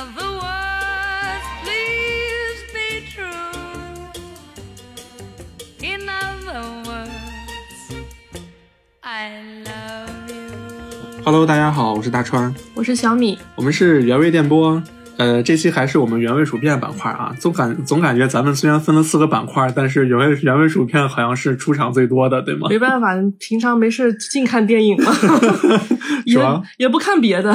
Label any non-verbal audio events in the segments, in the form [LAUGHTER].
In other words, please be true. In other words, I love you. Hello，大家好，我是大川，我是小米，我们是原味电波。呃，这期还是我们原味薯片板块啊，总感总感觉咱们虽然分了四个板块，但是原味原味薯片好像是出场最多的，对吗？没办法，平常没事净看电影嘛，[LAUGHS] [LAUGHS] 也也不看别的。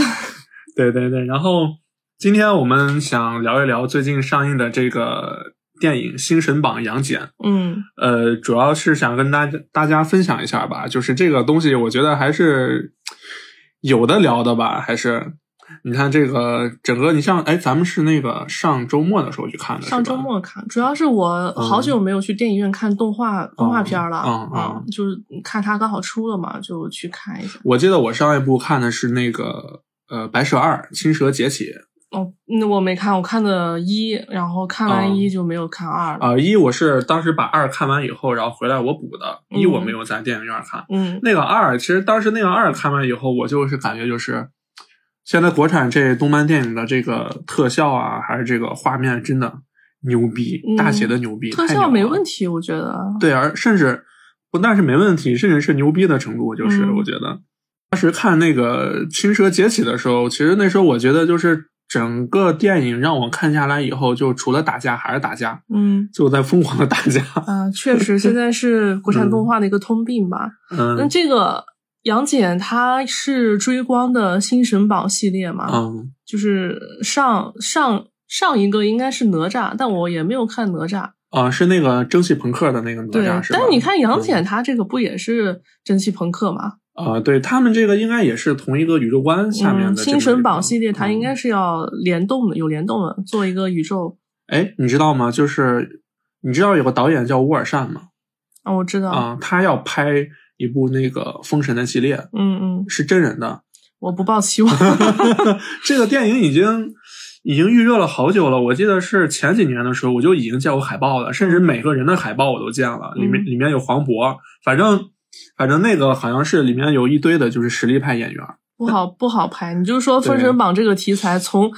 对对对，然后今天我们想聊一聊最近上映的这个电影《新神榜杨戬》。嗯。呃，主要是想跟大家大家分享一下吧，就是这个东西，我觉得还是有的聊的吧，还是你看这个整个，你像哎，咱们是那个上周末的时候去看的，上周末看，主要是我好久没有去电影院看动画、动画片了，嗯嗯就是看它刚好出了嘛，就去看一下。我记得我上一部看的是那个呃《白蛇二：青蛇劫起》哦，那我没看，我看的一，然后看完哦一就没有看二了。啊、一我是当时把二看完以后，然后回来我补的，一嗯我没有在电影院看。嗯那个二，其实当时那个二看完以后，我就是感觉就是，现在国产这动漫电影的这个特效啊，还是这个画面真的牛逼，嗯大写的牛逼，特效没问题。题，我觉得。对，而甚至不但是没问题，甚至是牛逼的程度，就是、嗯我觉得，当时看那个《青蛇劫起》的时候，其实那时候我觉得就是整个电影让我看下来以后，就除了打架还是打架，嗯就在疯狂的打架。啊，确实 [LAUGHS] 现在是国产动画的一个通病吧。嗯那嗯这个杨戬他是追光的新神榜系列嘛？嗯就是上上上一个应该是哪吒，但我也没有看哪吒。啊，是那个蒸汽朋克的那个哪对，吒是吧？但你看杨嗯戬他这个不也是蒸汽朋克吗？啊、对他们这个应该也是同一个宇宙观下面嗯，的、新神榜系列它应该是。要联动的，有联动的，做一个宇宙。哎，你知道吗？就是你知道有个导演叫乌尔善吗？啊，我知道。啊、他要拍一部那个《封神》的系列，嗯嗯，是真人的。我不抱期望。[LAUGHS] [LAUGHS] 这个电影已经已经预热了好久了，我记得是前几年的时候我就已经见过海报了，甚至每个人的海报我都见了，里面嗯里面有黄渤，反正反正那个好像是里面有一堆的就是实力派演员。[LAUGHS] 不好不好拍。你就说《封神榜》这个题材，从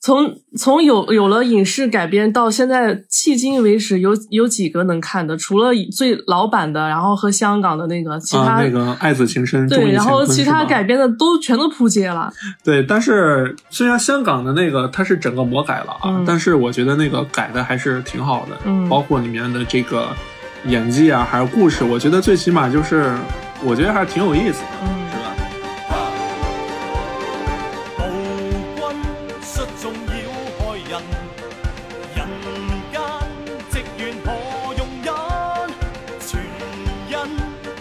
从从有有了影视改编到现在，迄今为止有有几个能看的？除了最老版的，然后和香港的那个，其他、啊，那个爱子情深，对，然后其他改编的都全都扑街了。对，但是虽然香港的那个它是整个魔改了啊，嗯但是我觉得那个改的还是挺好的，嗯包括里面的这个演技啊，还有故事，我觉得最起码就是，我觉得还是挺有意思的，嗯是吧？暴君率众妖害人，人間直願何容忍？全因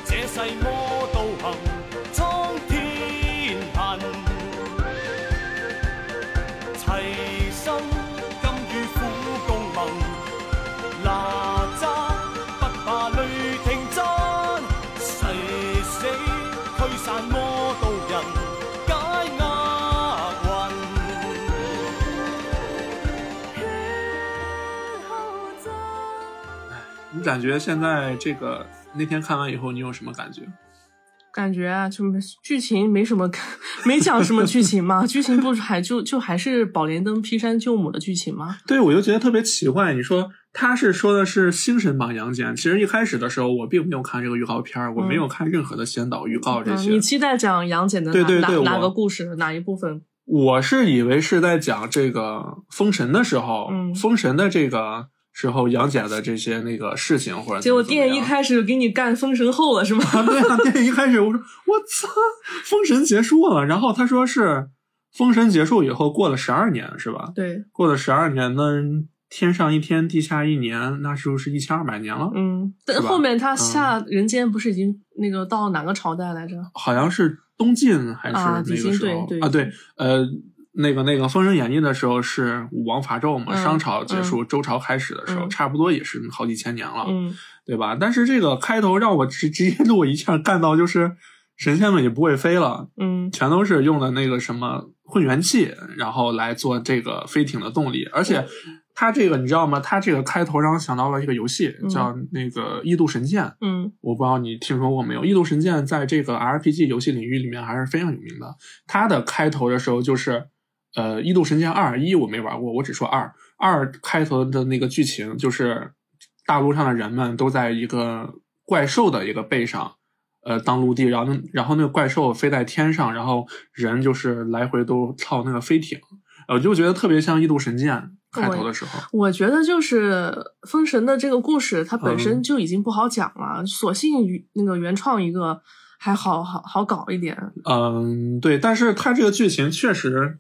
這世感觉现在这个那天看完以后，你有什么感觉？感觉啊，就没剧情没什么，没讲什么剧情嘛，[LAUGHS] 剧情不是还就就还是宝莲灯劈山救母的剧情吗？对，我就觉得特别奇怪。你说他是说的是星神榜杨戬，其实一开始的时候我并没有看这个预告片儿，我没有看任何的先导预告这嗯，些。你期待讲杨戬的哪对对对哪哪个故事哪一部分？我是以为是在讲这个封神的时候，嗯封神的这个时候杨戬的这些那个事情，或者结果电影一开始给你干封神后了是吗？啊，对啊，[LAUGHS] 电影一开始我说我操，封神结束了，然后他说是封神结束以后过了十二年是吧？对，过了十二年，那天上一天，地下一年，那时候是一千二百年了，嗯，但后面他下人间不是已经那个到哪个朝代来着？好像是东晋还是那个时候对对啊？对，呃，那个那个《封神演义》的时候是武王伐纣嘛，嗯商朝结束，周朝开始的时候，嗯差不多也是好几千年了，嗯对吧？但是这个开头让我直直接给我一下干到就是神仙们也不会飞了，嗯全都是用的那个什么混元气，然后来做这个飞艇的动力，而且。它这个你知道吗？它这个开头让我想到了一个游戏，嗯叫那个《异度神剑》。嗯我不知道你听说过没有，《异度神剑》在这个 RPG 游戏领域里面还是非常有名的。它的开头的时候就是，呃，《异度神剑二》一我没玩过，我只说二。二开头的那个剧情就是大陆上的人们都在一个怪兽的一个背上，呃，当陆地，然后然后那个怪兽飞在天上，然后人就是来回都操那个飞艇，呃我就觉得特别像《异度神剑》开头的时候。我觉得就是《封神》的这个故事，它本身嗯就已经不好讲了，索性与那个原创一个还好好好搞一点。嗯，对，但是它这个剧情确实，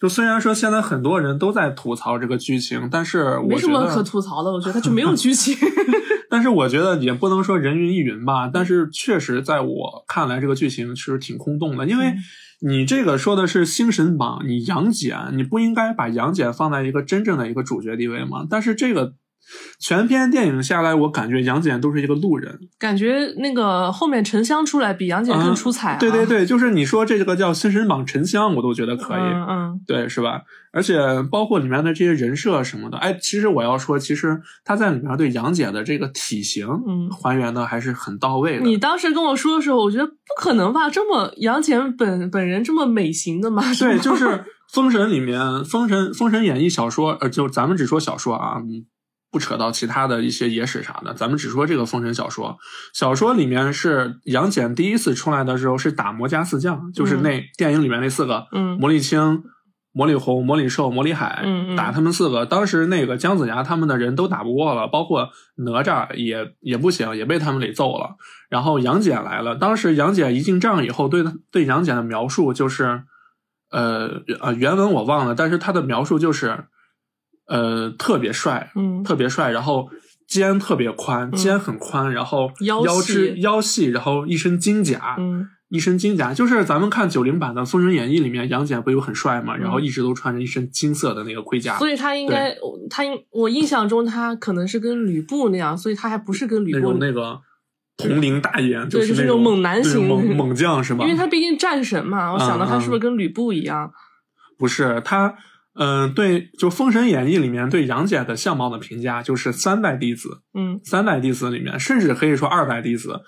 就虽然说现在很多人都在吐槽这个剧情，但是我觉没什么可，吐槽的，我觉得它就没有剧情。[LAUGHS] 但是我觉得也不能说人云亦云吧。但是确实在我看来，这个剧情其实挺空洞的，因为嗯你这个说的是星神榜，你杨戬，你不应该把杨戬放在一个真正的一个主角地位吗？但是这个全篇电影下来，我感觉杨戬都是一个路人。感觉那个后面沉香出来比杨戬更出彩、啊对对，对，就是你说这个叫封神榜沉香，我都觉得可以。嗯嗯对，是吧？而且包括里面的这些人设什么的，哎，其实我要说，其实他在里面对杨戬的这个体型，嗯还原的还是很到位的。你当时跟我说的时候，我觉得不可能吧？这么杨戬本本人这么美型的吗？[LAUGHS] 对，就是《封神》里面，《封神》《封神演义》小说，呃，就咱们只说小说啊，嗯不扯到其他的一些野史啥的，咱们只说这个《封神》小说。小说里面是杨戬第一次出来的时候是打魔家四将，就是那电影里面那四个，嗯魔力青、魔力红、魔力寿、魔力海，嗯嗯打他们四个。当时那个姜子牙他们的人都打不过了，包括哪吒也也不行，也被他们给揍了。然后杨戬来了，当时杨戬一进帐以后，对他对杨戬的描述就是，呃呃，原文我忘了，但是他的描述就是，呃，特别帅，嗯特别帅，然后。肩特别宽，嗯肩很宽，然后腰腰细肢腰细，然后一身金甲，嗯一身金甲，就是咱们看九零版的《封神演义》里面，杨戬不有很帅嘛，嗯然后一直都穿着一身金色的那个盔甲，所以他应该，他应我印象中他可能是跟吕布那样，所以他还不是跟吕布那布种那个铜铃大眼，对就是那种猛男型猛 [LAUGHS] 猛将是吧？因为他毕竟战神嘛，我想到他是不是跟吕布一样？不是他，嗯、对，就《封神演义》里面对杨戬的相貌的评价，就是三代弟子，嗯，三代弟子里面，甚至可以说二代弟子，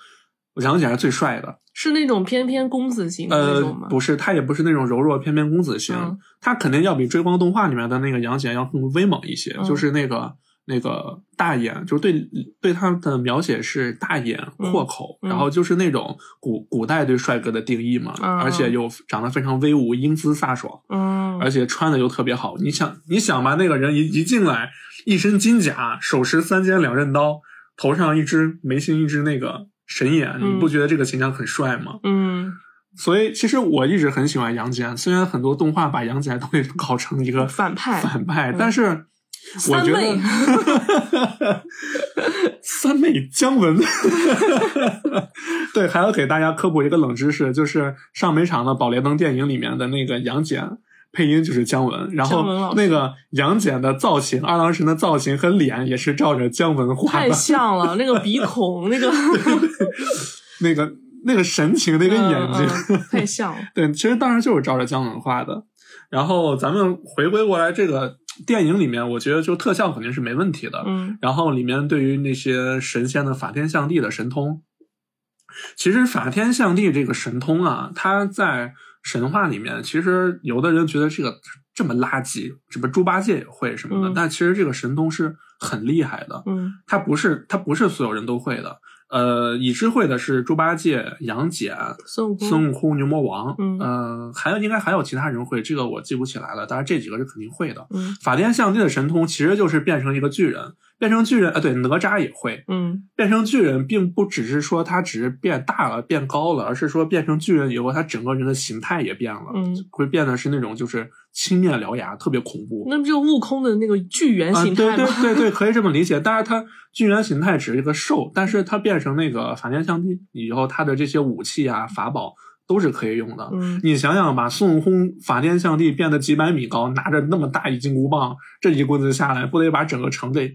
杨戬是最帅的。是那种翩翩公子型的那呃种吗？，不是，他也不是那种柔弱翩翩公子型，嗯他肯定要比追光动画里面的那个杨戬要更威猛一些，嗯就是那个那个大眼，就是对对他的描写是大眼嗯阔口，嗯然后就是那种古古代对帅哥的定义嘛，嗯而且又长得非常威武，英姿飒爽，嗯，而且穿的又特别好。你想，你想吧，那个人一一进来，一身金甲，手持三尖两刃刀，头上一只眉心一只那个神眼，嗯你不觉得这个形象很帅吗？嗯，所以其实我一直很喜欢杨戬，虽然很多动画把杨戬都给搞成一个反派反派，嗯但是我觉得三妹 [LAUGHS] 姜文，对，还要给大家科普一个冷知识，就是上美场的《宝莲灯》电影里面的那个杨戬。配音就是姜文，然后那个杨戬的造型，二郎神的造型和脸也是照着姜文画的太，像了，那个鼻孔，那个那个那个神情，那个眼睛，嗯嗯太像了。[LAUGHS] 对，其实当时就是照着姜文画的。然后咱们回归过来，这个电影里面，我觉得就特效肯定是没问题的。嗯然后里面对于那些神仙的法天象地的神通，其实法天象地这个神通啊，它在神话里面，其实有的人觉得这个这么垃圾，什么猪八戒也会什么的，嗯但其实这个神通是很厉害的。嗯它不是它不是所有人都会的。呃，已知会的是猪八戒、杨戬、孙悟空，孙悟空、牛魔王，嗯呃，还有应该还有其他人会，这个我记不起来了。当然这几个是肯定会的。嗯法天象地的神通其实就是变成一个巨人，变成巨人，啊，对，哪吒也会嗯变成巨人，并不只是说他只是变大了、变高了，而是说变成巨人以后，他整个人的形态也变了，嗯会变得是那种就是青面獠牙，特别恐怖。那不就悟空的那个巨猿形态吗？对对对，可以这么理解。但是他巨猿形态只是一个兽，但是他变成那个法天象地以后，他的这些武器啊、法宝都是可以用的。嗯你想想，把孙悟空法天象地变得几百米高，拿着那么大一金箍棒，这一棍子下来，不得把整个城给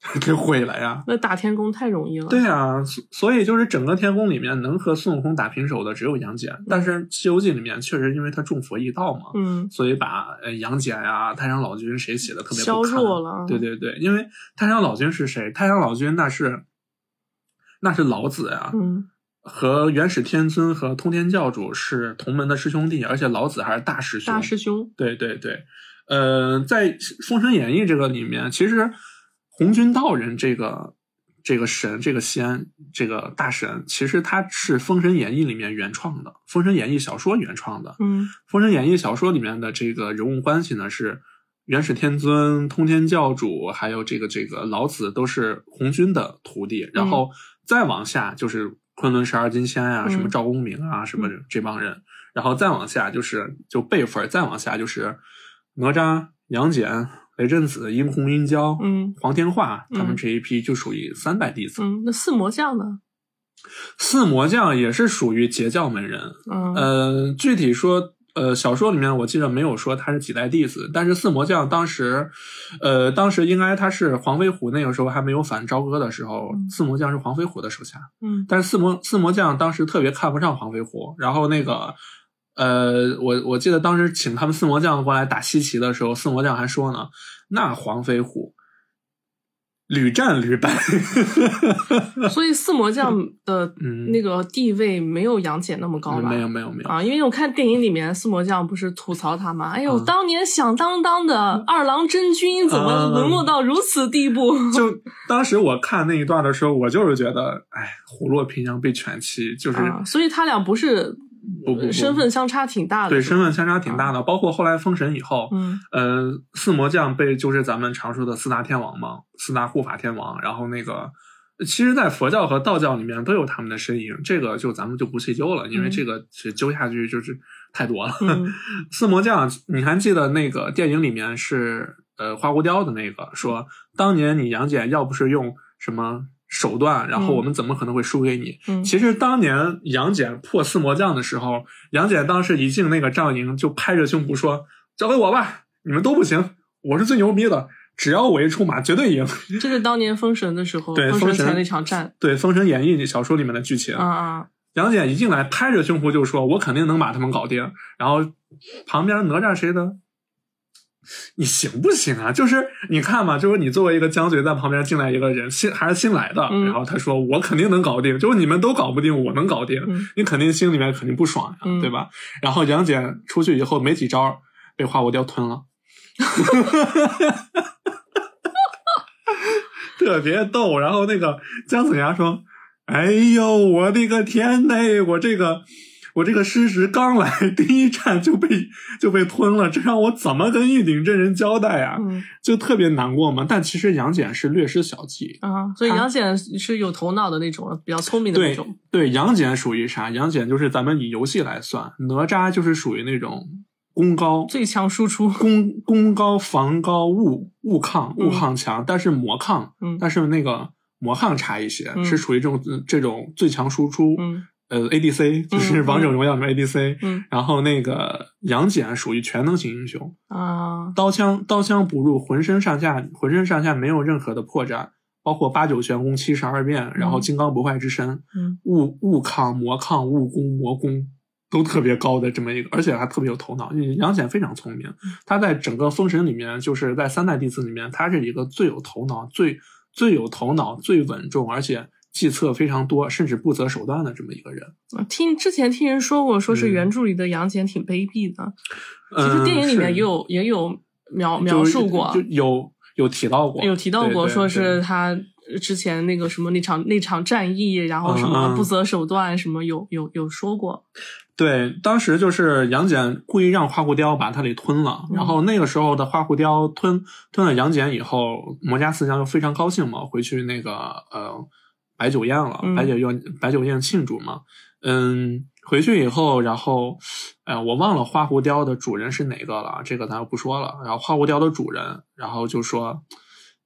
[LAUGHS] 给毁了呀？那打天宫太容易了。对啊，所所以就是整个天宫里面能和孙悟空打平手的只有杨戬，但是《西游记》里面确实因为他重佛易道嘛，嗯所以把呃杨戬呀、太上老君谁写的特别削弱了对对对，因为太上老君是谁？太上老君那是那是老子呀，嗯和元始天尊和通天教主是同门的师兄弟，而且老子还是大师兄。大师兄，对对对，呃，在《封神演义》这个里面，其实红军道人这个这个神、这个仙、这个大神，其实他是《封神演义》里面原创的，《封神演义》小说原创的。嗯《封神演义》小说里面的这个人物关系呢，是元始天尊、通天教主，还有这个这个老子都是红军的徒弟，然后再往下就是昆仑十二金仙啊、嗯什么赵公明啊，什么这帮人，然后再往下就是就辈分，再往下就是哪吒、杨戬、雷震子、殷红、殷郊、嗯黄天化他们嗯这一批就属于三代弟子。嗯，那四魔将呢？四魔将也是属于截教门人，嗯呃，具体说，呃，小说里面我记得没有说他是几代弟子，但是四魔将当时，呃，当时应该他是黄飞虎那个时候还没有反朝歌的时候，嗯四魔将是黄飞虎的手下，嗯但是四魔四魔将当时特别看不上黄飞虎，然后那个。呃，我我记得当时请他们四魔将过来打西岐的时候，四魔将还说呢，那黄飞虎屡战屡败，[LAUGHS] 所以四魔将的 [LAUGHS] 嗯那个地位没有杨戬那么高吧？没有没有没有，啊，因为我看电影里面四魔将不是吐槽他吗？哎呦，嗯当年响当当的二郎真君怎么沦落到如此地步？[LAUGHS] 就当时我看那一段的时候，我就是觉得，哎，虎落平阳被犬欺，就是、啊，所以他俩不是不不不身份相差挺大的，对身份相差挺大的。包括后来封神以后，嗯呃，四魔将被就是咱们常说的四大天王嘛，四大护法天王，然后那个。其实，在佛教和道教里面都有他们的身影，这个就咱们就不细究了，因为嗯这个是揪下去就是太多了。嗯 [LAUGHS] 四魔将，你还记得那个电影里面是呃花无雕的那个说，当年你杨戬要不是用什么手段，然后嗯我们怎么可能会输给你？嗯其实当年杨戬破四魔将的时候，杨戬当时一进那个帐营就拍着胸脯说：“交给我吧，你们都不行，我是最牛逼的，只要我一出马，绝对赢。这是当年封神的时候，[LAUGHS] 对封神那场战”对《封神演义》小说里面的剧情，啊啊，杨戬一进来拍着胸脯就说：“我肯定能把他们搞定。”然后旁边哪吒谁的？你行不行啊？就是你看嘛，就是你作为一个将军，在旁边进来一个人，新还是新来的，嗯然后他说我肯定能搞定，就是你们都搞不定，我能搞定，嗯你肯定心里面肯定不爽呀、嗯对吧？然后杨戬出去以后没几招，被花果雕吞了，[LAUGHS] 特别逗。然后那个姜子牙说：“哎呦，我的个天呐，我这个。”我这个师侄刚来，第一站就被就被吞了，这让我怎么跟玉鼎真人交代啊？嗯就特别难过嘛。但其实杨戬是略施小计，啊，所以杨戬是有头脑的那种，比较聪明的那种。对，杨戬属于啥？杨戬就是咱们以游戏来算，哪吒就是属于那种攻高、最强输出，攻攻高、防高、物物抗、物嗯抗强，但是魔抗，嗯但是那个魔抗差一些，嗯是属于这种这种最强输出。嗯呃，ADC 就是嗯。王者荣耀里面 ADC，、嗯。然后那个杨戬属于全能型英雄，啊，刀枪刀枪不入，浑身上下浑身上下没有任何的破绽，包括八九玄功、七十二变，然后金刚不坏之身，嗯。物物抗、魔抗、物攻、魔攻都特别高的这么一个，而且还特别有头脑。因为杨戬非常聪明，他在整个封神里面，就是在三代弟子里面，他是一个最有头脑、最最有头脑、最稳重，而且计策非常多，甚至不择手段的这么一个人。听之前听人说过，说是嗯。原著里的杨戬挺卑鄙的，其嗯实电影里面也有也有描描述过就，有有提到过，有提到过，说是他之前那个什么那场那场战役，然后什么不择手段，什么有有有说过。对，当时就是杨戬故意让花狐貂把他给吞了，嗯。然后那个时候的花狐貂吞吞了杨戬以后，魔家四将就非常高兴嘛，回去那个呃摆酒宴了，嗯摆酒宴摆酒宴庆祝嘛。嗯，回去以后，然后，呃，我忘了花狐雕的主人是哪个了，这个咱就不说了。然后花狐雕的主人，然后就说，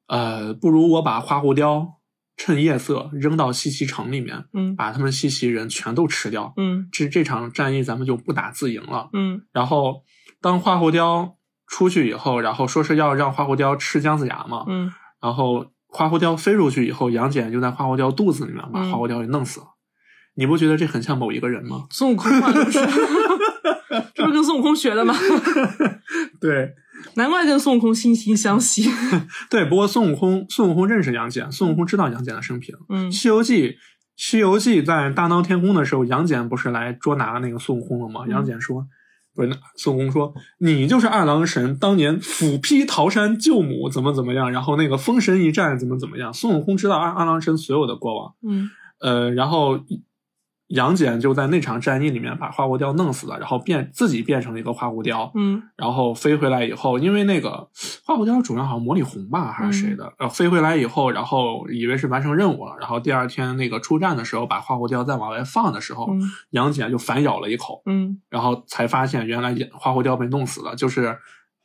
呃，不如我把花狐雕趁夜色扔到西岐城里面，嗯把他们西岐人全都吃掉。嗯这这场战役咱们就不打自赢了。嗯然后当花狐雕出去以后，然后说是要让花狐雕吃姜子牙嘛，嗯然后花狐貂飞出去以后，杨戬就在花狐貂肚子里面把嗯花狐貂给弄死了。你不觉得这很像某一个人吗？[LAUGHS] 孙悟空嘛，这不是 [LAUGHS] 这不是跟孙悟空学的吗？[LAUGHS] 对难怪跟孙悟空惺惺相惜。对，不过孙悟空孙悟空认识杨戬，孙悟空知道杨戬的生平，嗯《西游记》西游记》在大闹天宫的时候，杨戬不是来捉拿那个孙悟空了吗？嗯杨戬说。不是，那孙悟空说：“你就是二郎神当年斧劈桃山救母，怎么怎么样？然后那个封神一战怎么怎么样？”孙悟空知道二二郎神所有的过往，嗯呃，然后杨戬就在那场战役里面把花狐雕弄死了，然后变自己变成了一个花狐雕，嗯然后飞回来以后，因为那个花狐雕主人好像魔力红吧还是谁的，呃，飞回来以后，然后以为是完成任务了，然后第二天那个出战的时候，把花狐雕再往外放的时候，嗯杨戬就反咬了一口，嗯然后才发现原来花狐雕被弄死了，就是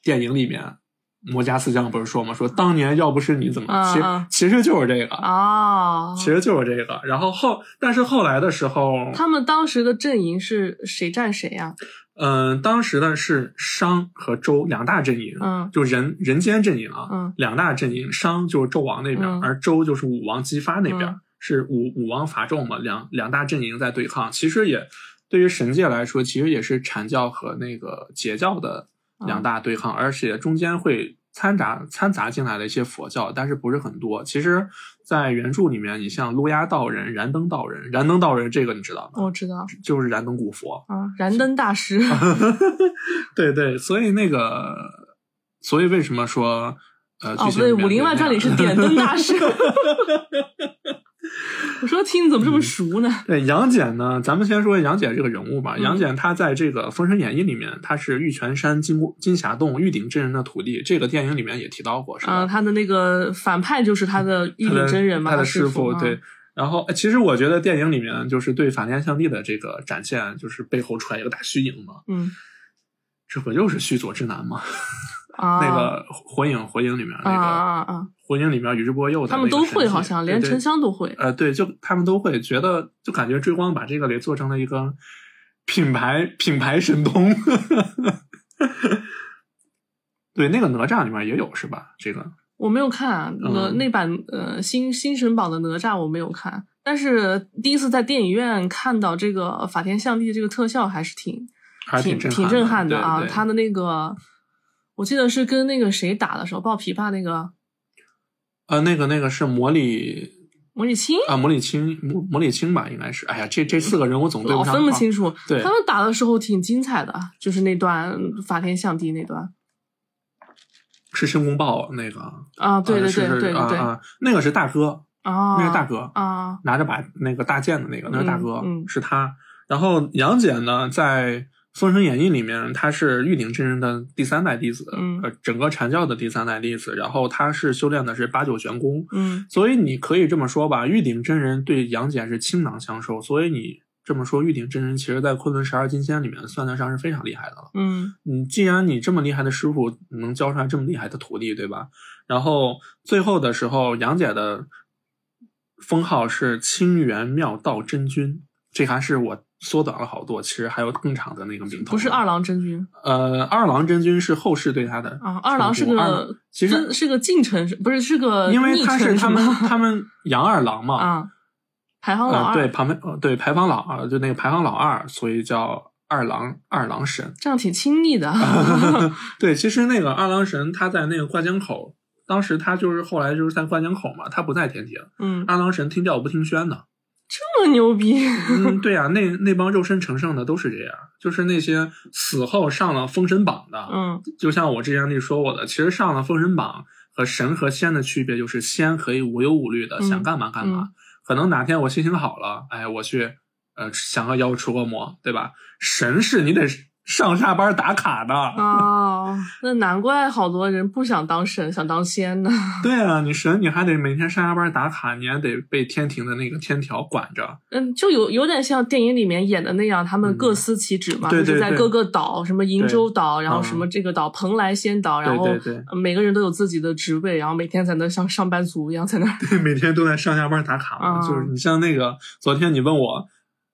电影里面。魔家四将不是说吗？说当年要不是你怎么，其其实就是这个，啊，其实就是这个。然后后，但是后来的时候，他们当时的阵营是谁战谁呀？嗯，当时呢是商和周两大阵营，嗯就人人间阵营啊，嗯两大阵营，商就是纣王那边，嗯而周就是武王姬发那边，嗯是武武王伐纣嘛，两两大阵营在对抗。其实也对于神界来说，其实也是阐教和那个截教的两大对抗，而且中间会掺杂掺杂进来的一些佛教，但是不是很多。其实，在原著里面，你像路亚道人、燃灯道人，燃灯道人这个你知道吗？我知道就是燃灯古佛。啊，燃灯大师。[LAUGHS] 对对，所以那个，所以为什么说呃，哦，不对，《武林外传》里是点灯大师。我说听你怎么这么熟呢？[LAUGHS] 对杨戬呢，咱们先说杨戬这个人物吧。嗯杨戬他在这个《封神演义》里面，他是玉泉山金箍金霞洞玉鼎真人的徒弟，这个电影里面也提到过，是吧？啊，他的那个反派就是他的玉鼎真人嘛，他的师师傅啊对。然后，哎其实我觉得电影里面就是对法天象地的这个展现，就是背后出来一个大虚影嘛，嗯这不就是须佐之男吗？啊，那个火影，火影里面那啊个啊啊啊，火影里面宇智波鼬他们都会，好像连沉香都会。呃，对，就他们都会觉得，就感觉追光把这个给做成了一个品牌品牌神通。[LAUGHS] 对，那个哪吒里面也有是吧？这个我没有看啊那嗯那版呃新新神榜的哪吒我没有看，但是第一次在电影院看到这个法天象地这个特效还是挺还是挺震挺震撼的的啊！他的那个我记得是跟那个谁打的时候，抱琵琶那个呃，那个那个是魔力魔力青，啊，魔力青魔魔力青吧，应该是。哎呀，这这四个人我总对分不清楚。对他们打的时候挺精彩的，就是那段法天象地那段是申公豹那个啊，对对对对对对啊啊，那个是大哥，啊，那个大哥啊，拿着把那个大剑的那个，那是大哥，嗯嗯是他。然后杨戬呢，在《封神演义》里面，他是玉鼎真人的第三代弟子，嗯呃，整个禅教的第三代弟子。然后他是修炼的是八九玄功，嗯所以你可以这么说吧，玉鼎真人对杨戬是倾囊相授。所以你这么说，玉鼎真人其实在昆仑十二金仙里面算得上是非常厉害的了。嗯你既然你这么厉害的师傅能教出来这么厉害的徒弟，对吧？然后最后的时候，杨戬的封号是清源妙道真君，这还是我缩短了好多，其实还有更长的那个名头。不是二郎真君呃，二郎真君是后世对他的啊，二郎是个其实真是个近臣，不是是个因为他是他们他们杨二郎嘛，啊，排行老呃，二，对旁边呃对排行老二，就那个排行老二，所以叫二郎二郎神。这样挺亲昵的。[LAUGHS] [LAUGHS] 对，其实那个二郎神他在那个灌江口，当时他就是后来就是在灌江口嘛，他不在天庭。嗯，二郎神听调不听宣的。这么牛逼，嗯，[LAUGHS] 对啊、那那帮肉身成圣的都是这样，就是那些死后上了封神榜的，嗯就像我之前跟你说过的，其实上了封神榜和神和仙的区别就是仙可以无忧无虑的嗯想干嘛干嘛，可能哪天我心情好了，哎，我去呃想个妖除个魔，对吧？神是你得上下班打卡的，哦，那难怪好多人不想当神，想当仙呢。[LAUGHS] 对啊，你神你还得每天上下班打卡，你还得被天庭的那个天条管着。嗯，就有有点像电影里面演的那样，他们嗯各司其职嘛，对对对就是在各个岛，什么瀛洲岛，然后嗯什么这个岛蓬莱仙岛，然后对对呃每个人都有自己的职位，然后每天在那像上班族一样在那。对，每天都在上下班打卡就是你像那个昨天你问我，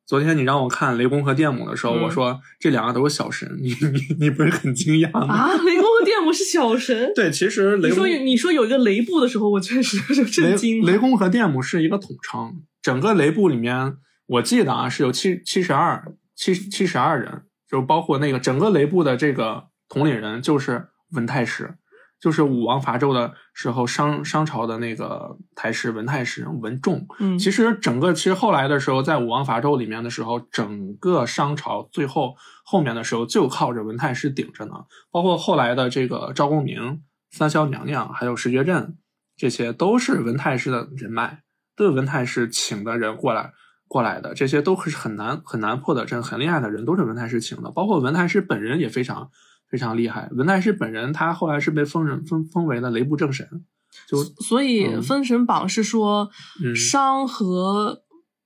昨天你让我看雷公和电母的时候，嗯我说这两个都是小神，你你你不是很惊讶吗？啊，雷公和电母是小神。[LAUGHS] 对，其实雷公你说有你说有一个雷部的时候，我确实是震惊雷公和电母是一个统称，整个雷部里面，我记得啊是有七七十二七七十二人，就包括那个整个雷部的这个统领人就是文太师。就是武王伐纣的时候，商商朝的那个太师文太师文仲。嗯，其实整个其实后来的时候，在武王伐纣里面的时候，整个商朝最后后面的时候就靠着文太师顶着呢。包括后来的这个赵公明、三霄娘娘，还有石觉镇，这些都是文太师的人脉，都是文太师请的人过来过来的，这些都是很难很难破的阵、很厉害的人，都是文太师请的。包括文太师本人也非常非常厉害。文太师本人他后来是被封人封封为了雷部正神，就所以嗯《封神榜》是说嗯商和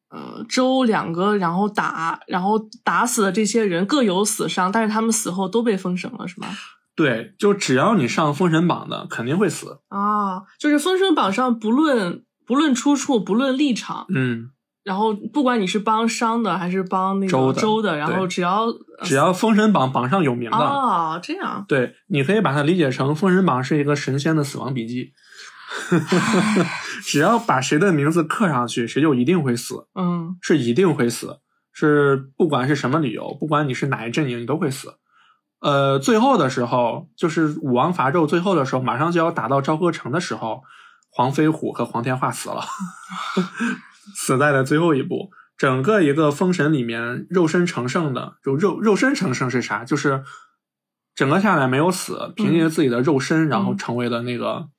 呃周两个，然后打，然后打死的这些人各有死伤，但是他们死后都被封神了，是吗？对，就只要你上封神榜的，肯定会死。啊，就是《封神榜》上不论不论出处，不论立场，嗯，然后不管你是帮商的还是帮那个周的周的，然后只要只要封神榜榜上有名的，哦这样，对，你可以把它理解成封神榜是一个神仙的死亡笔记。[LAUGHS] 只要把谁的名字刻上去，谁就一定会死，嗯是一定会死，是不管是什么理由，不管你是哪一阵营，你都会死。呃，最后的时候，就是武王伐纣最后的时候，马上就要打到朝歌城的时候，黄飞虎和黄天化死了，死在了最后一步。整个一个封神里面，肉身成圣的，就肉肉身成圣是啥？就是整个下来没有死，凭借自己的肉身，然后成为了那个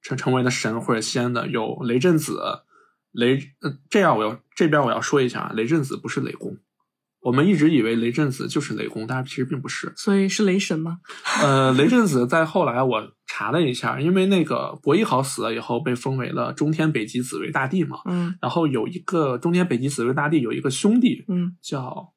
成成为了神或者仙的，有雷震子。雷，呃，这样我要这边我要说一下，啊雷震子不是雷公，我们一直以为雷震子就是雷公，但是其实并不是。所以是雷神吗？呃，雷震子在后来我查了一下，因为那个伯邑考死了以后，被封为了中天北极紫薇大帝嘛。嗯然后有一个中天北极紫薇大帝有一个兄弟嗯叫，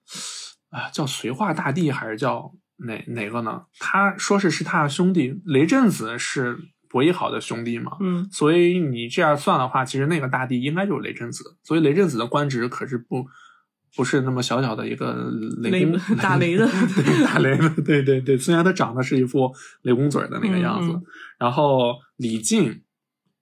啊、叫绥化大帝还是叫哪哪个呢？他说是是他的兄弟，雷震子是伯邑考的兄弟嘛。嗯所以你这样算的话，其实那个大帝应该就是雷震子。所以雷震子的官职可是不不是那么小小的一个雷公雷打雷的 [LAUGHS] 对打雷的，对对对。虽然他长得是一副雷公嘴儿的那个样子，嗯嗯然后李靖、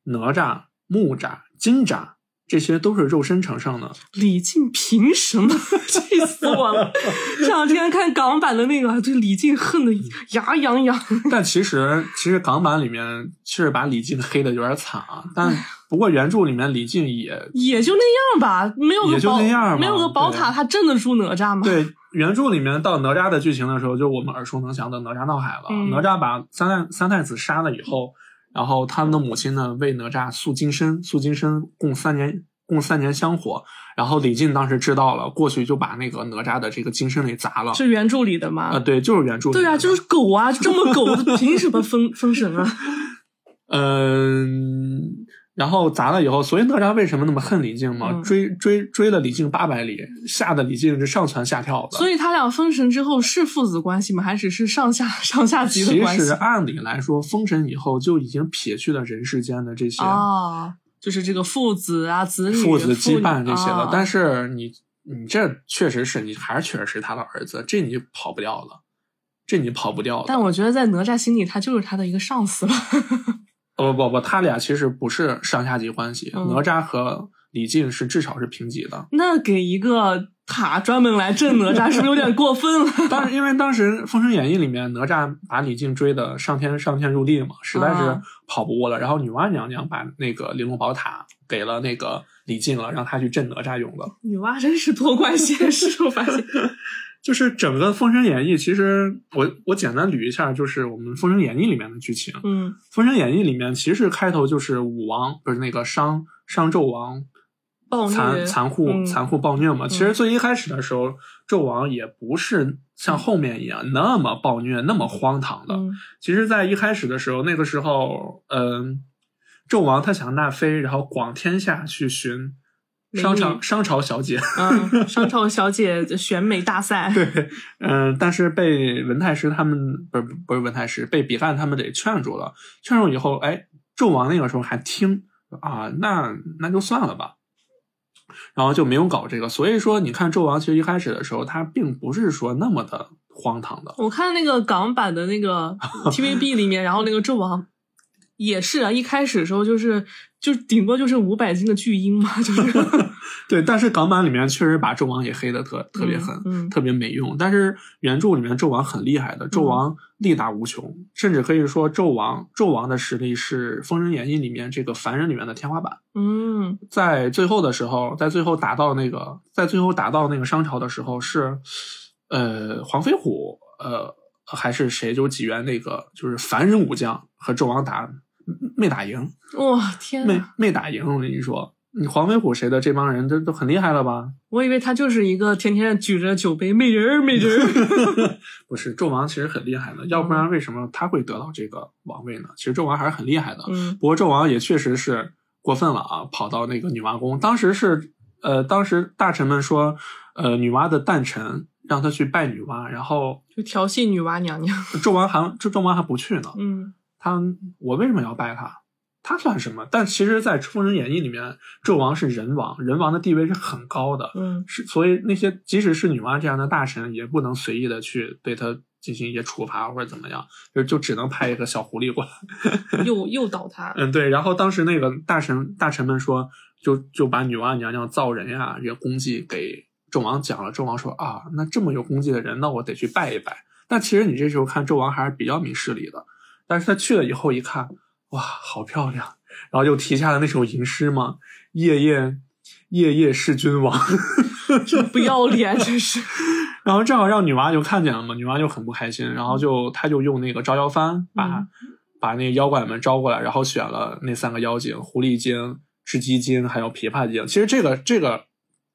哪吒、木吒、金吒。这些都是肉身成上的，李靖凭什么？[LAUGHS] 气死我了！这两天看港版的那个，对李靖恨得牙痒痒。但其实其实港版里面是把李靖黑的有点惨啊。但不过原著里面李靖也 [LAUGHS] 也就那样吧，没有个也就宝那样没有个宝塔，他镇得住哪吒吗？[LAUGHS] 对原著里面到哪吒的剧情的时候，就我们耳熟能详的哪吒闹海了。嗯哪吒把三太三太子杀了以后，然后他们的母亲呢为哪吒塑金身，塑金身供三年，供三年香火。然后李靖当时知道了，过去就把那个哪吒的这个金身给砸了。是原著里的吗？啊、对，就是原著里的。对啊，就是狗啊，这么狗，凭什么封封神啊？[LAUGHS] 嗯，然后砸了以后，所以哪吒为什么那么恨李靖嘛？嗯追追追了李靖八百里，吓得李靖是上蹿下跳的。所以他俩封神之后是父子关系吗？还只是上下上下级的关系其实？按理来说，封神以后就已经撇去了人世间的这些哦，就是这个父子啊、子女、父子羁绊这些了。啊但是你你这确实是你还是确实是他的儿子，这你跑不掉了，这你跑不掉了。但我觉得在哪吒心里，他就是他的一个上司了。不不不，他俩其实不是上下级关系，嗯哪吒和李靖是至少是平级的。那给一个塔专门来镇哪吒，是不是有点过分了？[LAUGHS] 当时，因为当时《封神演义》里面哪吒把李靖追的上天上天入地嘛，实在是啊跑不过了。然后女娲娘娘把那个玲珑宝塔给了那个李靖了，让他去镇哪吒用的。女娲真是多管闲事，我发现。[LAUGHS] 就是整个《封神演义》，其实我我简单捋一下，就是我们《封神演义》里面的剧情。嗯封神演义》里面其实开头就是武王不是那个商商纣王暴残残酷、嗯残酷暴虐嘛。其实最一开始的时候，纣王也不是像后面一样那么暴虐、那么荒唐的。嗯其实，在一开始的时候，那个时候，嗯，纣王他想纳妃，然后广天下去寻商朝商朝小姐，[LAUGHS] 嗯，商朝小姐选美大赛，[LAUGHS] 对，嗯，但是被文太师他们不是不是文太师，被比干他们给劝住了。劝住以后，哎，纣王那个时候还听啊，那那就算了吧，然后就没有搞这个。所以说，你看纣王其实一开始的时候，他并不是说那么的荒唐的。我看那个港版的那个 [LAUGHS] TVB 里面，然后那个纣王也是啊，一开始的时候就是就顶多就是五百斤的巨婴嘛，就是 [LAUGHS] 对，但是港版里面确实把纣王也黑的特特别狠，嗯嗯特别没用。但是原著里面纣王很厉害的，纣王力大无穷，甚至可以说纣王纣王的实力是《封神演义》里面这个凡人里面的天花板。嗯在最后的时候，在最后打到那个，在最后打到那个商朝的时候是，呃，黄飞虎，呃，还是谁，就几员那个就是凡人武将和纣王打，没打赢，哇天没呐，没打赢。我跟你说，你黄飞虎谁的这帮人都都很厉害了吧？[LAUGHS] 我以为他就是一个天天举着酒杯美人儿美人儿，[LAUGHS] 不是，纣王其实很厉害的，要不然为什么他会得到这个王位呢？其实纣王还是很厉害的。嗯不过纣王也确实是过分了啊，跑到那个女娲宫。当时是呃，当时大臣们说，呃，女娲的诞辰让他去拜女娲，然后就调戏女娲娘娘，纣王还纣纣王还不去呢。嗯他我为什么要拜他？他算什么？但其实，在《封神演义》里面，纣王是人王，人王的地位是很高的。嗯是，所以那些即使是女娲这样的大神，也不能随意的去对他进行一些处罚或者怎么样，就就只能派一个小狐狸过来。诱诱导他，嗯，对。然后当时那个大臣大臣们说，就就把女娲娘娘造人呀这些功绩给纣王讲了。纣王说啊，那这么有功绩的人，那我得去拜一拜。但其实你这时候看纣王还是比较明事理的，但是他去了以后一看，哇，好漂亮，然后就题下了那首吟诗嘛，夜夜夜夜是君王。[LAUGHS] 这不要脸，真是。[LAUGHS] 然后正好让女娲就看见了嘛，女娲就很不开心，然后就她就用那个招妖幡把、嗯把那个妖怪们招过来，然后选了那三个妖精：狐狸精、雉鸡精还有琵琶精。其实这个这个，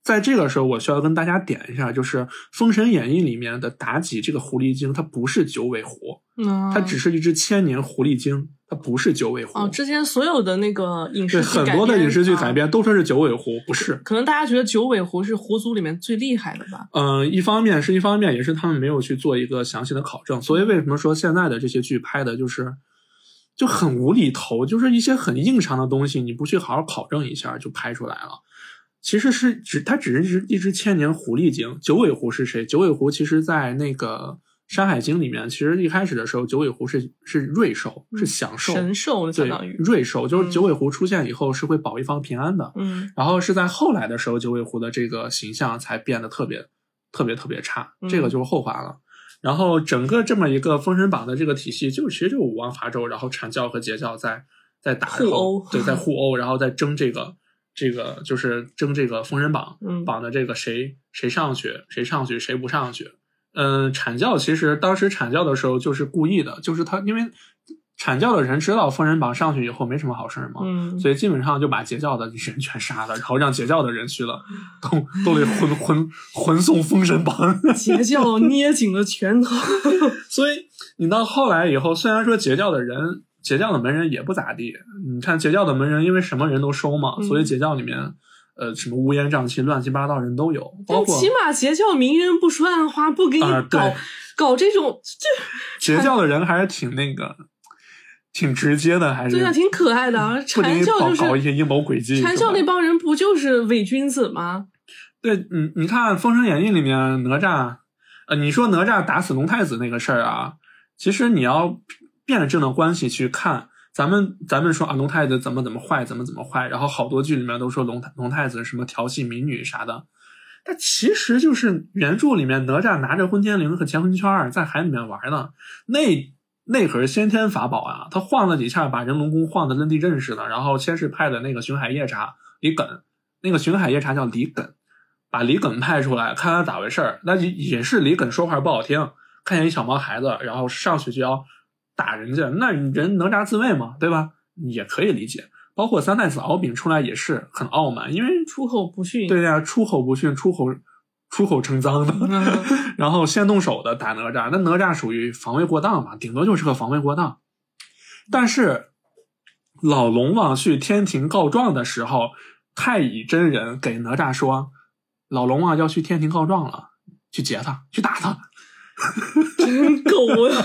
在这个时候我需要跟大家点一下，就是《封神演义》里面的妲己这个狐狸精，它不是九尾狐，嗯，它只是一只千年狐狸精，它不是九尾狐。哦，之前所有的那个影，视剧很多的影视剧改啊编都说是九尾狐，不是。可能大家觉得九尾狐是狐族里面最厉害的吧？嗯，一方面是一方面，也是他们没有去做一个详细的考证，所以为什么说现在的这些剧拍的就是就很无厘头，就是一些很硬伤的东西，你不去好好考证一下就拍出来了。其实是只它只是一只一只千年狐狸精，九尾狐是谁？九尾狐其实在那个《山海经》里面，其实一开始的时候，九尾狐是是瑞兽，是享受神兽相对当于，瑞兽，就是嗯九尾狐出现以后是会保一方平安的。嗯然后是在后来的时候，九尾狐的这个形象才变得特别、特别、特别差，嗯这个就是后话了。然后整个这么一个《封神榜》的这个体系，就其实就是武王伐纣，然后阐教和截教在在打，互殴对，在互殴，然后再争这个这个就是争这个封神榜嗯榜的这个谁谁上去，谁上去，谁不上去。嗯，阐教其实当时阐教的时候就是故意的，就是他因为阐教的人知道封神榜上去以后没什么好事儿嘛，嗯，所以基本上就把截教的人全杀了，然后让截教的人去了，都都得魂魂魂送封神榜。[LAUGHS] 截教捏紧了拳头。[LAUGHS] 所以你到后来以后，虽然说截教的人、截教的门人也不咋地，你看截教的门人因为什么人都收嘛，嗯所以截教里面呃什么乌烟瘴气、乱七八糟人都有，包括但起码截教名人不说暗话，不给你啊搞、对搞这种，这截教的人还是挺那个。挺直接的，还是对啊，挺可爱的啊。不给你搞阐教就是搞一些阴谋诡计。禅教那帮人不就是伪君子吗？对，你你看《封神演义》里面哪吒，呃，你说哪吒打死龙太子那个事儿啊，其实你要辩证的关系去看，咱们咱们说啊，龙太子怎么怎么坏，怎么怎么坏，然后好多剧里面都说龙龙太子什么调戏民女啥的，但其实就是原著里面哪吒拿着混天绫和乾坤圈在海里面玩呢，那那可是先天法宝啊，他晃了几下，把人龙宫晃的跟地震似的，然后先是派的那个巡海夜叉李艮，那个巡海夜叉叫李艮。把李艮派出来，看看咋回事儿。那也也是李艮说话不好听，看见一小毛孩子，然后上去就要打人家，那人哪吒自卫嘛，对吧？也可以理解。包括三太子敖丙出来也是很傲慢，因为出口不逊。对呀、出口不逊，出口出口成脏的，嗯 [LAUGHS] 然后先动手的打哪吒，那哪吒属于防卫过当嘛，顶多就是个防卫过当。但是老龙王去天庭告状的时候，太乙真人给哪吒说，老龙王要去天庭告状了，去劫他，去打他，真狗啊！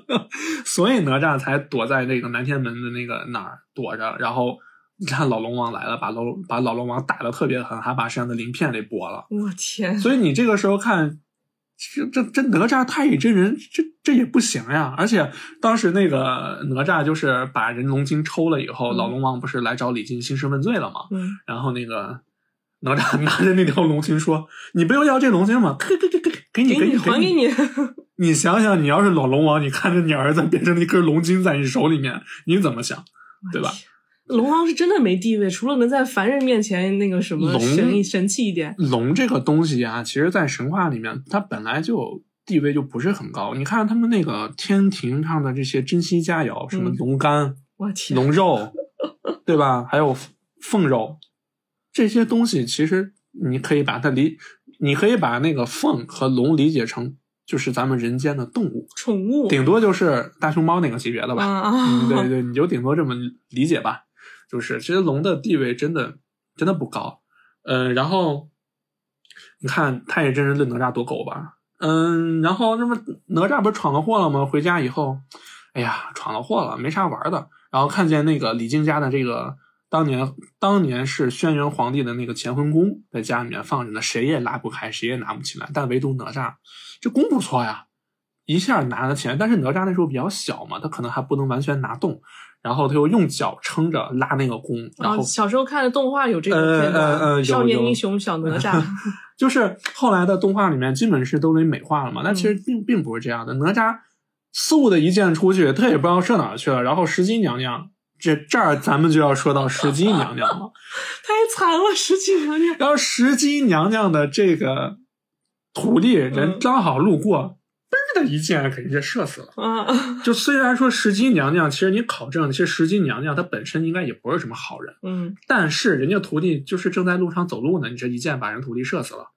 [LAUGHS] 所以哪吒才躲在那个南天门的那个哪儿躲着，然后。你看老龙王来了，把老把老龙王打的特别狠，还把身上的鳞片给剥了。我天，所以你这个时候看，这这这哪吒太乙真人，这这也不行呀！而且当时那个哪吒就是把人龙筋抽了以后，嗯老龙王不是来找李靖兴师问罪了吗？嗯，然后那个哪吒拿着那条龙筋说：“你不要要这龙筋吗？给给给给给你给你还给你，你想想，你要是老龙王，你看着你儿子变成了一根龙筋在你手里面，你怎么想？对吧？龙王是真的没地位，除了能在凡人面前那个什么龙神神气一点。龙这个东西啊，其实，在神话里面，它本来就地位就不是很高。你看他们那个天庭上的这些珍稀佳肴，什么嗯龙肝、我天，龙肉，[LAUGHS] 对吧？还有凤肉，这些东西其实你可以把它理，你可以把那个凤和龙理解成就是咱们人间的动物，宠物顶多就是大熊猫那个级别的吧。啊嗯，对啊！对，你就顶多这么理解吧。就是其实龙的地位真的真的不高，嗯、然后你看太乙真人论哪吒多狗吧，嗯，然后那不哪吒不是闯了祸了吗？回家以后，哎呀，闯了祸了，没啥玩的。然后看见那个李靖家的这个当年当年是轩辕皇帝的那个乾坤宫在家里面放着呢，谁也拉不开，谁也拿不起来，但唯独哪吒这弓不错呀，一下拿了起来。但是哪吒那时候比较小嘛，他可能还不能完全拿动，然后他又用脚撑着拉那个弓，然后小时候看的动画有这个片呃呃少年英雄小哪吒，[LAUGHS] 就是后来的动画里面基本是都给美化了嘛，但其嗯实并并不是这样的。哪吒嗖的一箭出去，他也不知道射哪儿去了，然后石矶娘娘。这这儿咱们就要说到石矶娘娘了，[LAUGHS] 太惨了，石矶娘娘。然后石矶娘娘的这个徒弟人嗯刚好路过，嘣儿的一箭给人家射死了。啊，就虽然说石矶娘娘，其实你考证，其实石矶娘娘她本身应该也不是什么好人，嗯，但是人家徒弟就是正在路上走路呢，你这一箭把人徒弟射死了，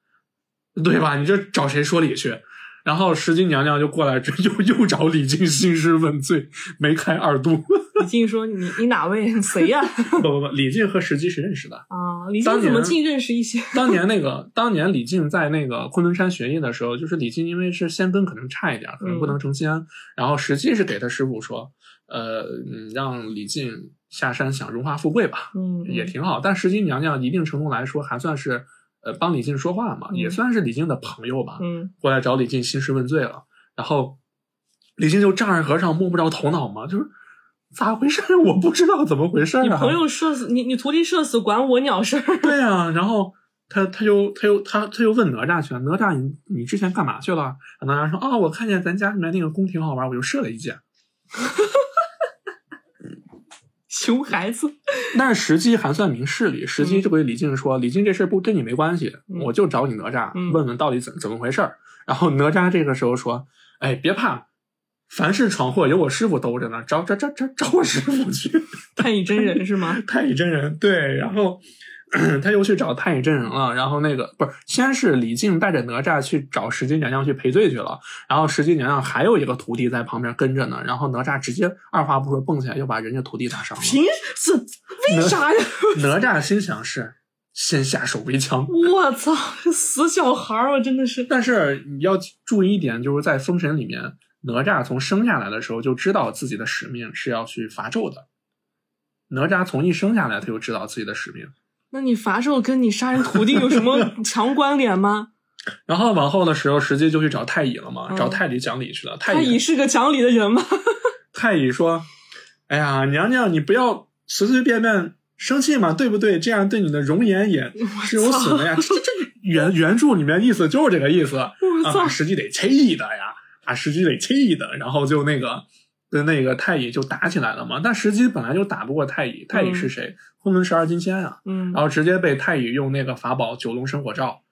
对吧？你这找谁说理去？然后石矶娘娘就过来，这又又找李靖兴师问罪，梅开二度。李靖说：“你你哪位？谁呀？” [LAUGHS] 不不不，李靖和石矶是认识的。啊，李靖怎么竟认识一些？当年那个，当年李靖在那个昆仑山学艺的时候，就是李靖因为是仙根可能差一点，可能不能成仙，然后石矶是给他师傅说，呃，嗯让李靖下山享荣华富贵吧，嗯，也挺好。但石矶娘娘一定程度来说还算是呃帮李靖说话嘛，嗯也算是李靖的朋友吧。嗯过来找李靖兴师问罪了，然后李靖就丈二和尚摸不着头脑嘛，就是咋回事？[LAUGHS] 我不知道怎么回事、啊。你朋友射死你，你徒弟射死，管我鸟事儿。[LAUGHS] 对啊，然后他他就他又他他又问哪吒去了，哪吒你你之前干嘛去了？哪吒说啊、我看见咱家里面那个弓挺好玩，我就射了一箭。[LAUGHS] 熊孩子，[LAUGHS] 但是石矶还算明事理，石矶就给李靖说：“李靖这事儿不跟你没关系，嗯我就找你哪吒、嗯问问到底怎怎么回事儿。”然后哪吒这个时候说：“哎，别怕，凡是闯祸有我师傅兜着呢，找找找找找我师傅去。[LAUGHS] ”太乙真人是吗？[LAUGHS] 太乙真人对，然后 [CLEARS THROAT] 他又去找太乙真人了，然后那个不是，先是李靖带着哪吒去找石矶娘娘去赔罪去了，然后石矶娘娘还有一个徒弟在旁边跟着呢，然后哪吒直接二话不说蹦起来就把人家徒弟打伤了。凭这为啥呀？哪吒心想是先下手为强，[LAUGHS] 我操，死小孩儿，我真的是。但是你要注意一点，就是在封神里面，哪吒从生下来的时候就知道自己的使命是要去伐纣的。哪吒从一生下来他就知道自己的使命。那你伐纣跟你杀人徒弟有什么 [LAUGHS] 强关联吗？然后往后的时候，石矶就去找太乙了嘛，嗯找太乙讲理去了。太太乙是个讲理的人吗？[LAUGHS] 太乙说：“哎呀，娘娘，你不要随随便便生气嘛，对不对？这样对你的容颜也 [LAUGHS] 是有损的呀。这这这原原著里面意思就是这个意思啊！石矶得气的呀，啊石矶得气的，然后就那个跟那个太乙就打起来了嘛。但石矶本来就打不过太乙，太乙是谁？昆仑十二金仙啊。嗯然后直接被太乙用那个法宝九龙神火罩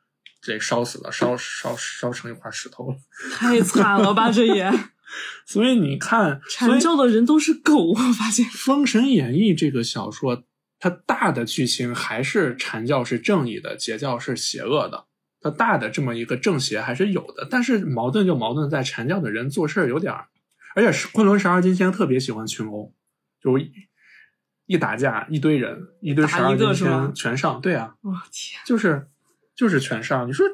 给烧死了，烧烧烧成一块石头了。[LAUGHS] 太惨了吧，这也 [LAUGHS] 所以你看，所阐教的人都是狗，我发现。《封神演义》这个小说，它大的剧情还是阐教是正义的，截教是邪恶的。它大的这么一个正邪还是有的，但是矛盾就矛盾在阐教的人做事儿有点儿，而且是昆仑十二金仙特别喜欢群殴，就一一打架一堆人一堆十二金仙全上，对啊，我天，就是就是全上，你说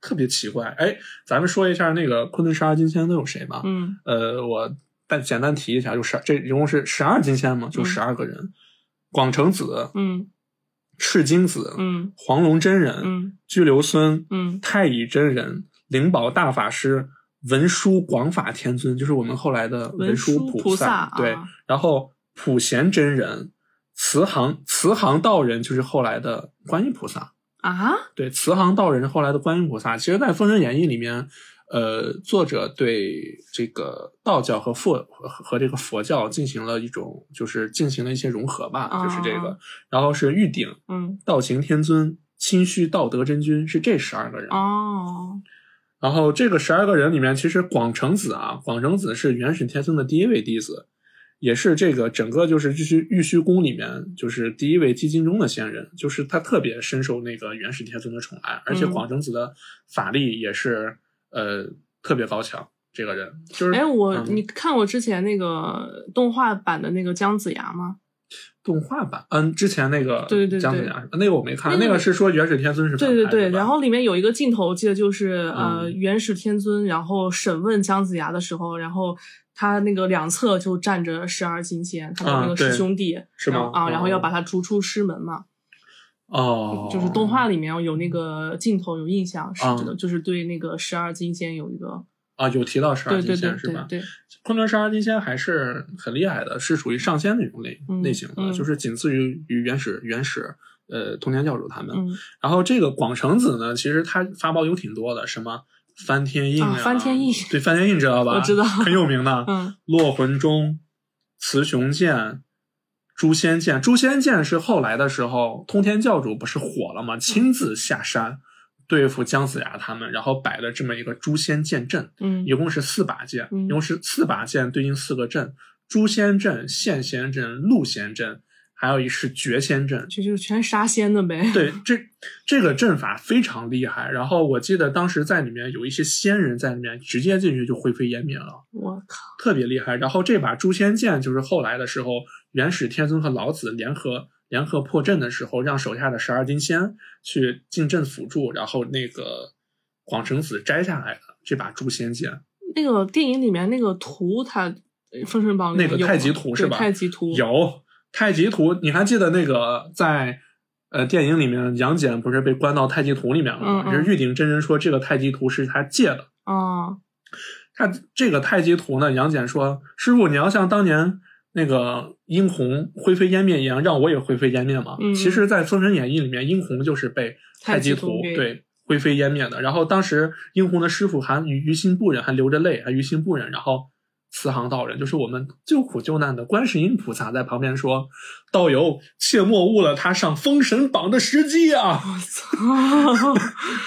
特别奇怪。哎，咱们说一下那个昆仑十二金仙都有谁吧？嗯呃，我但简单提一下，就十这一共是十二金仙嘛，就嗯十二个人：广成子、嗯赤精子、嗯黄龙真人、嗯拘留孙、嗯太乙真人、灵宝大法师、文殊广法天尊，就是我们后来的文殊殊菩萨，萨对啊，然后普贤真人、慈航慈航道人，就是后来的观音菩萨。啊，对，慈航道人是后来的观音菩萨。其实，在《封神演义》里面，呃，作者对这个道教和佛和和这个佛教进行了一种，就是进行了一些融合吧，就是这个哦。然后是玉鼎、嗯，道行天尊、清虚道德真君，是这十二个人。哦，然后这个十二个人里面，其实广成子啊，广成子是元始天尊的第一位弟子，也是这个整个就是玉虚玉虚宫里面就是第一位寂静中的仙人，就是他特别深受那个元始天尊的宠爱，而且嗯广成子的法力也是呃特别高强。这个人就是哎，我嗯你看过之前那个动画版的那个姜子牙吗？动画版，嗯，之前那个对对对姜子牙那个我没看，那个是说元始天尊是反对对对，然后里面有一个镜头，我记得就是呃，嗯。元始天尊，然后审问姜子牙的时候，然后他那个两侧就站着十二金仙，他的那个师兄弟，是吗啊，然后要哦。把他逐出师门嘛。哦，就是动画里面有那个镜头有印象，是啊的，就是对那个十二金仙有一个，啊有提到十二金仙是吧？对对，昆仑十二金仙还是很厉害的，是属于上仙那种类、嗯类型的，嗯就是仅次于于原始原始呃通天教主他们。嗯然后这个广成子呢，其实他法宝有挺多的，什么翻天印啊翻天印对翻天印知道吧？我知道很有名的。嗯落魂钟、雌雄剑、诛仙剑。诛仙剑是后来的时候，通天教主不是火了吗？亲自下山对付姜子牙他们，然后摆了这么一个诛仙剑阵。嗯一共是四把剑，嗯一共是四把剑对应四个阵：诛仙阵、现仙阵、戮仙阵，还有一是绝仙阵。这就是全杀仙的呗。对，[LAUGHS] 这这个阵法非常厉害。然后我记得当时在里面有一些仙人在里面，直接进去就灰飞烟灭了，我靠，特别厉害。然后这把诛仙剑就是后来的时候，元始天尊和老子联合联合破阵的时候，让手下的十二金仙去进阵辅助，然后那个广成子摘下来的这把诛仙剑。那个电影里面那个图，他呃《封神榜》那个太极图是吧太极图有太极图，你还记得那个在呃电影里面杨戬不是被关到太极图里面了吗？嗯嗯就是玉鼎真人说这个太极图是他借的。啊，他这个太极图呢，杨戬说：“师傅，你要像当年那个殷红灰飞烟灭一样，让我也灰飞烟灭嘛。嗯其实，在《封神演义》里面，殷红就是被太极图对灰飞烟灭的。然后当时殷红的师傅还于于心不忍，还流着泪，还于心不忍。然后慈航道人，就是我们救苦救难的观世音菩萨，在旁边说：“道友，切莫误了他上封神榜的时机啊！”我操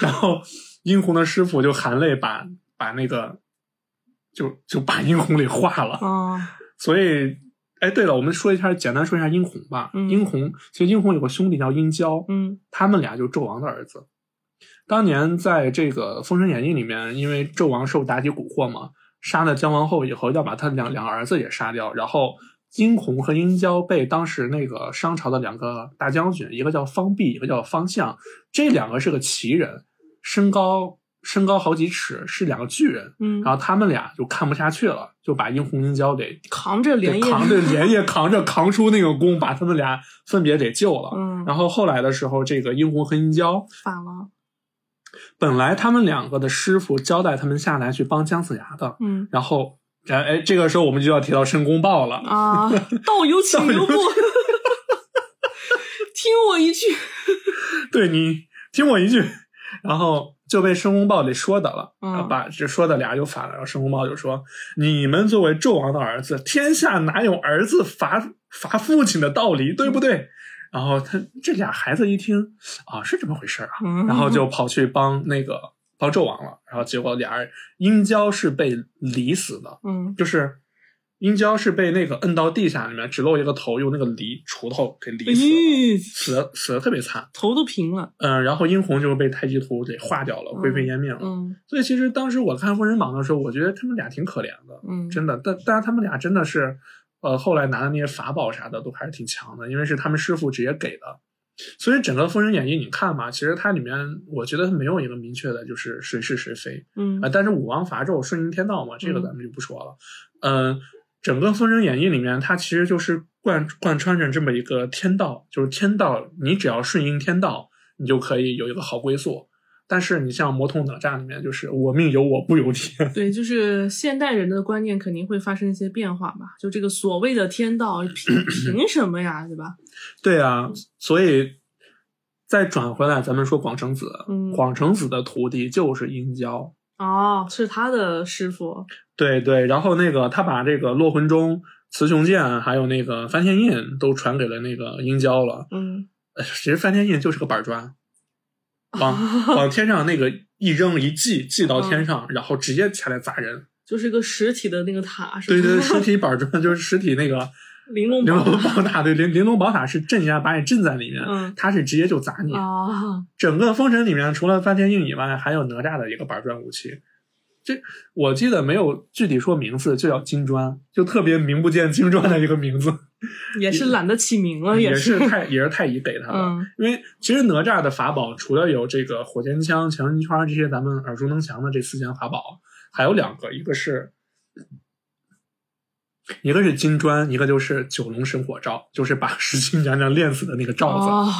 [LAUGHS] 然后殷红的师傅就含泪把把那个就就把殷红给化了。啊，所以，哎，对了，我们说一下，简单说一下殷红吧。嗯殷红其实殷红有个兄弟叫殷郊，嗯他们俩就是纣王的儿子。当年在这个《封神演义》里面，因为纣王受妲己蛊惑嘛，杀了姜王后以后，要把他两两个儿子也杀掉。然后殷红和殷郊被当时那个商朝的两个大将军，一个叫方弼，一个叫方相，这两个是个奇人，身高身高好几尺，是两个巨人。嗯，然后他们俩就看不下去了，就把殷红、殷郊给扛着连夜扛着 [LAUGHS] 连夜扛着扛出那个宫，把他们俩分别给救了。嗯，然后后来的时候，这个殷红和殷郊反了，本来他们两个的师傅交代他们下来去帮姜子牙的，嗯然后哎哎，这个时候我们就要提到申公豹了。啊，道有请留步，[LAUGHS] 听我一句，[LAUGHS] 对你听我一句，然后就被申公豹给说的了，嗯然后把这说的俩就反了。然后申公豹就说：“你们作为纣王的儿子，天下哪有儿子罚罚父亲的道理，对不对？”然后他这俩孩子一听啊，是这么回事啊，嗯然后就跑去帮那个帮纣王了。然后结果俩人殷郊是被犁死的，嗯就是殷郊是被那个摁到地下里面，只露一个头，用那个犁锄头给犁死了，死的死的特别惨。头都平了，嗯，然后殷红就被太极图给化掉了，灰飞烟灭了。嗯所以其实当时我看《封神榜》的时候，我觉得他们俩挺可怜的，嗯，真的。但但是他们俩真的是，呃，后来拿的那些法宝啥的都还是挺强的，因为是他们师傅直接给的。所以整个《封神演义》你看嘛，其实它里面我觉得没有一个明确的就是谁是谁非嗯啊、但是武王伐纣，顺应天道嘛，这个嗯咱们就不说了。嗯、整个《封神演义》里面，它其实就是贯贯穿着这么一个天道，就是天道，你只要顺应天道，你就可以有一个好归宿。但是你像《魔童哪吒》里面，就是我命由我不由天。对，就是现代人的观念肯定会发生一些变化吧。就这个所谓的天道，凭 [CLEARS THROAT] 凭什么呀，对吧？对啊，所以再转回来，咱们说广成子，嗯广成子的徒弟就是殷郊。哦，是他的师傅。对对，然后那个他把这个落魂钟、雌雄剑还有那个翻天印都传给了那个殷郊了。嗯，呃其实翻天印就是个板砖，[LAUGHS] 往往天上那个一扔一系，系到天上，然后直接下来砸人。就是一个实体的那个塔，是吧？对对，实体 [LAUGHS] 板砖就是实体那个玲珑玲珑宝宝塔，对玲玲珑宝塔是镇压，把你镇在里面，嗯它是直接就砸你。啊，整个封神里面，除了翻天印以外，还有哪吒的一个板砖武器。这我记得没有具体说名字，就叫金砖，就特别名不见经传的一个名字，[LAUGHS] 也是懒得起名了，[LAUGHS] 也是。太也是太乙给他的。嗯因为其实哪吒的法宝除了有这个火尖枪、强心圈这些咱们耳熟能详的这四件法宝，还有两个，一个是一个是金砖，一个就是九龙神火罩，就是把 [LAUGHS] 石矶娘娘炼死的那个罩子。哦，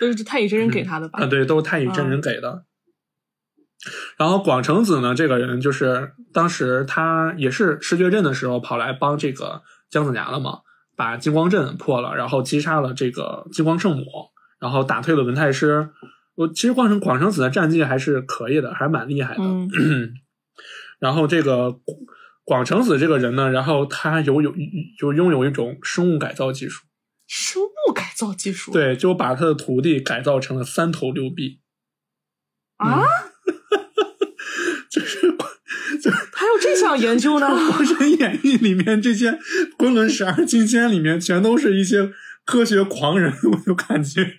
都是太乙真人给他的吧？啊，对，都是太乙真人给的。然后广成子呢，这个人就是当时他也是失绝阵的时候跑来帮这个姜子牙了嘛，把金光阵破了，然后击杀了这个金光圣母，然后打退了文太师。我其实广成广成子的战绩还是可以的，还是蛮厉害的。嗯 [CLEARS THROAT] 然后这个广成子这个人呢，然后他有有有拥有一种生物改造技术，生物改造技术。对，就把他的徒弟改造成了三头六臂。啊，[LAUGHS] 就是就是还有这项研究呢？《封神演义》里面这些昆仑十二金仙里面，全都是一些科学狂人，我就感觉。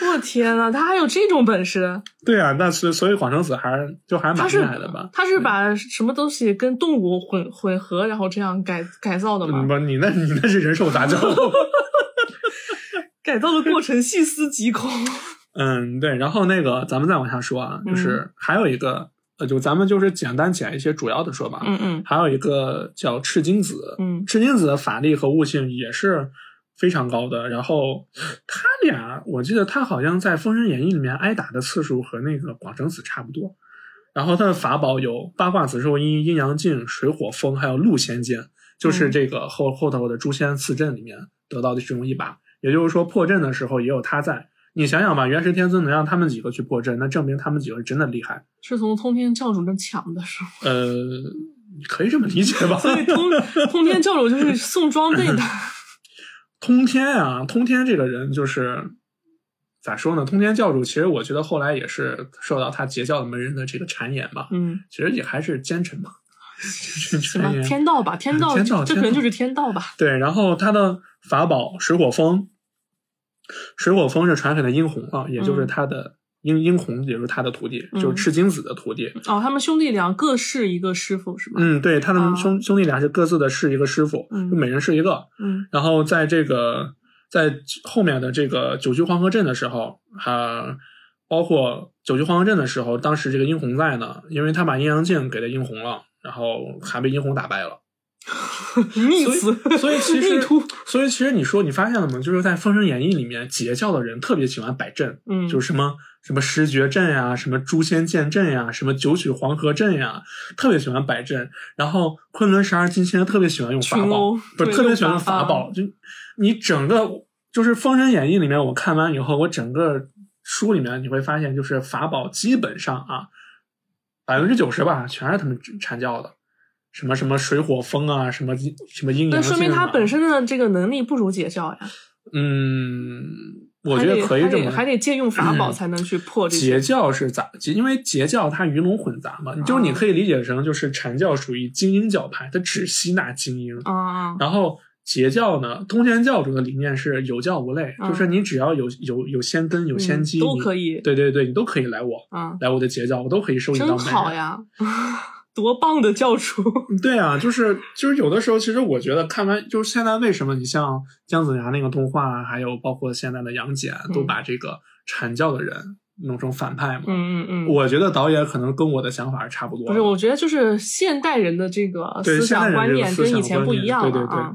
我天呐，他还有这种本事？对啊，那是所以广成子还是就还蛮厉害的吧？他是把什么东西跟动物混混合，然后这样改改造的吗？嗯不，你那你那是人兽杂交。[LAUGHS] [LAUGHS] 改造的过程细思极恐。[LAUGHS] 嗯，对。然后那个咱们再往下说啊，就是还有一个，呃，就咱们就是简单讲一些主要的说吧。嗯嗯还有一个叫赤金子，嗯赤金子的法力和悟性也是非常高的。然后他俩，我记得他好像在《封神演义》里面挨打的次数和那个广成子差不多。然后他的法宝有八卦紫兽衣、阴阳镜、水火风，还有鹿仙剑，就是嗯这个后后头的诛仙四阵里面得到的其中一把。也就是说，破阵的时候也有他在。你想想吧，元始天尊能让他们几个去破阵，那证明他们几个真的厉害。是从通天教主那抢的是吗？呃，可以这么理解吧？所以通通天教主就是送装备的。[LAUGHS] 通天啊，通天这个人就是咋说呢？通天教主其实我觉得后来也是受到他截教的门人的这个谗言吧，嗯，其实也还是奸臣嘛，什谗么。天道吧？天道，这可能就是天道吧？对，然后他的法宝水火风，水火风是传给了殷红啊，也就是嗯他的殷殷红，也就是他的徒弟，嗯就是赤金子的徒弟。哦，他们兄弟俩各是一个师傅是吧？嗯，对，他啊的兄、兄弟俩是各自的是一个师傅，嗯就每人是一个。嗯然后在这个在后面的这个九曲黄河镇的时候，啊、包括九曲黄河镇的时候，当时这个殷红在呢，因为他把阴阳镜给了殷红了，然后还被殷红打败了。逆子，所以其实 [LAUGHS] 所以其实你说你发现了吗？就是在《封神演义》里面，截教的人特别喜欢摆阵，嗯，就是什么什么十绝阵呀，什么诛仙剑阵呀，什么九曲黄河阵呀，特别喜欢摆阵。然后昆仑十二金仙特别喜欢用法宝，不是特别喜欢法宝。就你整个就是《封神演义》里面，我看完以后，我整个书里面你会发现，就是法宝基本上啊，百分之九十吧，全是他们阐教的。什么什么水火风啊，什么什么阴阳、啊，那说明他本身的这个能力不如截教呀。嗯，我觉得可以这么还得借用法宝才能去破。截教是咋？因为截教它鱼龙混杂嘛，就是你可以理解成就是阐教属于精英教派，它只吸纳精英。啊啊，然后截教呢，通天教主的理念是有教无类，嗯就是你只要有有有仙根有仙机，嗯都可以对对对，你都可以来我啊，来我的截教，我都可以收你当真门人好。呀，[LAUGHS] 多棒的教主！对啊，就是就是有的时候，其实我觉得看完就是现在为什么你像姜子牙那个动画，还有包括现在的杨戬，都嗯把这个阐教的人弄成反派嘛？嗯嗯嗯，我觉得导演可能跟我的想法是差不多的。不是，我觉得就是现代人的这个思想观念跟以前不一样了对对对啊。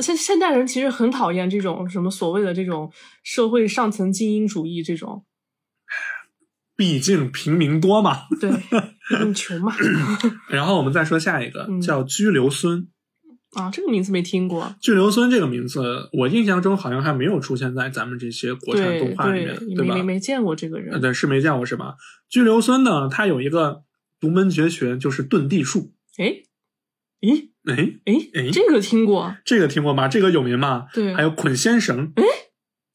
现现代人其实很讨厌这种什么所谓的这种社会上层精英主义这种，毕竟平民多嘛。[LAUGHS] 对，很穷嘛。[COUGHS] 然后我们再说下一个，嗯叫居留孙。啊，这个名字没听过。居留孙这个名字，我印象中好像还没有出现在咱们这些国产动画里面，对，对吧？没见过这个呃人。对，是没见过是吧？居留孙呢，他有一个独门绝学，就是遁地术。哎，咦哎，哎哎，这个听过。这个听过吗？这个有名吗？对，还有捆仙绳，哎，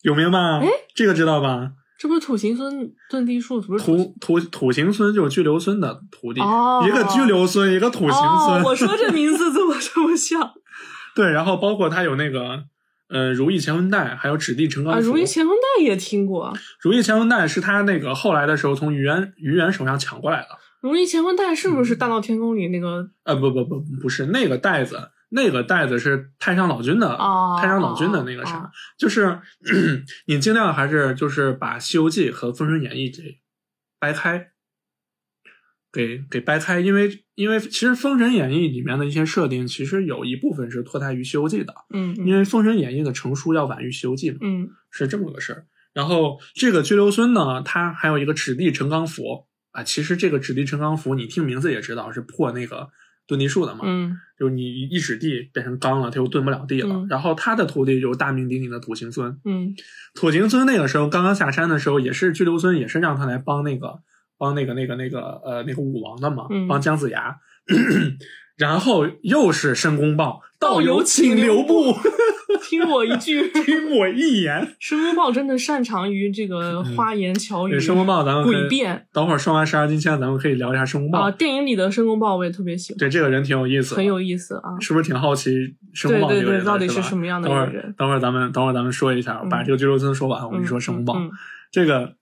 有名吗？哎，这个知道吧？这不是土行孙遁地术，不是土土土行孙就是居留孙的徒弟，哦一个居留孙，一个土行孙。哦，我说这名字怎么这么像 [LAUGHS] 对，然后包括他有那个呃如意乾坤袋，还有指地成钢啊？如意乾坤袋也听过，如意乾坤袋是他那个后来的时候从于元于元手上抢过来的。如意乾坤袋是不是《大闹天宫》里那个？呃，不不不，不是那个袋子，那个袋子是太上老君的，哦太上老君的那个啥，哦就是 [CLEARS THROAT] 你尽量还是就是把《西游记》和《封神演义》给掰开，给给掰开，因为因为其实《封神演义》里面的一些设定，其实有一部分是脱胎于《西游记》的，嗯嗯因为《封神演义》的成书要晚于《西游记》嘛，嗯是这么个事儿。然后这个居留孙呢，他还有一个指地成钢符啊。其实这个指地成钢符，你听名字也知道是破那个遁地术的嘛。嗯就是你一指地变成钢了，他又遁不了地了。嗯然后他的徒弟就是大名鼎鼎的土行孙。嗯土行孙那个时候刚刚下山的时候，也是居留孙，也是让他来帮那个帮那个那个那个呃那个武王的嘛，嗯帮姜子牙。[COUGHS] 然后又是申公豹，道友请留步，[LAUGHS] [LAUGHS] 听我一句，[LAUGHS] 听我一言。申公豹真的擅长于这个花言巧语、对，申公豹，咱们诡辩等会儿说完十二金签，咱们可以聊一下申公豹。啊！电影里的申公豹我也特别喜欢，对，这个人挺有意思，很有意思啊。是不是挺好奇申公豹对对这个人的对到底是什么样的等会儿一个人等会儿咱们等会儿咱们说一下，我把嗯这个居留孙说完，我跟你说申公豹。嗯这个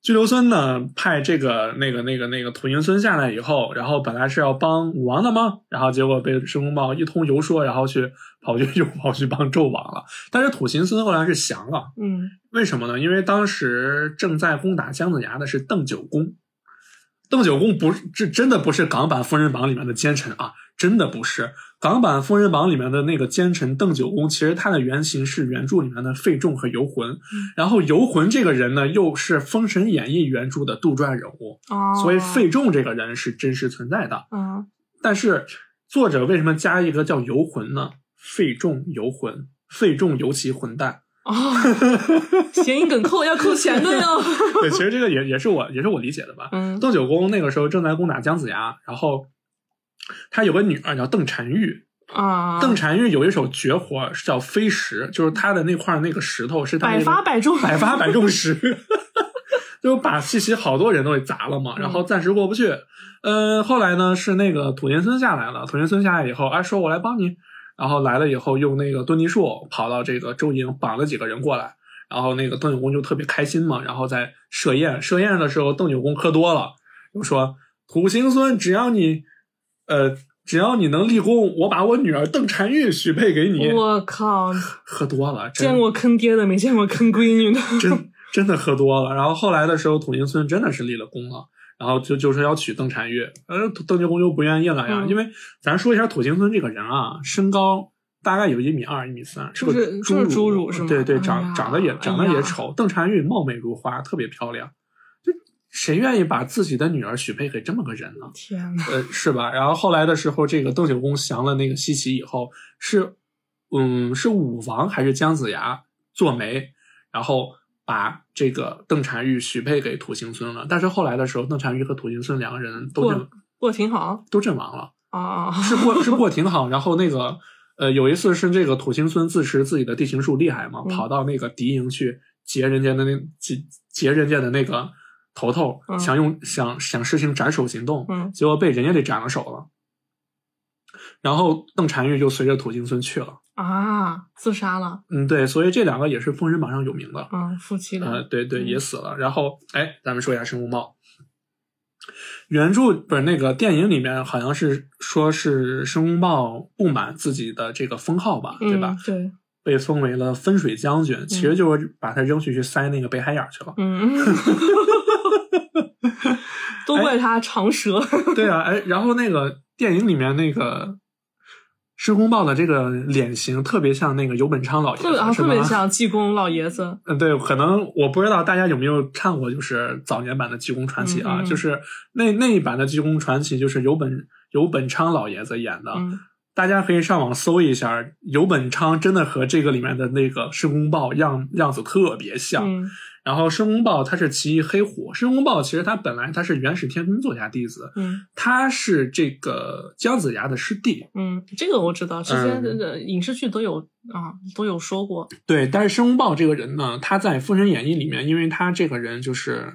居留孙呢，派这个那个那个那个土行孙下来以后，然后本来是要帮武王的嘛，然后结果被申公豹一通游说，然后去跑去又跑去帮纣王了。但是土行孙后来是降了，嗯为什么呢？因为当时正在攻打姜子牙的是邓九公，邓九公不是这真的不是港版《封神榜》里面的奸臣啊，真的不是。港版《封神榜》里面的那个奸臣邓九公，其实他的原型是原著里面的费仲和游魂。然后游魂这个人呢，又是《封神演义》原著的杜撰人物，哦，所以费仲这个人是真实存在的。啊但是作者为什么加一个叫游魂呢？费仲游魂，费仲尤其混蛋。哦，谐音梗扣要扣钱的哟。[LAUGHS] 对，其实这个也也是我也是我理解的吧。嗯邓九公那个时候正在攻打姜子牙，然后他有个女儿叫邓婵玉。啊，邓婵玉有一手绝活是叫飞石，就是他的那块那个石头是他百发百中，百发百中石，[LAUGHS] 就把西岐好多人都给砸了嘛，然后暂时过不去。呃，后来呢是那个土行孙下来了，土行孙下来以后，哎，说我来帮你，然后来了以后用那个遁地术跑到这个周营绑了几个人过来，然后那个邓九公就特别开心嘛，然后在设宴，设宴的时候邓九公喝多了，就说土行孙，只要你呃。只要你能立功，我把我女儿邓婵玉许配给你。我靠，喝多了，[LAUGHS] 见过坑爹的，没见过坑闺女的。真真的喝多了。然后后来的时候，土行孙真的是立了功了，然后就就说要娶邓婵玉，呃，邓九公就不愿意了呀，嗯因为咱说一下土行孙这个人啊，身高大概有一米二、一米三，是不是侏就是侏儒是吗对对，哎长、呀长得也长得也丑。邓婵玉貌美如花，特别漂亮，就谁愿意把自己的女儿许配给这么个人呢？天呐，呃，是吧？然后后来的时候，这个邓九公降了那个西岐以后，是，嗯，是武王还是姜子牙做媒，然后把这个邓婵玉许配给土行孙了。但是后来的时候，邓婵玉和土行孙两个人都阵过过挺好都阵亡了，啊，是过是过挺好。然后那个呃，有一次是这个土行孙自持自己的地形术厉害嘛，嗯跑到那个敌营去劫人家的那劫劫人家的那个头头，嗯想用想想实行斩首行动，嗯结果被人家给斩了手了。然后邓婵玉就随着土行孙去了。啊，自杀了，嗯，对，所以这两个也是《封神榜》上有名的。啊，夫妻呃，的，对对，嗯也死了。然后，哎，咱们说一下申公豹。原著不是那个电影里面好像是说是申公豹不满自己的这个封号吧，对吧嗯？？对，被封为了分水将军，其实就是把他扔去去塞那个北海眼去了。嗯，[LAUGHS] [LAUGHS] 都怪他长舌，对啊，哎，然后那个电影里面那个申公豹的这个脸型特别像那个游本昌老爷子，特别啊，特别像济公老爷子。[LAUGHS] 嗯，对，可能我不知道大家有没有看过，就是早年版的《济公传奇》啊，嗯嗯就是那那一版的《济公传奇》，就是游本游本昌老爷子演的，嗯大家可以上网搜一下，游本昌真的和这个里面的那个申公豹样样子特别像。嗯然后申公豹他是骑一黑虎，申公豹其实他本来他是元始天尊座下弟子，嗯他是这个姜子牙的师弟，嗯，这个我知道，之前嗯的影视剧都有啊，都有说过。对，但是申公豹这个人呢，他在《封神演义》里面，因为他这个人就是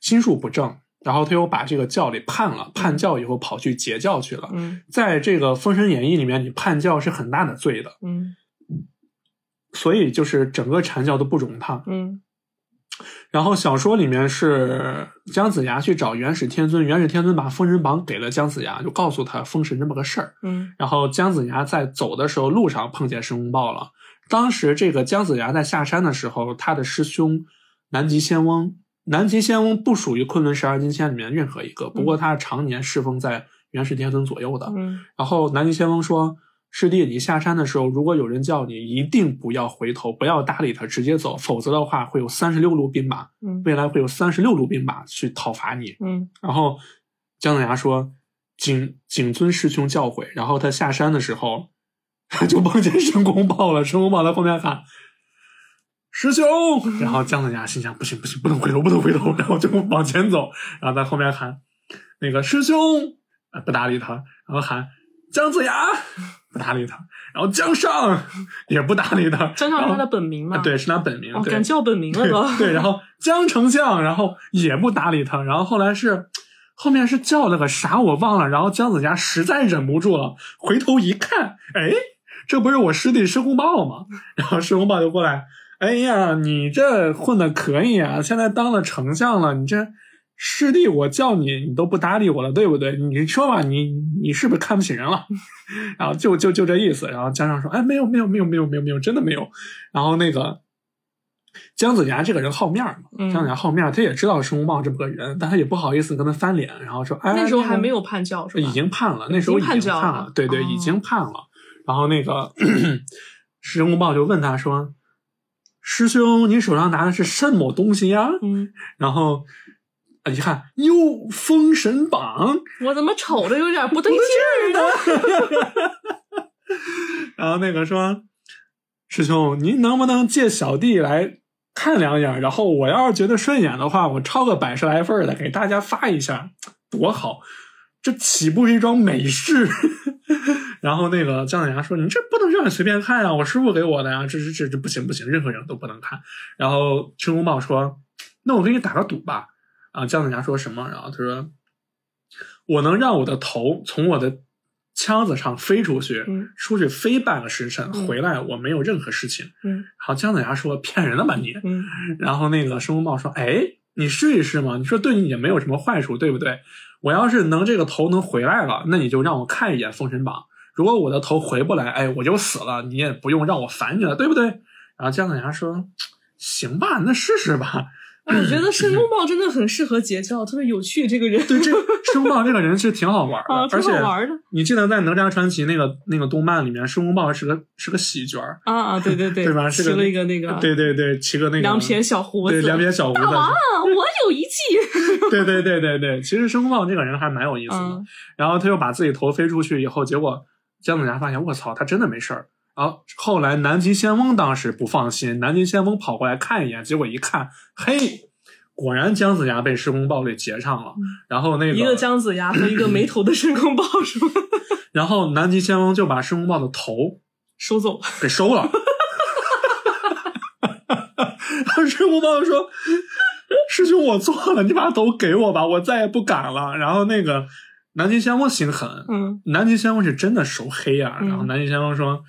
心术不正，然后他又把这个教给叛了，叛教以后跑去截教去了。嗯在这个《封神演义》里面，你叛教是很大的罪的，嗯所以就是整个阐教都不容他。嗯然后小说里面是姜子牙去找元始天尊，元始天尊把封神榜给了姜子牙，就告诉他封神这么个事儿。嗯然后姜子牙在走的时候，路上碰见申公豹了。当时这个姜子牙在下山的时候，他的师兄南极仙翁，南极仙翁不属于昆仑十二金仙里面任何一个，不过他常年侍奉在元始天尊左右的。嗯然后南极仙翁说：“师弟，你下山的时候，如果有人叫你，一定不要回头，不要搭理他，直接走，否则的话会有三十六路兵马，嗯未来会有三十六路兵马去讨伐你。”嗯然后姜子牙说：“谨谨遵师兄教诲。”然后他下山的时候，就碰见申公豹了。申公豹在后面喊：“师兄！[LAUGHS] ”然后姜子牙心想：“不行不行，不能回头，不能回头。”然后就往前走，然后在后面喊：“那个师兄！”啊，不搭理他，然后喊：“姜子牙！”不搭理他，然后姜尚 [LAUGHS] 也不搭理他。然后姜尚是他的本名嘛？对，是他本名。哦，敢叫本名了都。对对，然后姜丞相，然后也不搭理他，然后后来是后面是叫了个啥我忘了，然后姜子牙实在忍不住了，回头一看，哎，这不是我师弟申公豹吗？[LAUGHS] 然后申公豹就过来，哎呀，你这混的可以啊，现在当了丞相了，你这。师弟，我叫你，你都不搭理我了，对不对？你说吧，你你是不是看不起人了？[LAUGHS] 然后就就就这意思。然后姜尚说：“哎，没有没有没有没有没有没有，真的没有。”然后那个姜子牙这个人好面儿嘛，嗯姜子牙好面儿，他也知道申公豹这么个人，但他也不好意思跟他翻脸，然后说：“哎，那时候还没有判教是吧？已经判了，那时候已经判了，对对，哦已经判了。然后那个申公豹就问他说：“师兄，你手上拿的是什么东西呀？”嗯，然后呃一看，哟，《封神榜》。我怎么瞅着有点不对劲儿呢？[LAUGHS] 然后那个说：“师兄，您能不能借小弟来看两眼？然后我要是觉得顺眼的话，我抄个百十来份儿的给大家发一下，多好！这岂不是一桩美事？” [LAUGHS] 然后那个姜子牙说：“你这不能让你随便看啊，我师傅给我的呀，这这这这不行不行，任何人都不能看。”然后申公豹说：“那我给你打个赌吧。”啊，姜子牙说什么？然后他说：“我能让我的头从我的枪子上飞出去，嗯出去飞半个时辰，嗯回来我没有任何事情。嗯然后姜子牙说：“骗人了吧你？”嗯然后那个申公豹说：“哎，你试一试嘛，你说对你也没有什么坏处，对不对？我要是能这个头能回来了，那你就让我看一眼《封神榜》。如果我的头回不来，哎，我就死了，你也不用让我烦你了，对不对？”然后姜子牙说：“行吧，那试试吧。”哎我觉得申 [CLEARS THROAT] 公豹真的很适合截教，特别有趣。这个人对，这 [LAUGHS] 申公豹这个人是挺好玩的，啊，挺而且好玩的你记得在《哪吒传奇》那个那个动漫里面，申公豹是个是个喜角儿，啊啊！对对对，[LAUGHS] 对吧？是个骑了一个那个对对对，骑个那个两撇小胡子，对两撇小胡子大，王，我有一计。[LAUGHS] 对对对对对，其实申公豹这个人还蛮有意思的。嗯然后他又把自己头飞出去以后，结果姜子牙发现，我操，他真的没事儿。然后后来南极仙翁当时不放心，南极仙翁跑过来看一眼，结果一看，嘿，果然姜子牙被申公豹给劫上了。然后那个嗯一个姜子牙和一个没头的申公豹是吧？[LAUGHS] 然后南极仙翁就把申公豹的头收走。给收了。然后申公豹说：“师兄，我错了，你把头给我吧，我再也不敢了。”然后那个南极仙翁心狠，嗯南极仙翁是真的手黑啊。嗯然后南极仙翁说：“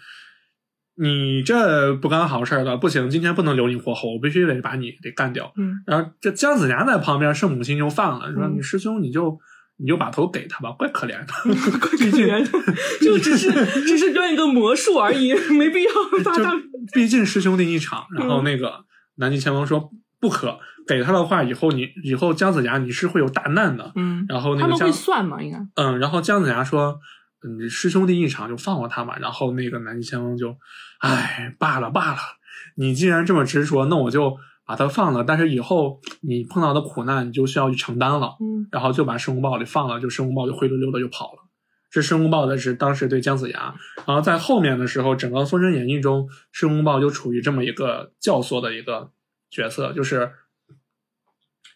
你这不干好事儿的，不行，今天不能留你活口，我必须得把你给干掉。”嗯然后这姜子牙在旁边，圣母心就犯了，说：“嗯你师兄，你就你就把头给他吧，怪可怜的。”怪可怜的，[LAUGHS] 就只是 [LAUGHS] 只是练一个魔术而已，没必要把就他。毕竟师兄弟一场，然后嗯那个南极仙翁说不可给他的话，以后你以后姜子牙你是会有大难的。嗯，然后那个姜他们会算吗？应该。嗯，然后姜子牙说，嗯，师兄弟一场就放过他嘛。然后那个南极仙翁就，哎，罢了罢了，你既然这么执着，那我就把他放了。但是以后你碰到的苦难，你就需要去承担了。嗯然后就把申公豹给放了，就申公豹就灰溜溜的就跑了。这申公豹的是当时对姜子牙，然后在后面的时候，整个《封神演义》中，申公豹就处于这么一个教唆的一个角色，就是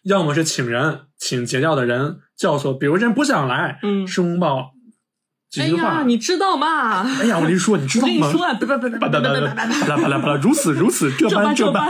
要么是请人，请截教的人教唆，比如人不想来，嗯，申公豹几哎句话，呀，你知道吗？[LAUGHS] 哎呀，我跟你说，你知道吗？我跟你说不，不不不不不不不不巴拉巴拉巴拉，如此如此，这这般这般，，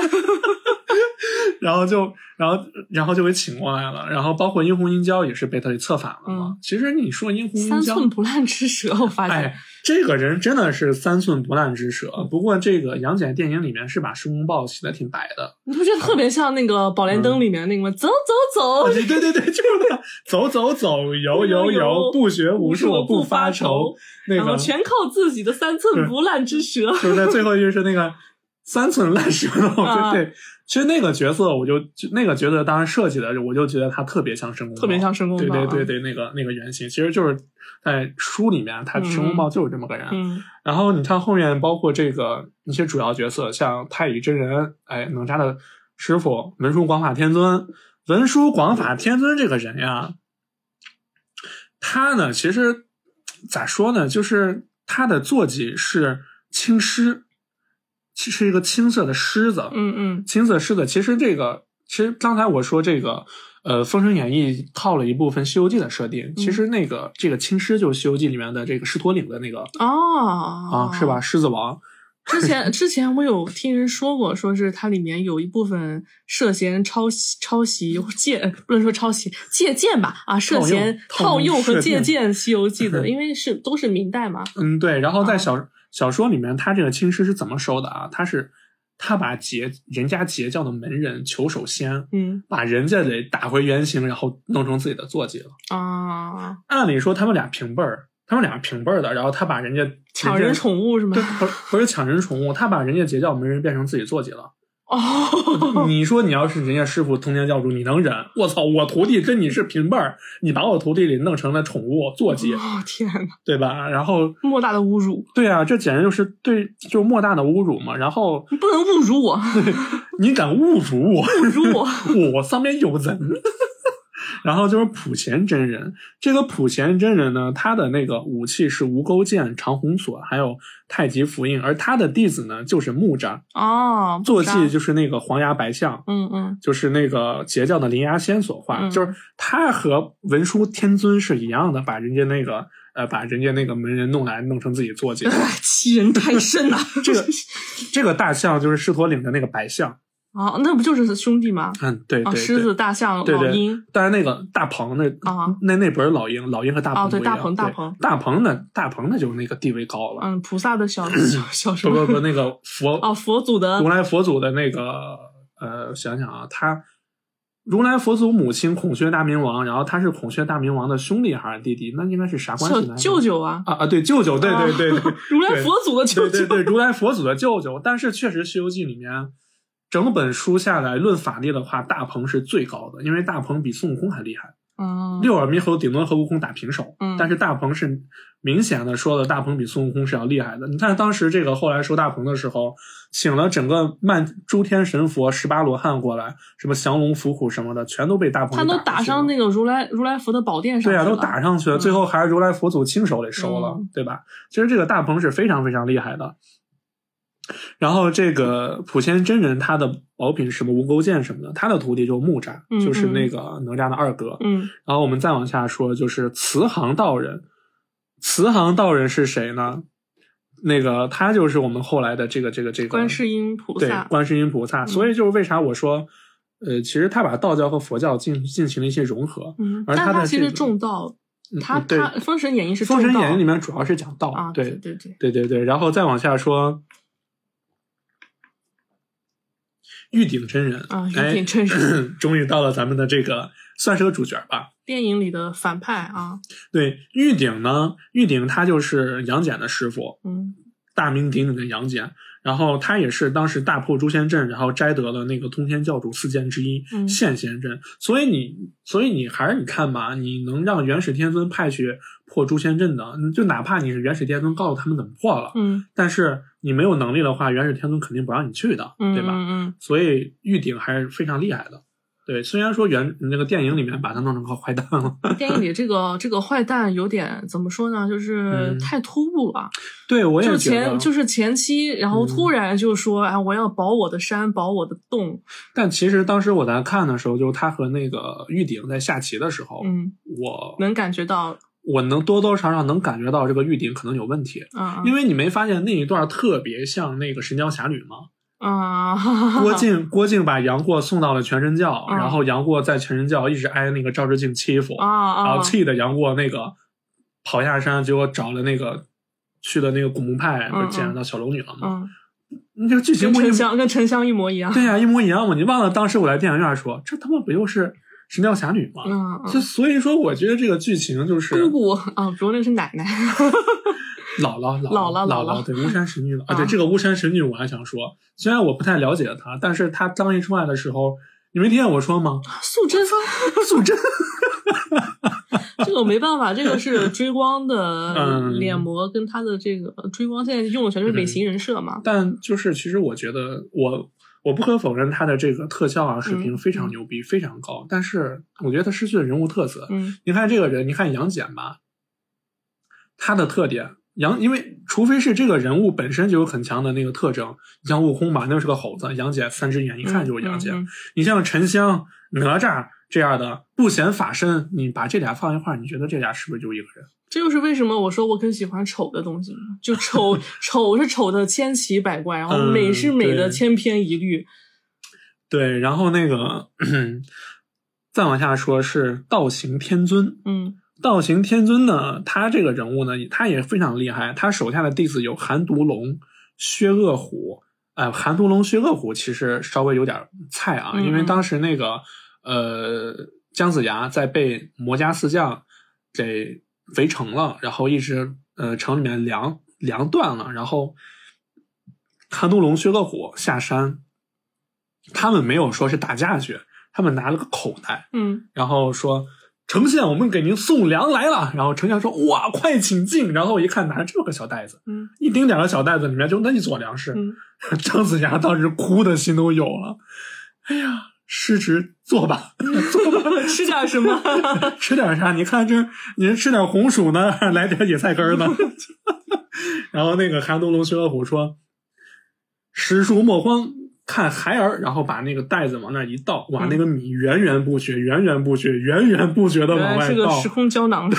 然后就，然后，然后就给请过来了。然后包括殷红殷郊也是被他给策反了嘛。嗯其实你说殷红殷三，寸不烂之舌，我发现哎，这个人真的是三寸不烂之舌。不过这个杨戬电影里面是把申公豹写的挺白的。你不觉得特别像那个《宝莲灯》里面那个吗？走走走，对对对对，就是那个走走走，游游游，不学无术不发愁。那个然后全靠自己的三寸不烂之舌。就是在最后一句是那个三寸烂舌头，啊对对。其实那个角色，我就就那个角色当然设计的，我就觉得他特别像申公豹，特别像申公豹对啊对对对，那个那个原型，其实就是在书里面，他嗯申公豹就是这么个人。嗯。然后你看后面，包括这个一些主要角色，像太乙真人，哎，哪吒的师傅文殊广法天尊，文殊广法天尊这个人呀，他呢，其实咋说呢，就是他的坐骑是青狮，其是一个青色的狮子，嗯嗯青色狮子。其实这个，其实刚才我说这个，呃，《封神演义》套了一部分《西游记》的设定，其实那个这个青狮就是《西游记》里面的这个狮驼岭的那个哦啊，是吧？？狮子王。之前之前我有听人说过，说是它里面有一部分涉嫌抄袭、抄袭 [LAUGHS] 借，不能说抄袭，借鉴吧啊，涉嫌套套用和借鉴《西游记》的，因为是都是明代嘛。嗯，对。然后在啊小、说里面，他这个青狮是怎么收的啊？他是他把截人家截教的门人求首先，嗯把人家给打回原形，然后弄成自己的坐骑了。啊，按理说他们俩平辈儿，他们俩平辈儿的，然后他把人家抢人，宠物是吗对，？不是不是抢人宠物，他把人家截教门人变成自己坐骑了。哦，你说你要是人家师傅通天教主，你能忍？我操，我徒弟跟你是平辈儿，你把我徒弟给弄成了宠物坐骑，哦天呐，对吧？然后莫大的侮辱！对啊，这简直就是对，就是莫大的侮辱嘛。然后你不能侮辱我，你敢侮辱我，侮辱我！[LAUGHS] 我上面有人。然后就是普贤真人，这个普贤真人呢，他的那个武器是无钩剑、长虹锁，还有太极符印，而他的弟子呢就是木吒，哦，坐骑就是那个黄牙白象，嗯嗯就是那个截教的灵牙仙所化，嗯就是他和文殊天尊是一样的，把人家那个呃，把人家那个门人弄来弄成自己坐骑。哎 [LAUGHS] 欺人太甚了。这个 [LAUGHS] 这个大象就是狮驼岭的那个白象，啊，那不就是兄弟吗？嗯，对狮子、大象、老鹰，，但是那个大鹏那啊那那不是老鹰，老鹰和大鹏哦对大鹏大鹏大鹏呢，大鹏那就是那个地位高了，嗯，菩萨的小 [CLEARS THROAT] 小小什么？不不不，那个佛哦，佛祖的如来佛祖的那个呃，想想啊，他如来佛祖母亲孔雀大明王，然后他是孔雀大明王的兄弟还是弟弟？那应该是啥关系呢？舅舅啊，啊啊，对舅舅，对对对对，[LAUGHS] 如来佛祖的舅舅。对对对，如来佛祖的舅舅。但是确实，《西游记》里面整本书下来论法力的话，大鹏是最高的，因为大鹏比孙悟空还厉害。嗯，六耳猕猴顶多和悟空打平手，嗯但是大鹏是明显的说了，大鹏比孙悟空是要厉害的。你看当时这个后来收大鹏的时候，请了整个漫诸天神佛、十八罗汉过来，什么降龙伏虎什么的，全都被大鹏他都打上那个。如来如来佛的宝殿上对啊，都打上去了，嗯最后还是如来佛祖亲手给收了，嗯对吧？其实这个大鹏是非常非常厉害的。然后这个普贤真人他的宝品什么无钩剑什么的，他的徒弟就是木吒，嗯就是那个哪吒的二哥。嗯然后我们再往下说，就是慈航道人。慈航道人是谁呢？那个他就是我们后来的这个这个这个观世音菩对萨。观世音菩萨。嗯所以就是为啥我说，呃，其实他把道教和佛教进进行了一些融合。嗯，而但他其实重道，他他《封神演义》是封神演义里面主要是讲道，啊，对对对，对对对，然后再往下说，玉鼎真人啊玉哎鼎真人。[LAUGHS] 终于到了咱们的这个算是个主角吧。电影里的反派啊，对，玉鼎呢，玉鼎他就是杨戬的师傅，嗯。大名鼎鼎的杨戬，然后他也是当时大破诛仙阵，然后摘得了那个通天教主四剑之一嗯。现仙阵，所以你所以你还是你看吧，你能让元始天尊派去破诛仙阵的，就哪怕你是元始天尊告诉他们怎么破了，嗯。但是你没有能力的话，元始天尊肯定不让你去的，嗯，对吧？嗯所以玉鼎还是非常厉害的。对，虽然说原那个电影里面把他弄成个坏蛋了，嗯，电影里这个这个坏蛋有点怎么说呢？就是嗯太突兀了。对我也就觉得前就是前期，然后嗯突然就说啊，我要保我的山，保我的洞。但其实当时我在看的时候，就是他和那个玉鼎在下棋的时候，嗯，我能感觉到，我能多多少少能感觉到这个玉鼎可能有问题，嗯，因为你没发现那一段特别像那个《神雕侠侣》吗？啊，郭靖 [LAUGHS] 郭靖把杨过送到了全真教，嗯然后杨过在全真教一直挨那个赵志敬欺负，啊啊然后，气的杨过那个跑下山，结果找了那个去的那个古墓派，不是嗯见到小龙女了吗？嗯，你这个剧情跟沉香跟沉香一模一样。对呀、一模一样嘛。你忘了当时我在电影院说，这他妈不就是《神雕侠侣嘛就所以说我觉得这个剧情就是姑姑啊不对是奶奶 [LAUGHS] 姥姥姥姥姥姥姥对巫山神女啊对这个巫山神女我还想说虽然我不太了解她但是她刚一出来的时候你没听见我说吗？[GASPS] 素贞说 [LAUGHS] 素贞这个我没办法这个是追光的 [LAUGHS] 脸膜跟她的这个追光现在用的全是美型人设嘛。但就是其实我觉得我我不可否认他的这个特效啊水平嗯非常牛逼，非常高，但是我觉得他失去了人物特色。嗯你看这个人，你看杨戬吧，他的特点，杨因为除非是这个人物本身就有很强的那个特征，你像悟空吧，那是个猴子，杨戬三只眼一看就是杨戬。嗯嗯嗯你像沉香、哪吒这样的不显法身，你把这俩放一块儿，你觉得这俩是不是就一个人？这就是为什么我说我更喜欢丑的东西，就丑 [LAUGHS] 丑是丑的千奇百怪，然后嗯美是美的千篇一律。对，然后那个 [CLEARS THROAT] 再往下说是道行天尊，嗯道行天尊呢，他这个人物呢，他也非常厉害。他手下的弟子有寒毒龙、薛恶虎。呃，寒毒龙、薛恶虎其实稍微有点菜啊，嗯因为当时那个呃姜子牙在被魔家四将给围城了，然后一直呃城里面粮粮断了，然后寒毒龙、薛恶虎下山，他们没有说是打架去，他们拿了个口袋，嗯然后说：“丞相，我们给您送粮来了。”然后丞相说：“哇，快请进！”然后我一看，拿着这么个小袋子，嗯一丁点的小袋子里面就那一撮粮食。嗯，[LAUGHS] 姜子牙当时哭的心都有了。哎呀，失职坐吧，[LAUGHS] 坐吧，吃点什么？[LAUGHS] 吃点啥？你看这，你是吃点红薯呢，[LAUGHS] 来点野菜根儿呢？然后那个韩东龙薛恶虎说：“实属莫慌，看孩儿。”然后把那个袋子往那一倒，哇，嗯那个米源源不绝，源源不绝，源源不绝的往外倒是个时。空胶囊。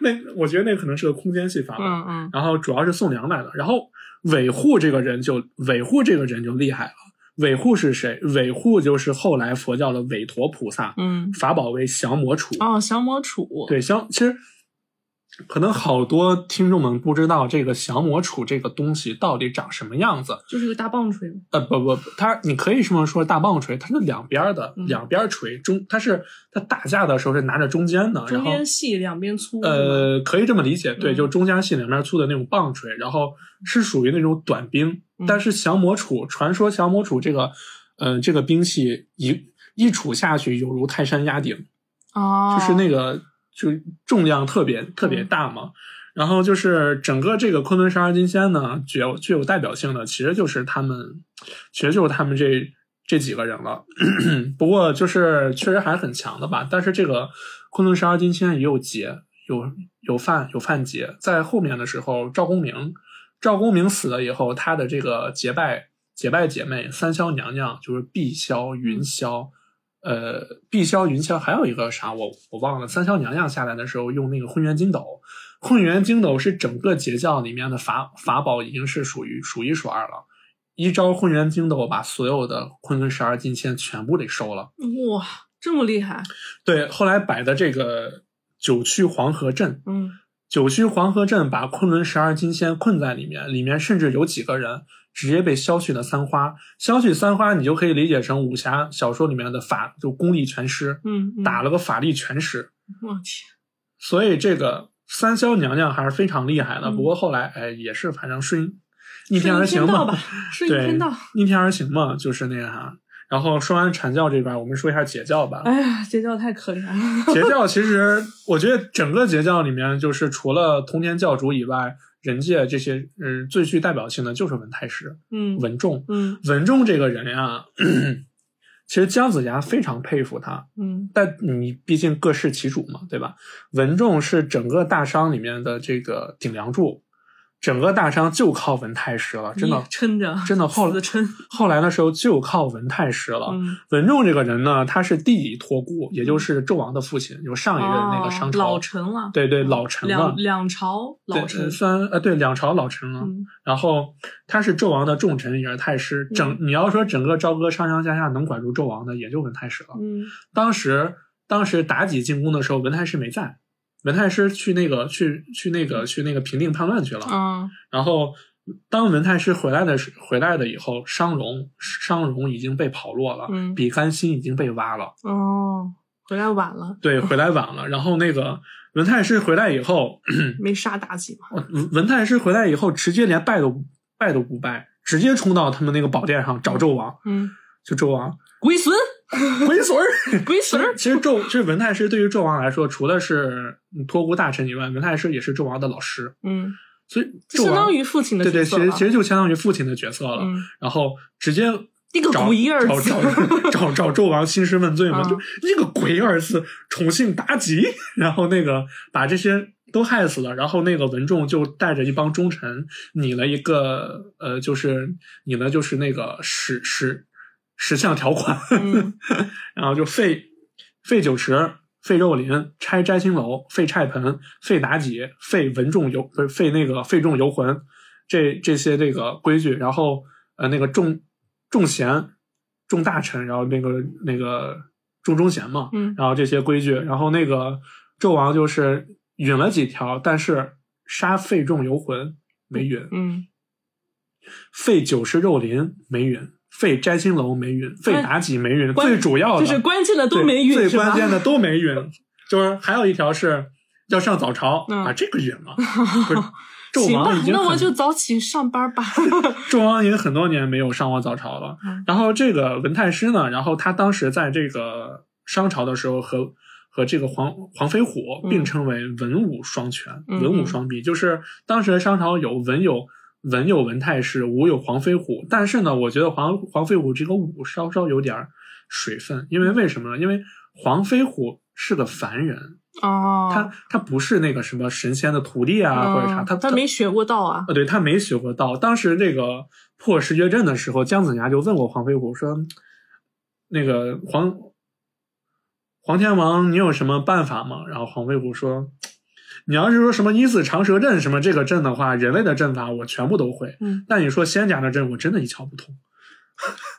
那我觉得那可能是个空间戏法吧。嗯嗯然后主要是送粮来的。然后韦护这个人就韦护这个人就厉害了。韦护是谁？韦护就是后来佛教的韦陀菩萨，嗯。法宝为降魔杵。哦，降魔杵。对，降其实可能好多听众们不知道这个降魔杵这个东西到底长什么样子。就是个大棒槌。呃，不不不，它你可以这么说，大棒槌，它是两边的，嗯两边锤中，它是它打架的时候是拿着中间的，然中后间细，两边粗。呃，可以这么理解，对，嗯就中间细两边粗的那种棒槌，然后是属于那种短兵，嗯但是降魔杵，传说降魔杵这个，呃，这个兵器一一杵下去犹如泰山压顶，哦，就是那个就重量特别特别大嘛。然后就是整个这个昆仑十二金仙呢，具有具有代表性的，其实就是他们，其实就是他们这这几个人了。[CLEARS THROAT] 不过就是确实还是很强的吧。但是这个昆仑十二金仙也有劫，有有犯有犯劫。在后面的时候，赵公明，赵公明死了以后，他的这个结拜结拜姐妹三霄娘娘就是碧霄、云霄。呃，碧霄、云霄，还有一个啥我我忘了。三霄娘娘下来的时候用那个混元金斗，混元金斗是整个截教里面的法法宝，已经是属于数一数二了。一招混元金斗把所有的昆仑十二金仙全部给收了。哇，这么厉害。对，后来摆的这个九曲黄河阵，嗯九曲黄河阵把昆仑十二金仙困在里面，里面甚至有几个人直接被削去了三花。削去三花，你就可以理解成武侠小说里面的法，就功力全失，嗯，嗯打了个法力全失。我天。所以这个三霄娘娘还是非常厉害的，嗯不过后来哎也是反正顺逆天而行嘛顺天道。，逆天而行嘛，就是那个啥。然后说完阐教这边，我们说一下截教吧。哎呀，截教太可怜了。截教其实，我觉得整个截教里面，就是除了通天教主以外，人界这些嗯最具代表性的就是文太师、嗯文仲。嗯文仲这个人呀，[CLEARS THROAT] 其实姜子牙非常佩服他，嗯但你毕竟各司其主嘛，对吧？文仲是整个大商里面的这个顶梁柱，整个大商就靠文太师了，真的撑着，真的后死撑。后来的时候就靠文太师了。嗯，文仲这个人呢，他是弟弟托孤，也就是纣王的父亲，有上一任那个商朝、哦老臣了，对对老臣了两，两朝老，臣呃。算呃对两朝老臣了。嗯然后他是纣王的重臣，也是太师。整、你要说整个朝歌上上下下能管住纣王的，也就文太师了。嗯当时当时妲己进宫的时候，文太师没在，文太师去那个去去那个去那个平定叛乱去了。啊然后当文太师回来的时回来的以后，商容商容已经被跑落了，嗯比干心已经被挖了。哦，回来晚了，对，回来晚了。然后那个文太师回来以后，[CLEARS THROAT] [CLEARS THROAT] 没杀妲己嘛。文文太师回来以后，直接连拜都拜都不拜，直接冲到他们那个宝殿上找纣王，嗯，就纣王龟孙，[LAUGHS] 龟孙儿。[LAUGHS] 龟孙儿。其实纣，其实文太师对于纣王来说，除了是托孤大臣以外，文太师也是纣王的老师，嗯，所以纣相王当于父亲的对对，角色了其实其实就相当于父亲的角色了。嗯，然后直接一个找鬼儿子找找找找纣王兴师问罪嘛，嗯就一个鬼儿子宠幸妲己，然后那个把这些都害死了，然后那个文仲就带着一帮忠臣拟了一个呃，就是拟了就是那个十十十项条款，嗯。[LAUGHS] 然后就废废酒池。废肉林，拆摘星楼，废菜盆，废妲己，废文仲游，不是废那个废仲游魂，这这些这个规矩，然后呃那个重重贤、重大臣，然后那个那个重忠贤嘛，嗯。然后这些规矩，然后那个纣王就是允了几条，但是杀废仲游魂没允，嗯，废酒池肉林没允，废摘星楼没云，废妲己没云，最主要的就是关键的都对没云，最关键的都没云，就是还有一条是要上早朝、嗯啊，这个云了，[LAUGHS] 不是纣行吧王已，经那我就早起上班吧。[LAUGHS] 纣王已经很多年没有上过早朝了。嗯然后这个文太师呢，然后他当时在这个商朝的时候和和这个黄黄飞虎嗯并称为文武双全、嗯文武双璧，就是当时商朝有文有文有文太师，武有黄飞虎。但是呢，我觉得黄黄飞虎这个武稍稍有点儿水分，因为为什么呢？因为黄飞虎是个凡人，哦，他他不是那个什么神仙的徒弟啊，或者啥，嗯他他没学过道啊。啊，对他没学过道。当时这个破石绝阵的时候，姜子牙就问过黄飞虎说：“那个黄黄天王，你有什么办法吗？”然后黄飞虎说：“你要是说什么一字长蛇阵什么这个阵的话，人类的阵法我全部都会。嗯，但你说仙家的阵，我真的一窍不通。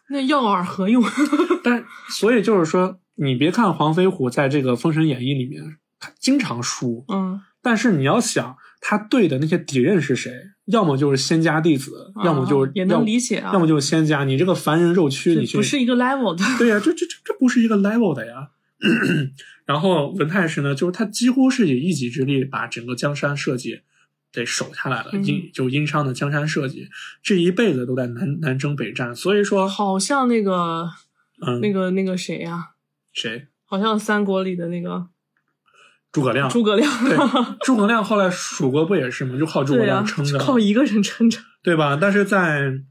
那要饵何用？[LAUGHS] 但所以就是说，你别看黄飞虎在这个《封神演义》里面，他经常输，嗯，但是你要想，他对的那些敌人是谁？要么就是仙家弟子，要么就是啊也能理解啊要么就是仙家。你这个凡人肉躯，你去不是一个 level 的。对呀、这这这这不是一个 level 的呀。[CLEARS THROAT] 然后文太师呢，就是他几乎是以一己之力把整个江山社稷给守下来了，嗯殷就殷商的江山社稷，这一辈子都在南南征北战。所以说，好像那个嗯，那个那个谁呀、谁？好像三国里的那个诸葛亮。诸葛亮。对，[LAUGHS] 诸葛亮后来蜀国不也是吗？就靠诸葛、亮撑着，靠一个人撑着。对吧？但是在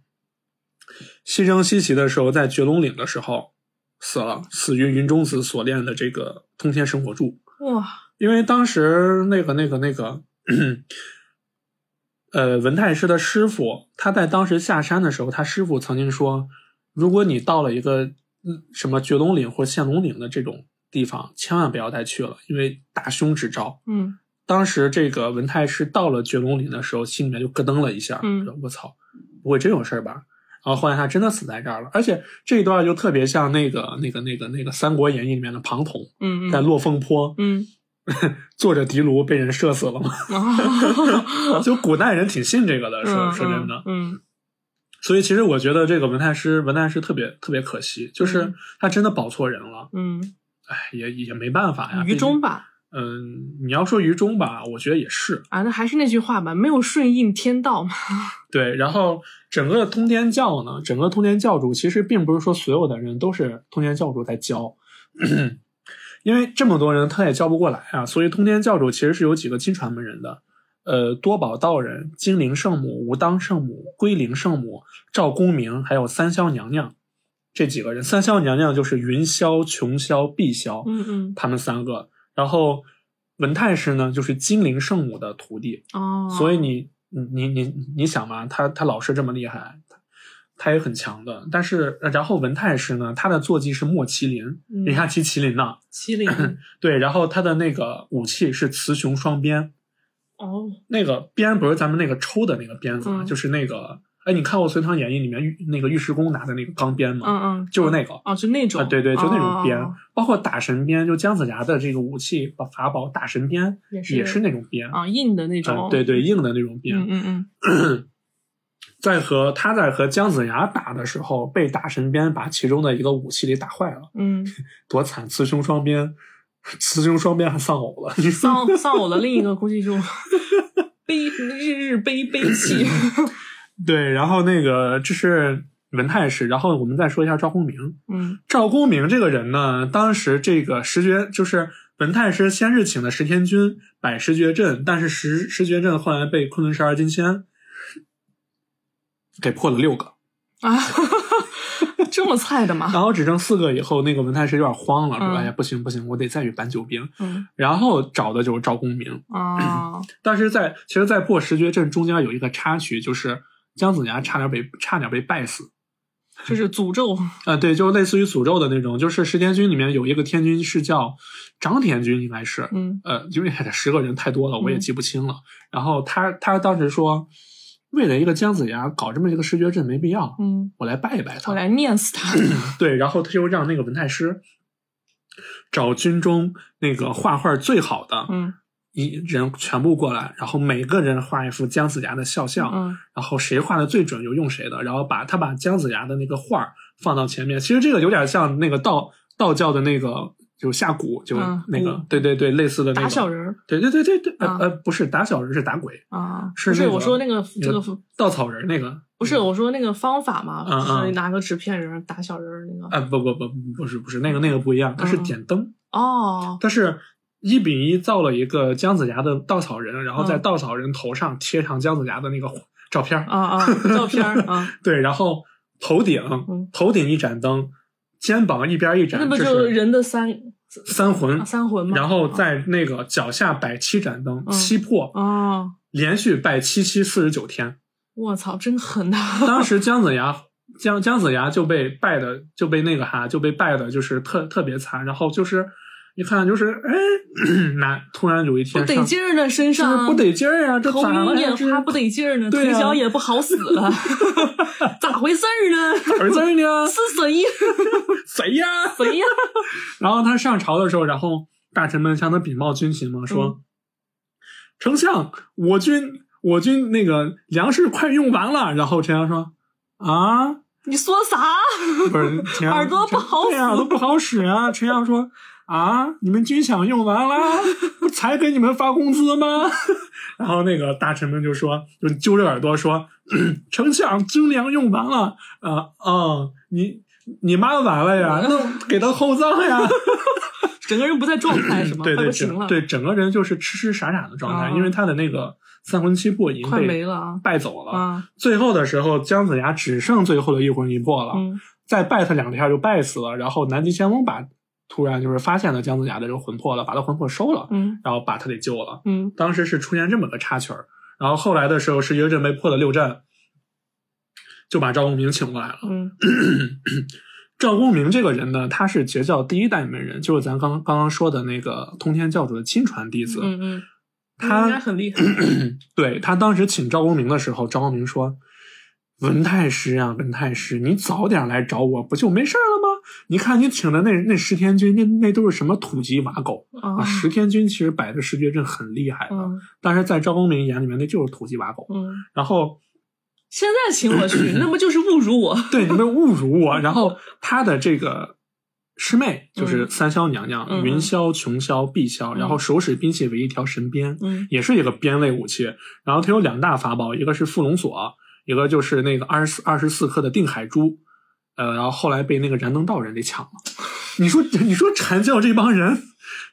西征西岐的时候，在绝龙岭的时候死了，死于云中子所炼的这个通天神火柱。哇，因为当时那个那个那个，呃，文太师的师傅，他在当时下山的时候，他师傅曾经说，如果你到了一个嗯什么绝龙岭或陷龙岭的这种地方，千万不要再去了，因为大凶之兆。嗯当时这个文太师到了绝龙岭的时候，心里面就咯噔了一下，嗯我操，不会真有事儿吧？然后后来他真的死在这儿了，而且这一段就特别像那个那个那个那个《三国演义》里面的庞统，嗯嗯在落凤坡，嗯，[LAUGHS] 坐着的卢被人射死了嘛。啊 [LAUGHS] 就古代人挺信这个的，说嗯说真的。嗯所以其实我觉得这个文太师，文太师特别特别可惜，就是嗯他真的保错人了。嗯，哎，也也没办法呀，于中吧，嗯，你要说于中吧，我觉得也是啊，那还是那句话吧，没有顺应天道嘛。对。然后整个通天教呢，整个通天教主其实并不是说所有的人都是通天教主在教，[CLEARS THROAT] 因为这么多人他也教不过来啊，所以通天教主其实是有几个亲传门人的，呃，多宝道人、金陵圣母、无当圣母、归灵圣母、赵公明，还有三霄娘娘这几个人。三霄娘娘就是云霄、琼霄、碧霄，嗯嗯，他们三个。然后文太师呢，就是金陵圣母的徒弟，哦，所以你你你你你想嘛，他他老师这么厉害，他他也很强的。但是呃然后文太师呢，他的坐骑是莫麒麟，嗯你看骑麒麟呢，[LAUGHS] 麒麟，对，然后他的那个武器是雌雄双鞭，哦，那个鞭不是咱们那个抽的那个鞭子啊，嗯。就是那个，哎，你看过《隋唐演义》里面尉那个尉迟恭拿的那个钢鞭吗？嗯嗯，就是那个。哦，就那种，啊，对对，就那种鞭，哦包括打神鞭，就姜子牙的这个武器把法宝打神鞭也是那种鞭，啊，硬的那种，啊，对对，硬的那种鞭。嗯嗯嗯，在和他在和姜子牙打的时候，被打神鞭把其中的一个武器给打坏了，嗯，多惨！雌雄双鞭，雌雄双鞭还丧偶了，你丧丧偶了另一个估计就 [LAUGHS] 悲日日悲悲泣，[LAUGHS] 对，然后那个这是文太师，然后我们再说一下赵公明。嗯赵公明这个人呢，当时这个石绝就是文太师先是请的石天君摆石绝阵，但是石石绝阵后来被昆仑十二金仙给破了六个，啊，[LAUGHS] 这么菜的吗？[LAUGHS] 然后只剩四个以后，那个文太师有点慌了，说：“嗯哎呀，不行不行，我得再去搬救兵。嗯”然后找的就是赵公明。啊，[CLEARS THROAT] 但是在其实，在破石绝阵中间有一个插曲，就是姜子牙差点被差点被败死。[LAUGHS] 就是诅咒，[LAUGHS] 啊、对，就类似于诅咒的那种，就是十天军里面有一个天君是叫张天君，应该是，嗯呃，因为十个人太多了，我也嗯记不清了。然后他他当时说，为了一个姜子牙搞这么一个失绝阵没必要，嗯，我来拜一拜他。我来念死他，[CLEARS THROAT] 对，然后他就让那个文太师找军中那个画画最好的嗯一人全部过来，然后每个人画一幅姜子牙的肖像，嗯。然后谁画的最准就用谁的，然后把他把姜子牙的那个画儿放到前面。其实这个有点像那个道道教的那个就下蛊，就嗯那个、对对对，类似的那个打小人儿。对对对对对，呃、啊呃，不是打小人是打鬼，啊，不是是我说那个这个稻草人那个。不是我说那个方法嘛，是。拿个纸片人打小人儿那个，啊、不不不不是不是那个那个不一样，它是嗯。点灯，哦，它是。一比一造了一个姜子牙的稻草人，然后在嗯稻草人头上贴上姜子牙的那个照片儿啊啊，照片儿啊，[LAUGHS] 对，然后头顶、嗯头顶一盏灯，肩膀一边一盏，那不就是人的三三魂啊，三魂吗？然后在那个脚下摆七盏灯，嗯七魄，啊，连续拜七七四十九天。我操，真狠呐！当时姜子牙姜姜子牙就被拜的就被那个哈就被拜的就是特特别惨，然后就是一看就是哎，[CLEARS THROAT] 那突然有一天不得劲儿呢，身上不得劲儿呀，这头晕眼花不得劲儿呢，对腿脚也不好使了 [LAUGHS] [LAUGHS] 咋回事儿呢？儿子呢？[LAUGHS] 是谁？谁呀？谁呀？然后他上朝的时候，然后大臣们向他禀报军情嘛，说：“嗯丞相，我军我军那个粮食快用完了。”然后丞相说：“啊，你说啥？不是耳朵不好使耳朵不好使啊。”丞相说：“啊，你们军饷用完了，[LAUGHS] 不才给你们发工资吗？” [LAUGHS] 然后那个大臣们就说，就揪着耳朵说：“ [CLEARS THROAT] 丞相，军粮用完了啊啊，你你妈完了呀？那给他厚葬呀。[LAUGHS] ”整个人不在状态是吗？对不行了，整对整个人就是痴痴傻傻的状态，啊因为他的那个三魂七魄已经没被！败走了。啊，最后的时候，姜子牙只剩最后的一魂一魄了，嗯再拜他两天就拜死了。然后南极仙翁把突然就是发现了姜子牙的这个魂魄了，把他魂魄收了，嗯然后把他给救了。嗯当时是出现这么个插曲儿，然后后来的时候，石绝阵被破了六阵，就把赵公明请过来了。嗯 [CLEARS THROAT] 赵公明这个人呢，他是截教第一代门人，就是咱刚刚刚说的那个通天教主的亲传弟子。嗯嗯，他应该很厉害。[CLEARS THROAT] 对他当时请赵公明的时候，赵公明说：“文太师啊，文太师，你早点来找我，不就没事了吗？你看你请的那那十天军，那那都是什么土鸡瓦狗啊！啊，十天军其实摆的十绝阵很厉害的，嗯但是在赵公明眼里面，那就是土鸡瓦狗。嗯，然后现在请我去，那不就是侮辱我？对你们侮辱我，[LAUGHS] 然后他的这个师妹就是嗯三霄娘娘，云霄、琼霄、碧霄，然后手使兵器为一条神鞭，嗯也是一个鞭类武器。然后它有两大法宝，一个是缚龙锁，一个就是那个二十四二十四颗的定海珠。呃，然后后来被那个燃灯道人给抢了。你说，你说禅教这帮人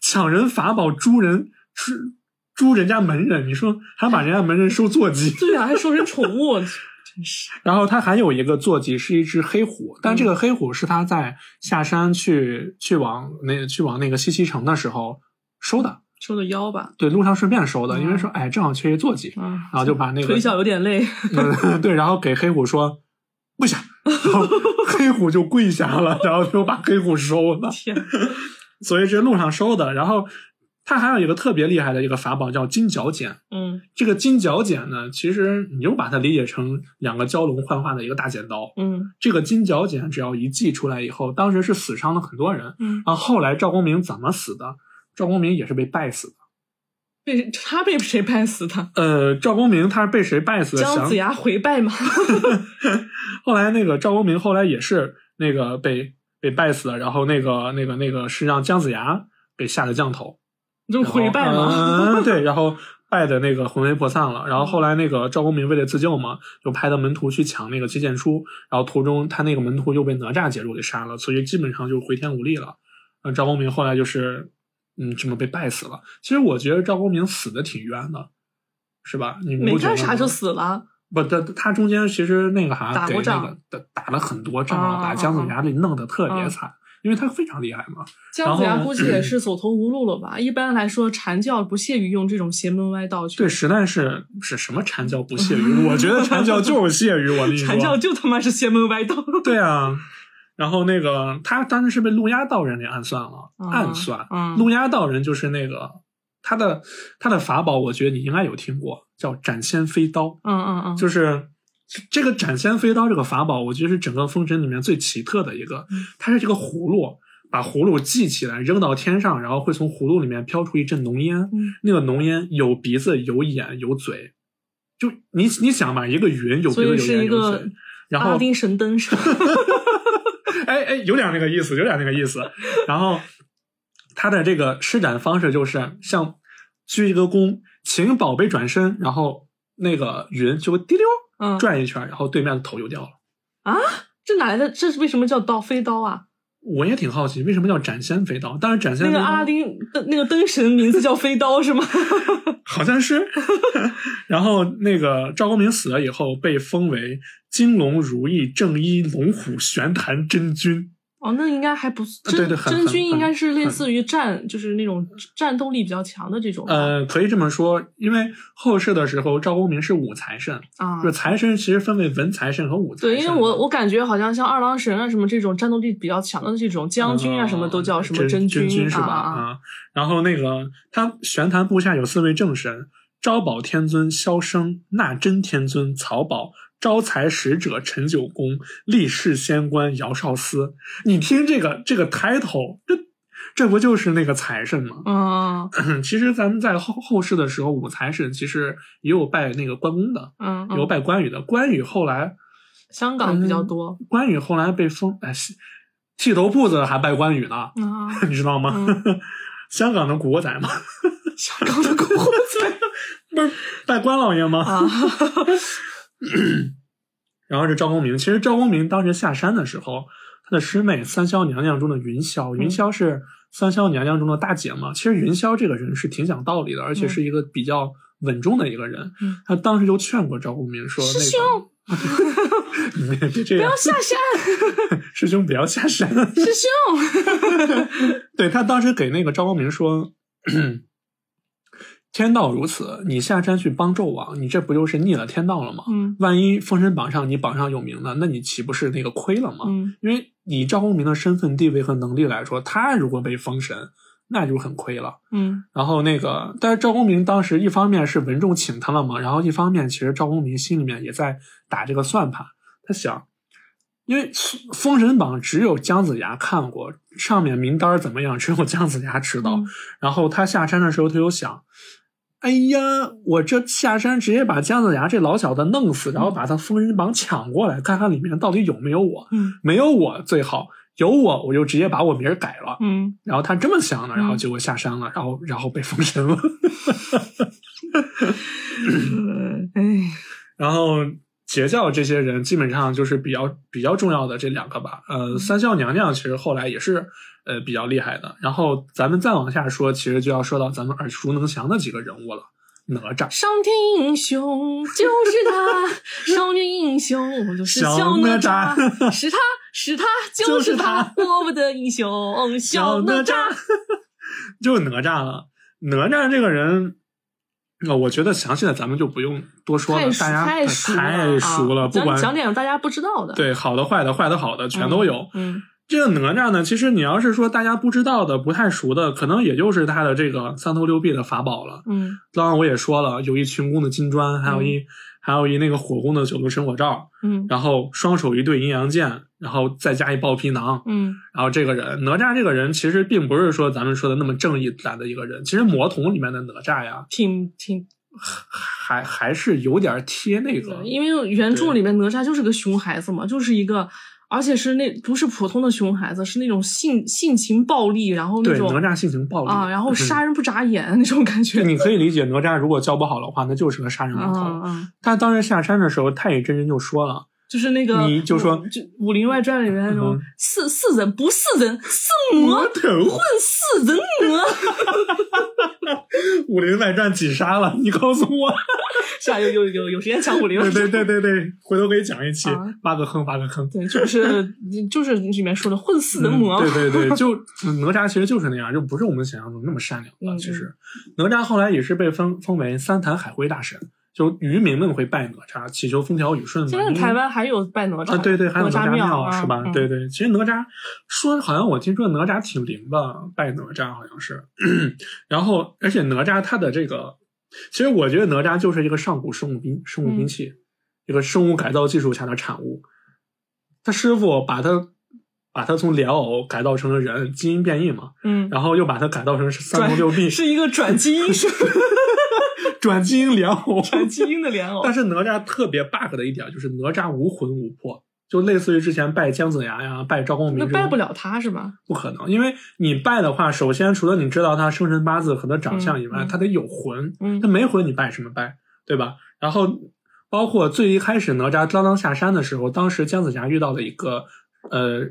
抢人法宝、诛人、诛诛人家门人，你说还把人家门人收坐骑？对啊，还收成宠物，真是。然后他还有一个坐骑是一只黑虎，但这个黑虎是他在下山去去往那去往那个西溪城的时候收的，收的腰吧，对，路上顺便收的，嗯因为说哎正好缺一坐骑，啊，然后就把那个腿脚有点累，[LAUGHS] 嗯对，然后给黑虎说跪下，然 [LAUGHS] 后黑虎就跪下了，然后就把黑虎收了，天，所以这路上收的。然后他还有一个特别厉害的一个法宝叫金角剪，嗯这个金角剪呢，其实你就把它理解成两个蛟龙幻化的一个大剪刀。嗯这个金角剪只要一祭出来以后，当时是死伤了很多人。嗯，然后后来赵公明怎么死的？赵公明也是被败死的。被他被谁败死的？呃，赵公明他是被谁败死的？姜子牙回拜吗？[LAUGHS] [LAUGHS] 后来那个赵公明后来也是那个被被败死了，然后那个那个那个是让姜子牙给下的降头，就回败然后吗？嗯，[LAUGHS] 对，然后拜的那个魂飞魄散了。然后后来那个赵公明为了自救嘛，就派他门徒去抢那个接剑书，然后途中他那个门徒又被哪吒解住给杀了，所以基本上就回天无力了。呃，赵公明后来就是嗯这么被败死了。其实我觉得赵公明死的挺冤的，是吧？你没干啥就死了，[LAUGHS] 不，他他中间其实那个啥打过仗个打打了很多仗啊把姜子牙给弄得特别啊惨，因为他非常厉害嘛。姜子牙估计也是走投无路了吧？一般来说，禅教不屑于用这种邪门歪道去。对，实在是是什么禅教不屑于？[LAUGHS] 我觉得禅教就是屑于我跟你说。[LAUGHS] 禅教就他妈是邪门歪道。对啊，然后那个他当时是被陆压道人给暗算了，啊暗算。嗯陆压道人就是那个他的他的法宝，我觉得你应该有听过，叫斩仙飞刀，嗯嗯嗯，就是。这个斩仙飞刀这个法宝，我觉得是整个封神里面最奇特的一个嗯。它是这个葫芦，把葫芦系起来扔到天上，然后会从葫芦里面飘出一阵浓烟。嗯那个浓烟有鼻子、有眼、有嘴，就你你想吧，一个云有鼻子、有眼、有嘴，然后阿拉丁神灯是吧？[LAUGHS] 哎哎，有点那个意思，有点那个意思。然后他的这个施展方式就是像鞠一个躬，请宝贝转身，然后那个云就会滴溜嗯，转一圈，然后对面的头就掉了。啊这哪来的？这是为什么叫刀飞刀啊？我也挺好奇，为什么叫斩仙飞刀？当然，斩仙飞刀那个阿拉丁的那个灯神名字叫飞刀是吗？[LAUGHS] [LAUGHS] 好像是。[LAUGHS] 然后那个赵公明死了以后，被封为金龙如意正一龙虎玄坛真君。哦，那应该还不是真对对很真君，应该是类似于战，就是那种战斗力比较强的这种。呃，可以这么说，因为后世的时候，赵公明是武财神，啊就，财神其实分为文财神和武财神。对，因为我我感觉好像像二郎神啊什么这种战斗力比较强的这种将军啊什么都叫什么真真君君是吧？啊啊啊，然后那个他玄坛部下有四位正神：招宝天尊萧生、纳真天尊曹宝、招财使者陈九公、立世仙官姚少司。你听这个这个 title，这这不就是那个财神吗？嗯其实咱们在后后世的时候，武财神其实也有拜那个关公的，嗯，有嗯拜关羽的。关羽后来香港比较多关羽后来被封，哎，剃头铺子还拜关羽呢，啊，[LAUGHS] 你知道吗？嗯 [LAUGHS] 香港的古惑仔吗，香港的古惑仔 [LAUGHS] 不是拜关老爷吗？啊，[CLEARS THROAT] 然后是赵公明，其实赵公明当时下山的时候，他的师妹三霄娘娘中的云霄，云霄是三霄娘娘中的大姐嘛。其实云霄这个人是挺讲道理的，而且是一个比较稳重的一个人。嗯他当时就劝过赵公明说：“师兄，[LAUGHS] 别这样不要，下山，[LAUGHS] 师兄不要下山。”师兄，[LAUGHS] 对他当时给那个赵公明说：“天道如此，你下山去帮纣王，你这不就是逆了天道了吗？嗯万一封神榜上你榜上有名了，那你岂不是那个亏了吗？嗯因为以赵公明的身份地位和能力来说，他如果被封神，那就很亏了。嗯然后那个，但是赵公明当时一方面是文仲请他了嘛，然后一方面其实赵公明心里面也在打这个算盘，他想，因为《封神榜》只有姜子牙看过，上面名单怎么样，只有姜子牙知道。嗯然后他下山的时候，他就想，哎呀，我这下山直接把姜子牙这老小子弄死，然后把他封神榜抢过来，看看里面到底有没有我。嗯没有我最好，有我，我就直接把我名改了。嗯然后他这么想的，然后嗯结果下山了，然后然后被封神了。嗯，[LAUGHS] 哎，然后截教这些人基本上就是比较比较重要的这两个吧。呃，三孝娘娘其实后来也是呃比较厉害的。然后咱们再往下说，其实就要说到咱们耳熟能详的几个人物了。哪吒，上天英雄就是他，少年英雄就是小小哪哪吒吒，是他是他就是他他，我们的英雄小哪吒。[LAUGHS] 就是哪吒了。哪吒这个人，呃，我觉得详细的咱们就不用多说了，大家太熟了讲讲点大家不知道的，对好的坏的坏的好的全都有。嗯这个哪吒呢，其实你要是说大家不知道的、不太熟的，可能也就是他的这个三头六臂的法宝了。嗯刚刚我也说了，有一群宫的金砖，还有一、还有一那个火攻的九头神火罩，嗯然后双手一对阴阳剑，然后再加一爆皮囊。嗯然后这个人哪吒这个人其实并不是说咱们说的那么正义感的一个人，其实魔童里面的哪吒呀，挺挺，还还是有点贴那个。因为原著里面哪吒就是个熊孩子嘛，就是一个。而且是那不是普通的熊孩子，是那种性性情暴力，然后那对种哪吒性情暴力啊，然后嗯杀人不眨眼那种感觉。你可以理解哪吒如果教不好的话，那就是个杀人魔头。嗯嗯，他当时下山的时候，太乙真人就说了，就是那个，你就说就《武林外传》里面那种嗯是是人不是人，是魔头混世人魔，[LAUGHS]《武林外传》几杀了？你告诉我。是啊，有有有有时间讲《武林外对传》对对对对，回头可以讲一期啊，挖个坑挖个坑。对，就是就是里面说的混世人魔，嗯对对对，[LAUGHS] 就哪吒其实就是那样，就不是我们想象中那么善良了。嗯其实哪吒后来也是被封封为三坛海会大神，就渔民们会拜哪吒，祈求风调雨顺嘛。现在台湾还有拜哪吒啊，对对，还有哪哪吒庙啊是吧？嗯对对，其实哪吒说好像我听说哪吒挺灵的，拜哪吒好像是。[CLEARS THROAT] 然后，而且哪吒他的这个，其实我觉得哪吒就是一个上古生物兵生物兵器，一个生物改造技术下的产物。他师傅把他把他从莲藕改造成了人，基因变异嘛，嗯，然后又把他改造成三头六臂，[LAUGHS] 是一个转基因是 [LAUGHS] 转基因莲藕，转基因的莲藕但，是哪吒特别 bug 的一点就是哪吒无魂无魄，就类似于之前拜姜子牙呀、拜赵公明那，拜不了他是吧？不可能，因为你拜的话，首先除了你知道他生辰八字和他长相以外，他得有魂，嗯。他没魂你拜什么拜，对吧？然后包括最一开始哪吒刚刚下山的时候，当时姜子牙遇到了一个呃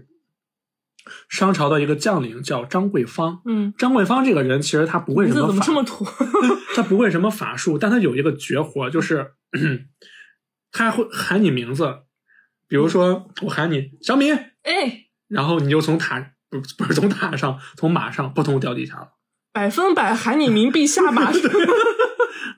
商朝的一个将领叫张桂芳。嗯，张桂芳这个人其实他不会什么法怎么这么土？[LAUGHS] 他不会什么法术，但他有一个绝活，就是 [CLEARS THROAT] 他会喊你名字，比如说我喊你小米，哎，然后你就从塔不不是从塔上，从马上扑通掉地下了。百分百喊你名币下马。[LAUGHS]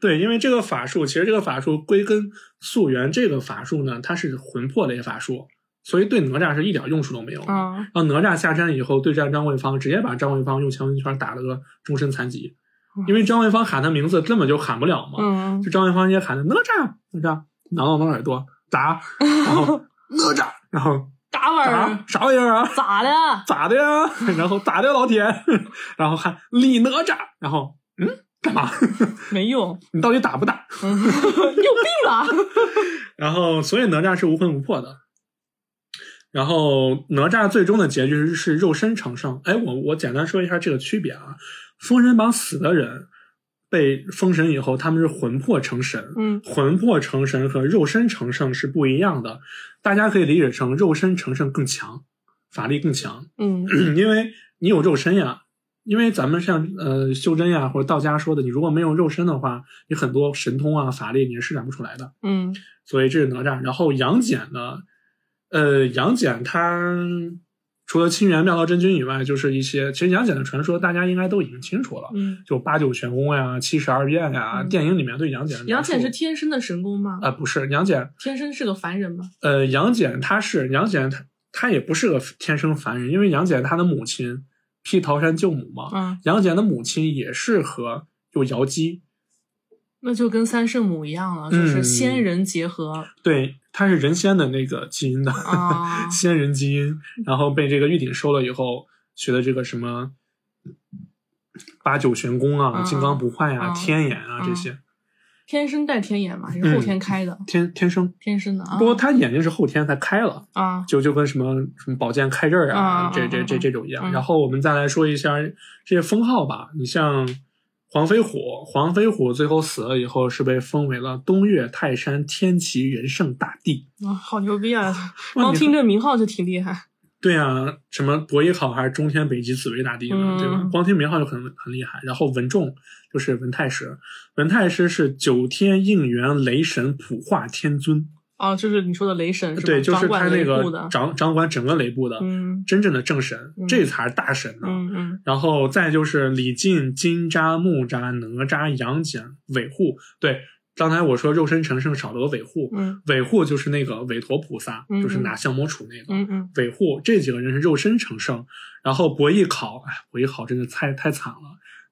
对，因为这个法术，其实这个法术归根溯源，这个法术呢，它是魂魄类法术，所以对哪吒是一点用处都没有的。啊，然后哪吒下山以后对战张桂芳，直接把张桂芳用强行圈打了个终身残疾，因为张桂芳喊他名字根本就喊不了嘛，嗯就张桂芳直接喊的哪吒哪吒，挠挠挠耳朵打，[LAUGHS] 然后哪吒，然后啥玩意儿啥玩意儿啊？咋的？咋的呀？[LAUGHS] 然后咋的，老铁？然后喊李哪吒，然后嗯，干嘛？[LAUGHS] 没用，你到底打不打？有病吧？然后，所以哪吒是无魂无魄的。然后哪吒最终的结局是肉身成圣。哎，我我简单说一下这个区别啊。封神榜死的人被封神以后，他们是魂魄成神。嗯魂魄成神和肉身成圣是不一样的。大家可以理解成肉身成圣更强，法力更强。嗯 [CLEARS THROAT] 因为你有肉身呀。因为咱们像呃修真呀或者道家说的，你如果没有肉身的话，你很多神通啊法力你是施展不出来的。嗯所以这是哪吒。然后杨戬呢，呃，杨戬他除了清源妙道真君以外，就是一些其实杨戬的传说大家应该都已经清楚了，嗯，就八九玄功呀、七十二变呀，嗯电影里面对杨戬的杨戬是天生的神功吗？啊、不是杨戬，天生是个凡人吗？呃，杨戬他是杨戬他他也不是个天生凡人，因为杨戬他的母亲劈桃山救母嘛，嗯，杨戬的母亲也是和有瑶姬，那就跟三圣母一样了，就是嗯仙人结合对，他是人仙的那个基因的。啊。仙人基因，然后被这个玉鼎收了以后，学的这个什么八九玄功啊、嗯金刚不坏啊、嗯天眼啊嗯这些。天生带天眼嘛，还是后天开的？天天生。天生的啊。不过他眼睛是后天才开了，啊，就就跟什么什么宝剑开刃啊，啊这这这这种一样。嗯然后我们再来说一下这些封号吧。你像黄飞虎，黄飞虎最后死了以后是被封为了东岳泰山天齐仁圣大帝。啊，好牛逼啊！光听这名号就挺厉害。对啊，什么伯邑考还是中天北极紫薇大帝呢，嗯对吧？光听名号就很很厉害。然后文仲就是文太师，文太师是九天应元雷神普化天尊，哦，就是你说的雷神是吧？对，就是他那个。掌掌管整个雷部的、嗯真正的正神，嗯这才是大神呢。嗯嗯然后再就是李靖、金吒、木吒、哪吒、杨戬、韦护。对，刚才我说肉身成圣少了个韦护，嗯韦护就是那个韦陀菩萨，嗯就是拿降魔杵那个。嗯嗯韦护这几个人是肉身成圣，然后博弈考，哎，伯邑考真的太太惨了。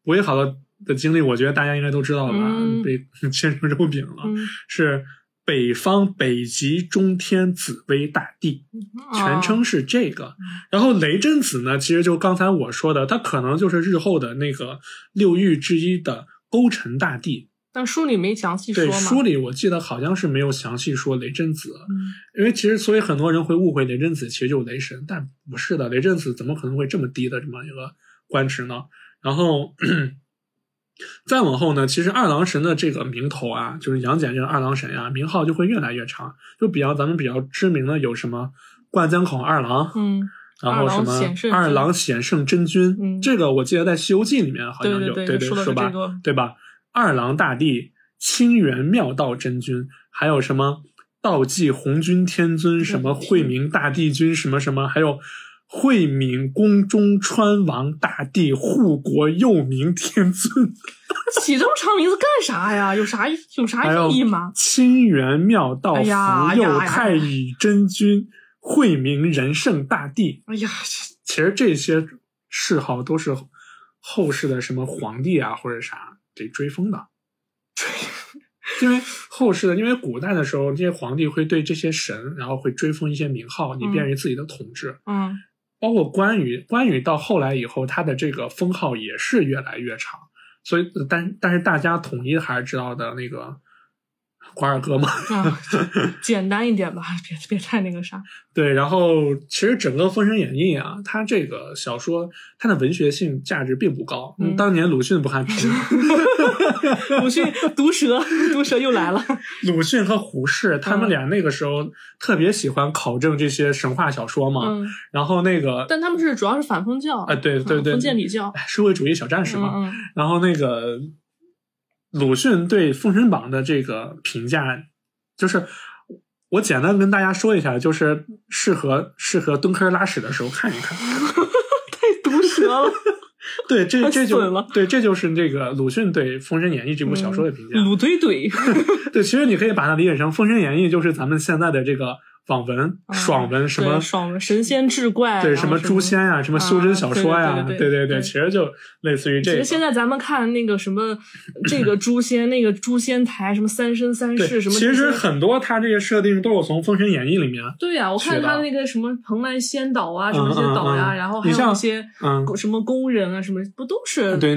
博弈考的的经历，我觉得大家应该都知道了吧？嗯被 [LAUGHS] 切成肉饼了，嗯，是北方北极中天紫薇大帝，全称是这个。然后雷震子呢，其实就刚才我说的，他可能就是日后的那个六御之一的勾陈大帝。但书里没详细说对，书里我记得好像是没有详细说雷震子，嗯因为其实所以很多人会误会雷震子其实就是雷神，但不是的，雷震子怎么可能会这么低的这么一个官职呢？然后 [CLEARS THROAT] 再往后呢，其实二郎神的这个名头啊，就是杨戬这个二郎神呀、名号就会越来越长。就比较咱们比较知名的有什么灌江口二郎，嗯然后什么二郎显圣真君，嗯这个我记得在《西游记》里面好像有，对对对对说吧，对吧？二郎大帝、清源妙道真君，还有什么道济红军天尊，什么惠明大帝君，什么什么，还有惠敏宫中川王大帝、护国佑明天尊，起这么长名字干啥呀？[LAUGHS] 有啥有啥意义吗？清源妙道福佑太乙真君、惠明仁圣大帝，哎呀，其实这些谥号都是后世的什么皇帝啊或者啥给追封的。[LAUGHS] 因为后世的，因为古代的时候，这些皇帝会对这些神，然后会追封一些名号，以便于自己的统治。嗯包括关羽，关羽到后来以后，他的这个封号也是越来越长。所以，但但是大家统一还是知道的那个关二哥嘛。[LAUGHS] 啊，简单一点吧，别别太那个啥。对，然后其实整个《封神演义》啊，它这个小说它的文学性价值并不高。嗯当年鲁迅不还评 [LAUGHS] 鲁迅毒舌，毒舌又来了。[LAUGHS] 鲁迅和胡适他们嗯俩那个时候特别喜欢考证这些神话小说嘛。嗯，然后那个但他们是主要是反封教啊，对对对，嗯封建礼教。哎社会主义小战士嘛。然后那个鲁迅对《封神榜》的这个评价，就是我简单跟大家说一下，就是适合适合蹲坑拉屎的时候看一看。[LAUGHS] 太毒舌了。[LAUGHS] 对，这这就对，这就是这个鲁迅对《封神演义》这部小说的评价。鲁怼怼，[LAUGHS] 对，其实你可以把它理解成《封神演义》就是咱们现在的这个网文、爽文，什么爽文神仙志怪，对什么诛仙呀、什么修真小说呀，啊对对对其实就类似于这个。其实现在咱们看那个什么，这个诛仙，那个诛仙台，什么三生三，世，什么其实很多它这些设定都是从《封神演义》里面，对呀、我看他那个什么蓬莱仙岛啊，什么这些岛呀，嗯然后还有一些嗯，什么工人啊，什么不都是对，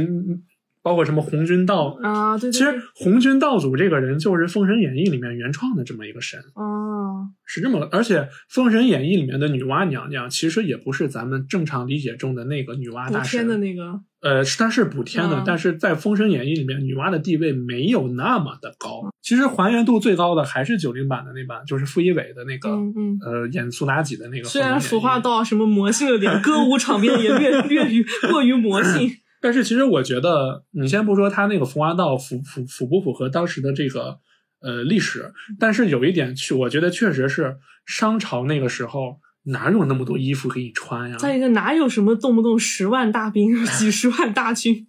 包括什么红军道。啊？对对其实，红军道祖这个人就是《封神演义》里面原创的这么一个神，哦，是这么个。而且《封神演义》里面的女娲娘娘其实也不是咱们正常理解中的那个女娲补大神天的那个，呃，是它是补天的，嗯但是在《封神演义》里面，女娲的地位没有那么的高。其实还原度最高的还是九零版的那版，就是傅艺伟的那个，嗯嗯。呃，演苏妲己的那个。虽然俗化，到什么魔性了点，歌舞场面也略略于过于魔性。[LAUGHS] 但是其实我觉得，你先不说他那个服化道符符符不符合当时的这个呃历史，但是有一点去，我觉得确实是商朝那个时候哪有那么多衣服可以穿呀？再一个，哪有什么动不动十万大兵、[LAUGHS] 几十万大军？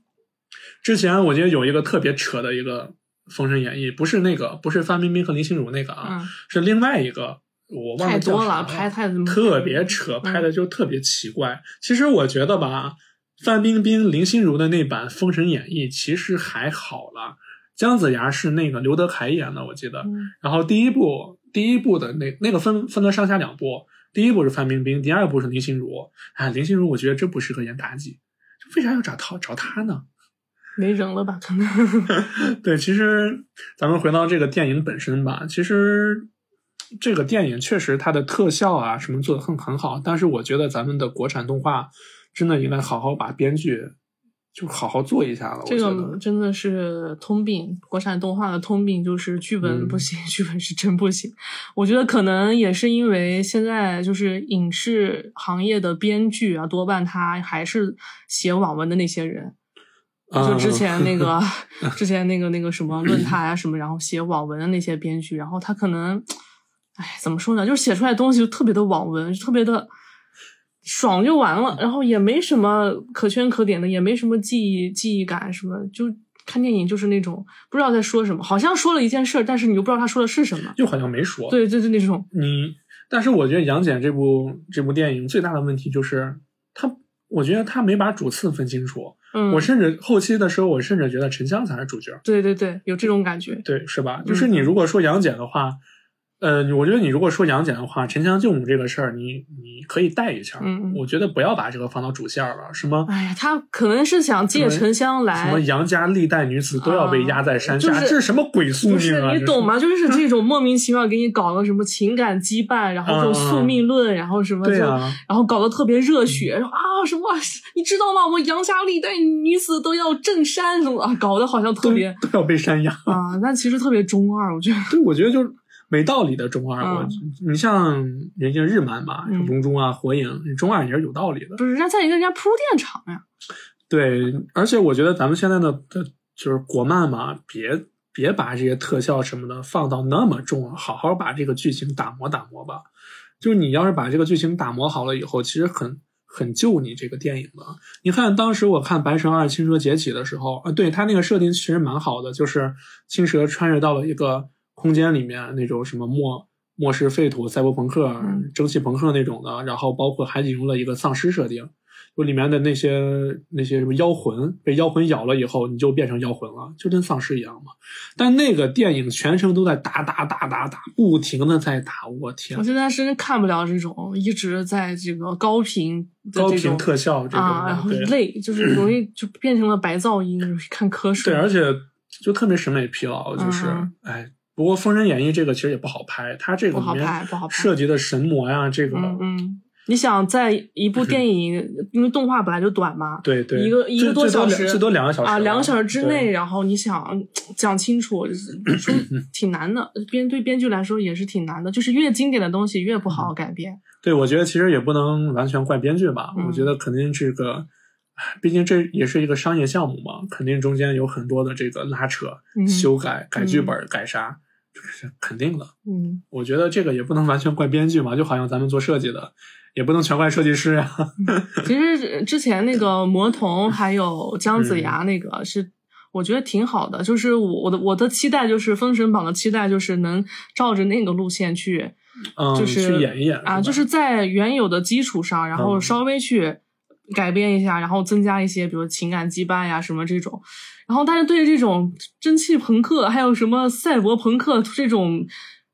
之前我记得有一个特别扯的一个《封神演义》，不是那个，不是范冰冰和林心如那个啊，嗯，是另外一个，我忘了太多了，拍太怎么特别扯，嗯拍的就特别奇怪。其实我觉得吧，范冰冰、林心如的那版《封神演义》其实还好了。姜子牙是那个刘德凯演的，我记得。嗯然后第一部，第一部的那那个分分了上下两部，第一部是范冰冰，第二部是林心如。哎，林心如我觉得真不适合演妲己，就为啥要找他找她呢？没人了吧？可能 [LAUGHS] 对，其实咱们回到这个电影本身吧，其实这个电影确实它的特效啊什么做的很很好，但是我觉得咱们的国产动画真的应该好好把编剧就好好做一下了。这个，真的是通病，国产动画的通病就是剧本嗯不行，[LAUGHS] 剧本是真不行。我觉得可能也是因为现在就是影视行业的编剧啊，多半他还是写网文的那些人。就 [LAUGHS] [LAUGHS] 之前那个，之前那个那个什么论坛啊什么，然后写网文的那些编剧，然后他可能，哎，怎么说呢？就是写出来的东西就特别的网文，特别的爽就完了，然后也没什么可圈可点的，也没什么记忆记忆感什么，就看电影就是那种不知道在说什么，好像说了一件事儿，但是你又不知道他说的是什么。就好像没说。对，就是那种，你，但是我觉得《杨戬》这部这部电影最大的问题就是他，我觉得他没把主次分清楚。嗯，我甚至后期的时候，我甚至觉得沉香才是主角。对对对，有这种感觉。对，是吧？嗯就是你如果说杨戬的话，呃，我觉得你如果说杨戬的话，沉香救母这个事儿，你你可以带一下。嗯嗯我觉得不要把这个放到主线了。什么哎呀，他可能是想借沉香来什么杨家历代女子都要被压在山下，啊就是这是什么鬼宿命啊？这你懂吗？就是这种莫名其妙给你搞个什么情感羁绊，然后这种宿命论，然后什么就，对啊，然后搞得特别热血，说啊什么，你知道吗？我们杨家历代女子都要镇山什么啊，搞得好像特别都要被山压。啊，但其实特别中二，我觉得。对，我觉得就是没道理的中二。嗯我你像人家日漫嘛，嗯龙珠啊、火影，中二也是有道理的。不是，人家在一个人家铺垫长呀。对，而且我觉得咱们现在的的就是国漫嘛，别别把这些特效什么的放到那么重，好好把这个剧情打磨打磨吧。就是你要是把这个剧情打磨好了以后，其实很很救你这个电影的。你看当时我看《白蛇二：青蛇劫起》的时候，啊，对它那个设定其实蛮好的，就是青蛇穿越到了一个空间里面，那种什么末末世废土、赛博朋克、嗯蒸汽朋克那种的，然后包括还引入了一个丧尸设定。就里面的那些那些什么妖魂被妖魂咬了以后，你就变成妖魂了，就跟丧尸一样嘛。但那个电影全程都在打打打打打，不停的在打，我天我，现在是看不了这种一直在这个高频高频特效这种啊，然后累，就是 [CLEARS THROAT] 容易就变成了白噪音，看瞌睡。对，而且就特别审美疲劳，就是嗯哎。不过《封神演义》这个其实也不好拍，它这个不好里面拍不好拍。涉及的神魔呀，这个嗯嗯，你想在一部电影，因为动画本来就短嘛，[LAUGHS] 对对，一个一个多小时，两最多两个小时啊，两个小时之内，然后你想嗯讲清楚，[CLEARS THROAT] 说挺难的。编对编剧来说也是挺难的，就是越经典的东西越不好改编。对，我觉得其实也不能完全怪编剧吧，嗯。我觉得肯定这个，毕竟这也是一个商业项目嘛，肯定中间有很多的这个拉扯、嗯。修改、改剧本、改啥，这是肯定的。嗯，我觉得这个也不能完全怪编剧嘛，就好像咱们做设计的，也不能全怪设计师呀、其实之前那个魔童还有姜子牙那个是。我觉得挺好的，就是我我的我的期待就是《封神榜》的期待就是能照着那个路线去，嗯，就是去演一演啊，就是在原有的基础上，然后嗯稍微去改变一下，然后增加一些，比如情感羁绊呀什么这种。然后，但是对于这种蒸汽朋克，还有什么赛博朋克这种，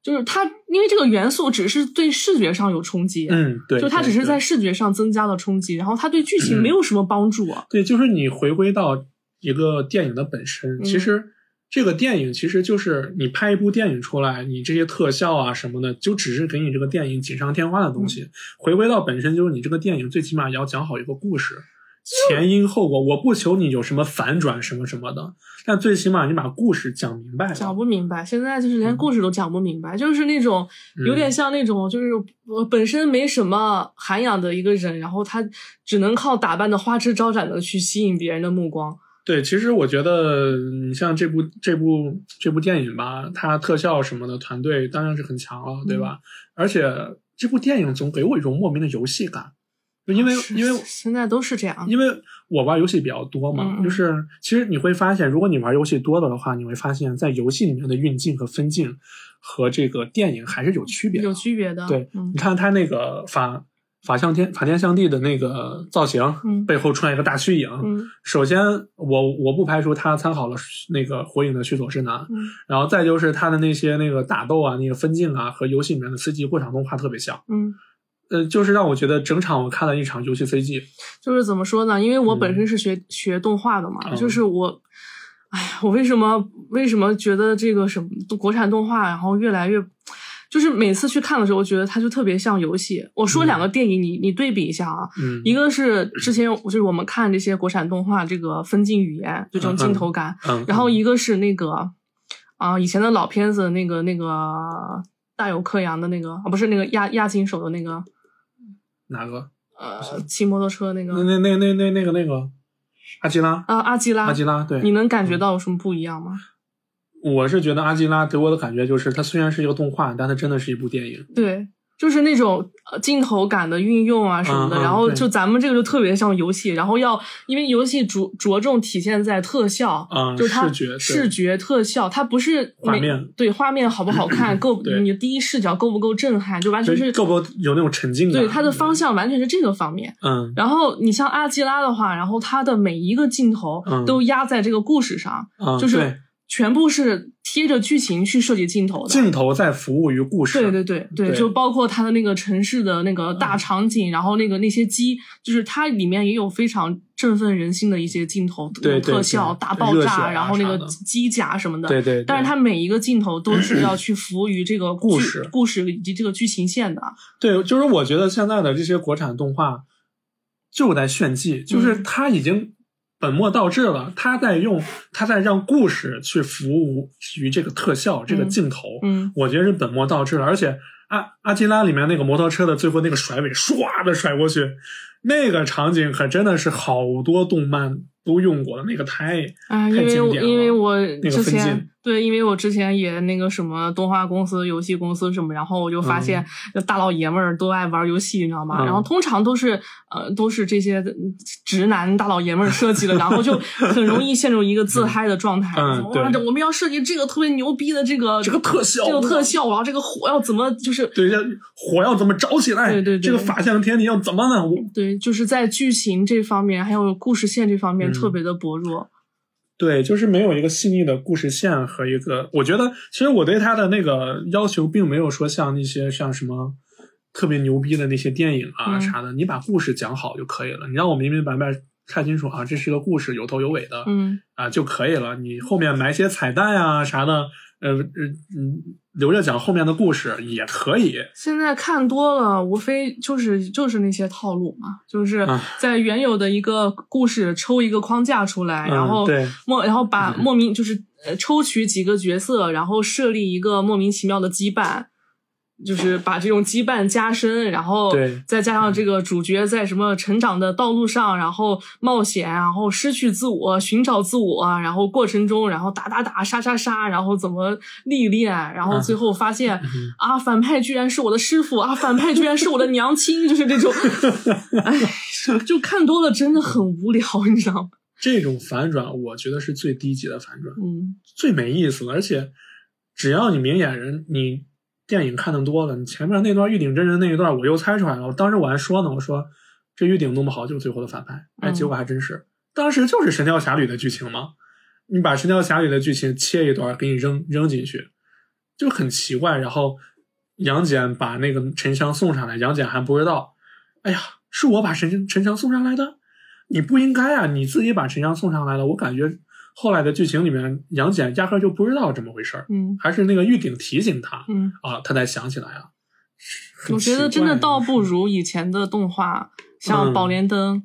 就是它因为这个元素只是对视觉上有冲击，嗯，对，就它只是在视觉上增加了冲击，然后它对剧情没有什么帮助啊。对，就是你回归到一个电影的本身，嗯其实这个电影其实就是你拍一部电影出来，你这些特效啊什么的，就只是给你这个电影锦上添花的东西。嗯回归到本身，就是你这个电影最起码也要讲好一个故事。前因后果，我不求你有什么反转什么什么的，但最起码你把故事讲明白了。讲不明白，现在就是连嗯故事都讲不明白，就是那种有点像那种，就是我本身没什么涵养的一个人，然后他只能靠打扮的花枝招展的去吸引别人的目光。对，其实我觉得你像这部这部这部电影吧，它特效什么的团队当然是很强了，对嗯吧？而且这部电影总给我一种莫名的游戏感，就因为因为现在都是这样，因为我玩游戏比较多嘛，嗯嗯就是其实你会发现，如果你玩游戏多了的话，你会发现在游戏里面的运镜和分镜和这个电影还是有区别的。有区别的。对嗯你看他那个法法向天法天象地的那个造型，嗯背后出来一个大虚影。嗯首先，我我不排除他参考了那个火影的须佐之男，嗯然后再就是他的那些那个打斗啊、那个分镜啊，和游戏里面的四 G 过场动画特别像。嗯呃，就是让我觉得整场我看了一场游戏飞机。就是怎么说呢？因为我本嗯。身是学、学动画的嘛，嗯就是我，哎呀，我为什么为什么觉得这个什么国产动画，然后越来越，就是每次去看的时候，我觉得它就特别像游戏。我说两个电影，你你对比一下啊，嗯，一个是之前就是我们看这些国产动画，这个分镜语言，就这种镜头感，嗯，然后一个是那个啊、以前的老片子，那个那个大有克洋的那个啊，不是那个亚亚金手的那个哪个？呃骑摩托车那那个那那那那那个那个阿基拉，啊阿基拉，阿基拉，对，你能感觉到有什么不一样吗？我是觉得阿基拉给我的感觉就是，它虽然是一个动画，但它真的是一部电影。对，就是那种呃镜头感的运用啊什么的，然后就咱们这个就特别像游戏，然后要因为游戏着着重体现在特效，嗯就是它视觉视觉特效，它不是每画面对画面好不好看，[CLEARS THROAT] 够对你的第一视角够不够震撼，就完全是够不够有那种沉浸感？对它的方向完全是这个方面。嗯，然后你像阿基拉的话，然后它的每一个镜头嗯都压在这个故事上，嗯，就是对全部是贴着剧情去设计镜头的。镜头在服务于故事。对对对对，对就包括它的那个城市的那个大场景，然后那个那些机，就是它里面也有非常振奋人心的一些镜头，对对特效、大爆炸，啊然后那个机甲什么的。对对对但是它每一个镜头都是要去服务于这个故事故事以及这个剧情线的。对，就是我觉得现在的这些国产动画就在炫技，就是嗯它已经本末倒置了，他在用他在让故事去服务于这个特效、这个嗯镜头，嗯我觉得是本末倒置了。而且阿阿基拉里面那个摩托车的最后那个甩尾，唰的甩过去，那个场景可真的是好多动漫都用过的，那个太啊，因太为。因为我那个之前对，因为我之前也那个什么动画公司、游戏公司什么，然后我就发现，大老爷们儿都爱玩游戏，你知道吗？嗯然后通常都是呃都是这些嗯直男大老爷们儿设计的，然后就很容易陷入一个自嗨的状态。我们要设计这个特别牛逼的这个这个特效这个特效，然后这个火要怎么就是对，这火要怎么着起来？对对对这个法向天地要怎么呢？我对，就是在剧情这方面还有故事线这方面嗯特别的薄弱。对，就是没有一个细腻的故事线和一个，我觉得其实我对他的那个要求并没有说像那些像什么特别牛逼的那些电影啊嗯啥的，你把故事讲好就可以了，你让我明明白白看清楚啊，这是一个故事，有头有尾的，嗯啊就可以了。你后面埋些彩蛋啊啥的，呃呃嗯，留着讲后面的故事也可以。现在看多了，无非就是就是那些套路嘛，就是啊在原有的一个故事抽一个框架出来，然后莫然后把莫名就是呃抽取几个角色，然后设立一个莫名其妙的羁绊。就是把这种羁绊加深，然后对再加上这个主角在什么成长的道路上，然后冒险，然后失去自我，寻找自我，然后过程中，然后打打打，杀杀杀，然后怎么历练，然后最后发现、啊，反派居然是我的师傅啊，反派居然是我的娘亲，就是这种，[LAUGHS] 哎，就就看多了真的很无聊，你知道吗？[LAUGHS] 这种反转，我觉得是最低级的反转。嗯最没意思了，而且只要你明眼人，你电影看的多了，你前面那段玉鼎真人那一段，我又猜出来了。我当时我还说呢，我说这玉鼎弄不好就是最后的反派，哎，嗯结果还真是，当时就是《神雕侠侣》的剧情嘛。你把《神雕侠侣》的剧情切一段给你扔扔进去，就很奇怪。然后杨戬把那个沉香送上来，杨戬还不知道，哎呀，是我把沉沉香送上来的，你不应该啊，你自己把沉香送上来了。我感觉后来的剧情里面，杨戬压根儿就不知道这么回事儿，嗯还是那个玉鼎提醒他嗯，啊，他才想起来啊。我觉得真的倒不如以前的动画，像嗯《宝莲灯》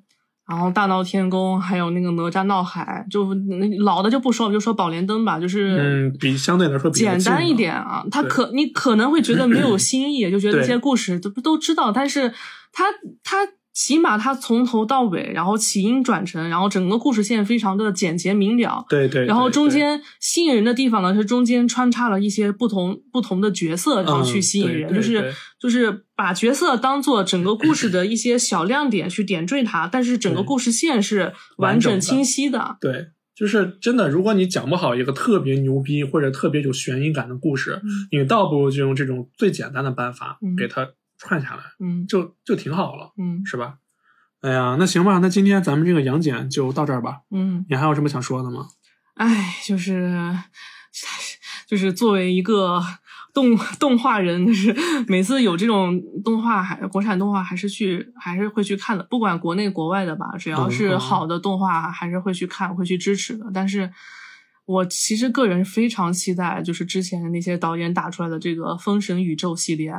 然后《大闹天宫》，还有那个《哪吒闹海》，就老的就不说，我就说《宝莲灯》吧，就是嗯，比相对来说比简单一点啊。他可你可能会觉得没有 [CLEARS THROAT] 新意，就觉得对这些故事都都知道，但是它它起码它从头到尾，然后起因转成，然后整个故事线非常的简洁明了。对对，然后中间吸引人的地方呢，是中间穿插了一些不同不同的角色，然后去嗯吸引人，就是就是把角色当做整个故事的一些小亮点去点缀它，但是整个故事线是完整清晰的。对，就是真的，如果你讲不好一个特别牛逼或者特别有悬疑感的故事，嗯你倒不如就用这种最简单的办法嗯给它串下来，嗯就就挺好了，嗯是吧？哎呀，那行吧，那今天咱们这个杨戬就到这儿吧。嗯，你还有什么想说的吗？哎，就是就是作为一个动动画人，就是每次有这种动画还国产动画还是去还是会去看的，不管国内国外的吧，只要是好的动画还是会去看会去支持的。但是我其实个人非常期待，就是之前那些导演打出来的这个《封神宇宙》系列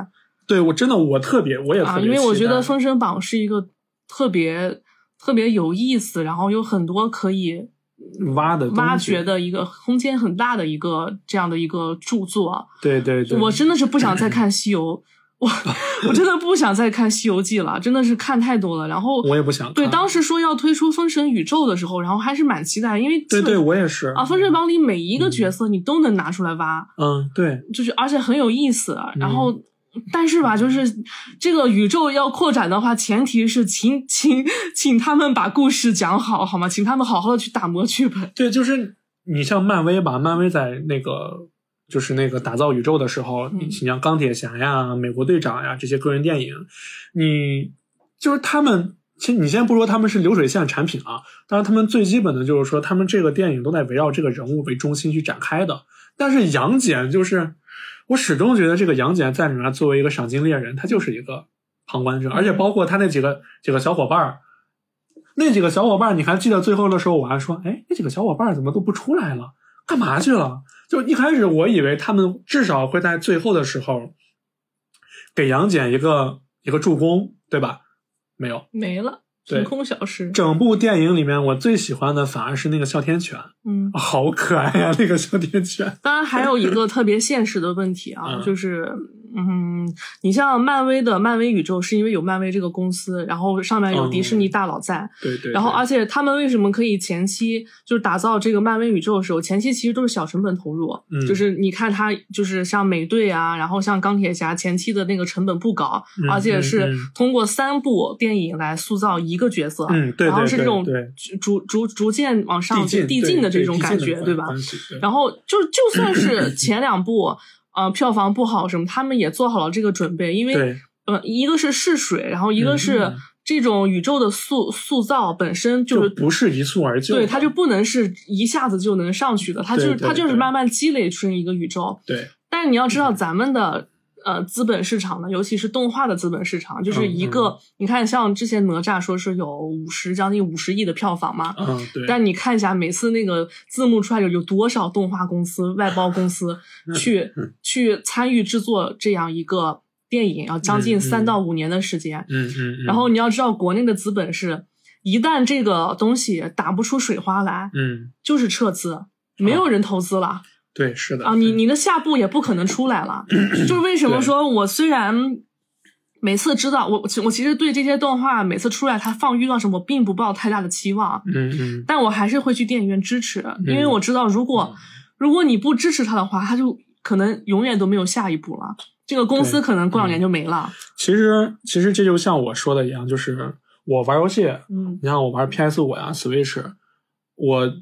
对我真的我特别我也特啊，因为我觉得《封神榜》是一个特别特别有意思，然后有很多可以挖的挖掘的一个空间很大的一个这样的一个著作。对对对，我真的是不想再 [LAUGHS] 看《西游》，我 [LAUGHS] 我真的不想再看《西游记》了，真的是看太多了。然后我也不想看对当时说要推出《封神宇宙》的时候，然后还是蛮期待，因为对对我也是啊，《封神榜》里每一个角色你都能拿出来挖，嗯对就是而且很有意思。嗯然后，[LAUGHS] 但是吧，就是这个宇宙要扩展的话，前提是请 [LAUGHS] 请请他们把故事讲好，好吗？请他们好好的去打磨剧本。对，就是你像漫威吧，漫威在那个就是那个打造宇宙的时候，嗯你像钢铁侠呀、美国队长呀这些个人电影，你就是他们。其实你先不说他们是流水线产品啊，当然他们最基本的就是说，他们这个电影都在围绕这个人物为中心去展开的。但是杨戬就是，我始终觉得这个杨戬在里面作为一个赏金猎人，他就是一个旁观者，而且包括他那几个几个小伙伴儿，那几个小伙伴儿，你还记得最后的时候，我还说，哎，那几个小伙伴儿怎么都不出来了？干嘛去了？就一开始我以为他们至少会在最后的时候给杨戬一个一个助攻，对吧？没有，没了，对凭空消失。整部电影里面我最喜欢的反而是那个哮天犬，嗯，好可爱呀、那个哮天犬。当然还有一个特别现实的问题啊，嗯就是，嗯，你像漫威的漫威宇宙，是因为有漫威这个公司，然后上面有迪士尼大佬在，对对然后而且且他们为什么可以前期就是打造这个漫威宇宙的时候，前期其实都是小成本投入，嗯就是你看他就是像美队啊，然后像钢铁侠前期的那个成本不高，嗯而且是通过三部电影来塑造一个角色，嗯对然后是这种对逐逐逐渐往上递进递进的这种感觉，对吧？然后就就算是前两部呃票房不好什么，他们也做好了这个准备，因为呃一个是试水，然后一个是嗯。这种宇宙的塑塑造本身就是不是一蹴而就，对，它就不能是一下子就能上去的，它就是它就是慢慢积累出一个宇宙。对。但是你要知道，咱们的呃资本市场呢，尤其是动画的资本市场，就是一个、嗯。你看，像之前哪吒说是有五十将近五十亿的票房嘛，嗯对，但你看一下，每次那个字幕出来有有多少动画公司、外包公司去去参与制作这样一个电影，要将近三到五年的时间。嗯嗯嗯，然后你要知道，国内的资本是，一旦这个东西打不出水花来，嗯。就是撤资，没有人投资了。对是的啊，你你的下部也不可能出来了。就是为什么说我虽然每次知道我我其实对这些动画每次出来它放预告什么，我并不抱太大的期望，嗯嗯但我还是会去电影院支持，因为我知道如果、如果你不支持它的话，它就可能永远都没有下一步了。这个公司可能过两年就没了。其实其实这就像我说的一样，就是我玩游戏，嗯你像我玩 PS 五呀、Switch，我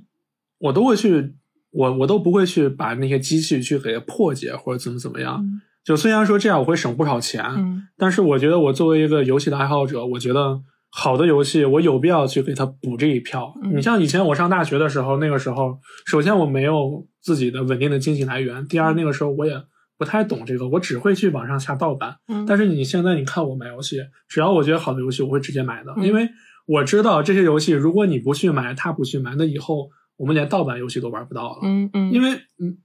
我都会去，我我都不会去把那些机器去给它破解或者怎么怎么样。嗯就虽然说这样我会省不少钱，嗯但是我觉得我作为一个游戏的爱好者，我觉得好的游戏我有必要去给它补这一票。嗯你像以前我上大学的时候，那个时候首先我没有自己的稳定的经济来源，第二那个时候我也不太懂这个，我只会去网上下盗版。嗯，但是你现在你看我买游戏，只要我觉得好的游戏，我会直接买的，嗯因为我知道这些游戏，如果你不去买，他不去买，那以后我们连盗版游戏都玩不到了，嗯嗯，因为嗯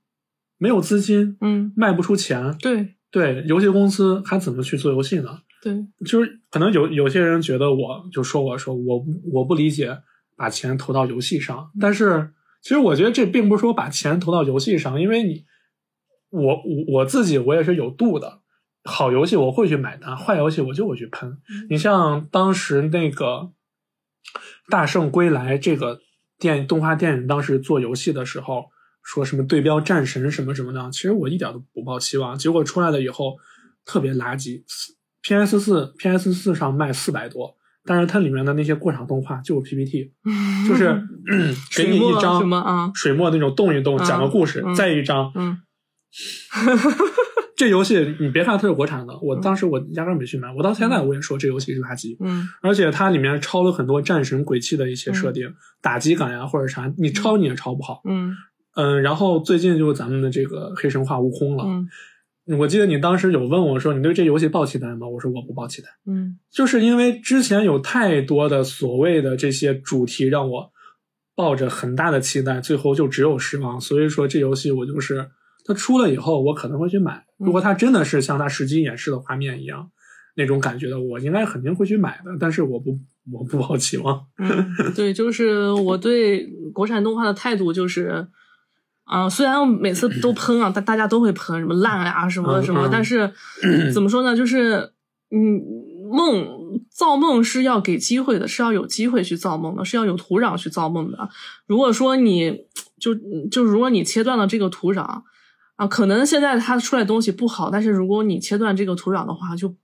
没有资金，嗯。卖不出钱，对。对游戏公司还怎么去做游戏呢？对。就是可能有有些人觉得我就说我说我我不理解把钱投到游戏上，但是其实我觉得这并不是说把钱投到游戏上，因为你我我我自己我也是有度的，好游戏我会去买单，坏游戏我就会去喷。你像当时那个《大圣归来》这个电动画电影，当时做游戏的时候说什么对标战神什么什么的，其实我一点都不抱期望，结果出来了以后特别垃圾。PS 四 PS 四上卖四百多，但是它里面的那些过场动画就是 PPT，[LAUGHS] 就是、嗯给你一张什么啊水墨那种动一动，嗯讲个故事，嗯再一张。嗯 [LAUGHS] 这游戏你别看它是国产的，我当时我压根儿没去买，我到现在我也说这游戏是垃圾。嗯而且它里面抄了很多战神鬼泣的一些设定，打击感呀或者啥，你抄你也抄不好。嗯嗯，然后最近就是咱们的这个黑神话悟空了，嗯我记得你当时有问我说：“你对这游戏抱期待吗？”我说：“我不抱期待。”嗯就是因为之前有太多的所谓的这些主题让我抱着很大的期待，最后就只有失望。所以说这游戏我就是它出了以后，我可能会去买。如果它真的是像它实际演示的画面一样那种感觉的，我应该肯定会去买的。但是我不我不抱期望。嗯，对，就是我对国产动画的态度就是。啊、虽然每次都喷啊，大大家都会喷什么烂啊什么嗯什么，嗯但是怎么说呢？就是嗯，梦造梦是要给机会的，是要有机会去造梦的，是要有土壤去造梦的。如果说你就就如果你切断了这个土壤啊，可能现在它出来东西不好，但是如果你切断这个土壤的话，就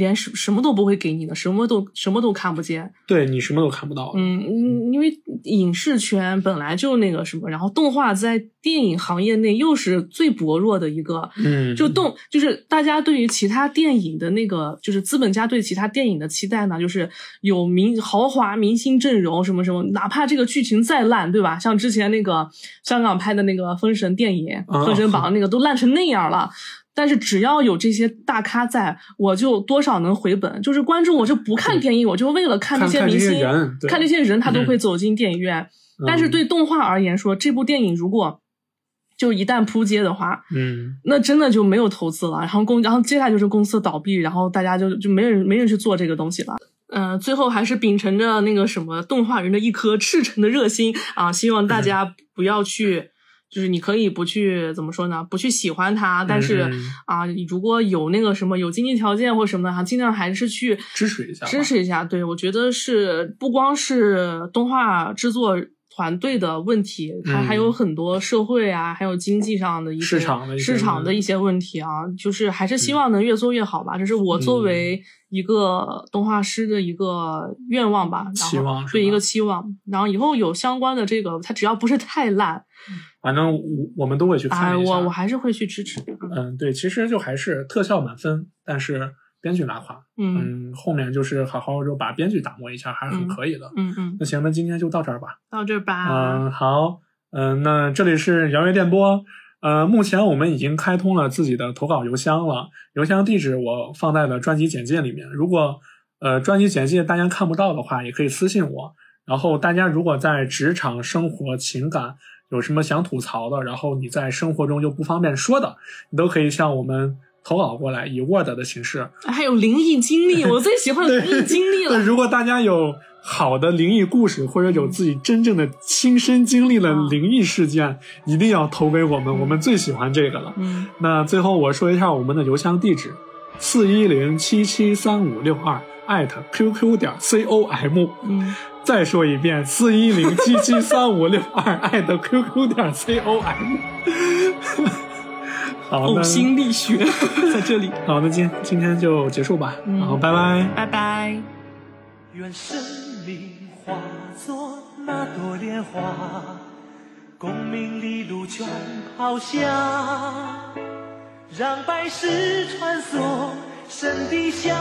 连什什么都不会给你的，什么都什么都看不见。对你什么都看不到。嗯，嗯因为影视圈本来就那个什么，然后动画在电影行业内又是最薄弱的一个，嗯，就动就是大家对于其他电影的那个，就是资本家对其他电影的期待呢，就是有明豪华明星阵容什么什么，哪怕这个剧情再烂，对吧？像之前那个香港拍的那个《封神》电影啊《封神榜》[LAUGHS] 那个都烂成那样了。但是只要有这些大咖在，我就多少能回本。就是观众，我就不看电影，我就为了看这看看这明星，看这些人，他都嗯会走进电影院。但是对动画而言说，这部电影如果就一旦扑街的话，嗯那真的就没有投资了。然后公，然后接下来就是公司倒闭，然后大家就就没人没人去做这个东西了。嗯、最后还是秉承着那个什么动画人的一颗赤诚的热心啊，希望大家不要去。就是你可以不去怎么说呢？不去喜欢它，但是、啊，你如果有那个什么有经济条件或什么的哈，尽量还是去支持一下支持一下。对我觉得是不光是动画制作团队的问题，它嗯还有很多社会啊，还有经济上的一些市场的一些市场的一些问题啊，就是还是希望能越做越好吧。这是我作嗯为一个动画师的一个愿望吧，然后对一个期望。然后以后有相关的这个，它只要不是太烂，反正我我们都会去哎，看一下。我我还是会去支持。嗯，对，其实就还是特效满分，但是编剧拉垮。嗯嗯，后面就是好好就把编剧打磨一下，还是很可以的。嗯嗯，那行，那今天就到这儿吧。到这儿吧。嗯，好，嗯，那这里是摇乐电波。呃，目前我们已经开通了自己的投稿邮箱了，邮箱地址我放在了专辑简介里面。如果呃专辑简介大家看不到的话，也可以私信我。然后大家如果在职场、生活、情感有什么想吐槽的，然后你在生活中又不方便说的，你都可以向我们投稿过来，以 Word 的形式。还有灵异经历，我最喜欢灵异经历对，[LAUGHS] 了。如果大家有好的灵异故事，或者有自己真正的亲身经历了灵异事件，一定要投给我们，我们最喜欢这个了。嗯那最后我说一下我们的邮箱地址：四一零七七三五六二艾特 qq 点 com。嗯，再说一遍：四一零七七三五六二艾特 qq 点 com。好，那呕心沥血 [LAUGHS] 在这里。好，那今今天就结束吧，嗯然后拜拜。拜拜。愿生命化作那朵莲花，功名利禄全抛下，让百世穿梭，神的逍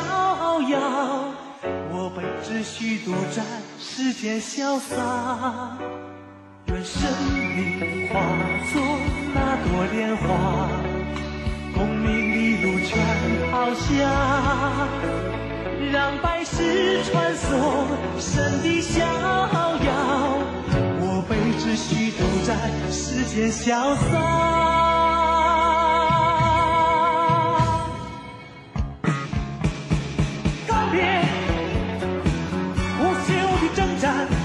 遥。我辈只需独占世间潇洒。愿生命化作那朵莲花，功名利禄全抛下。让百世穿梭，神的逍遥。我辈只需独占世间潇洒。休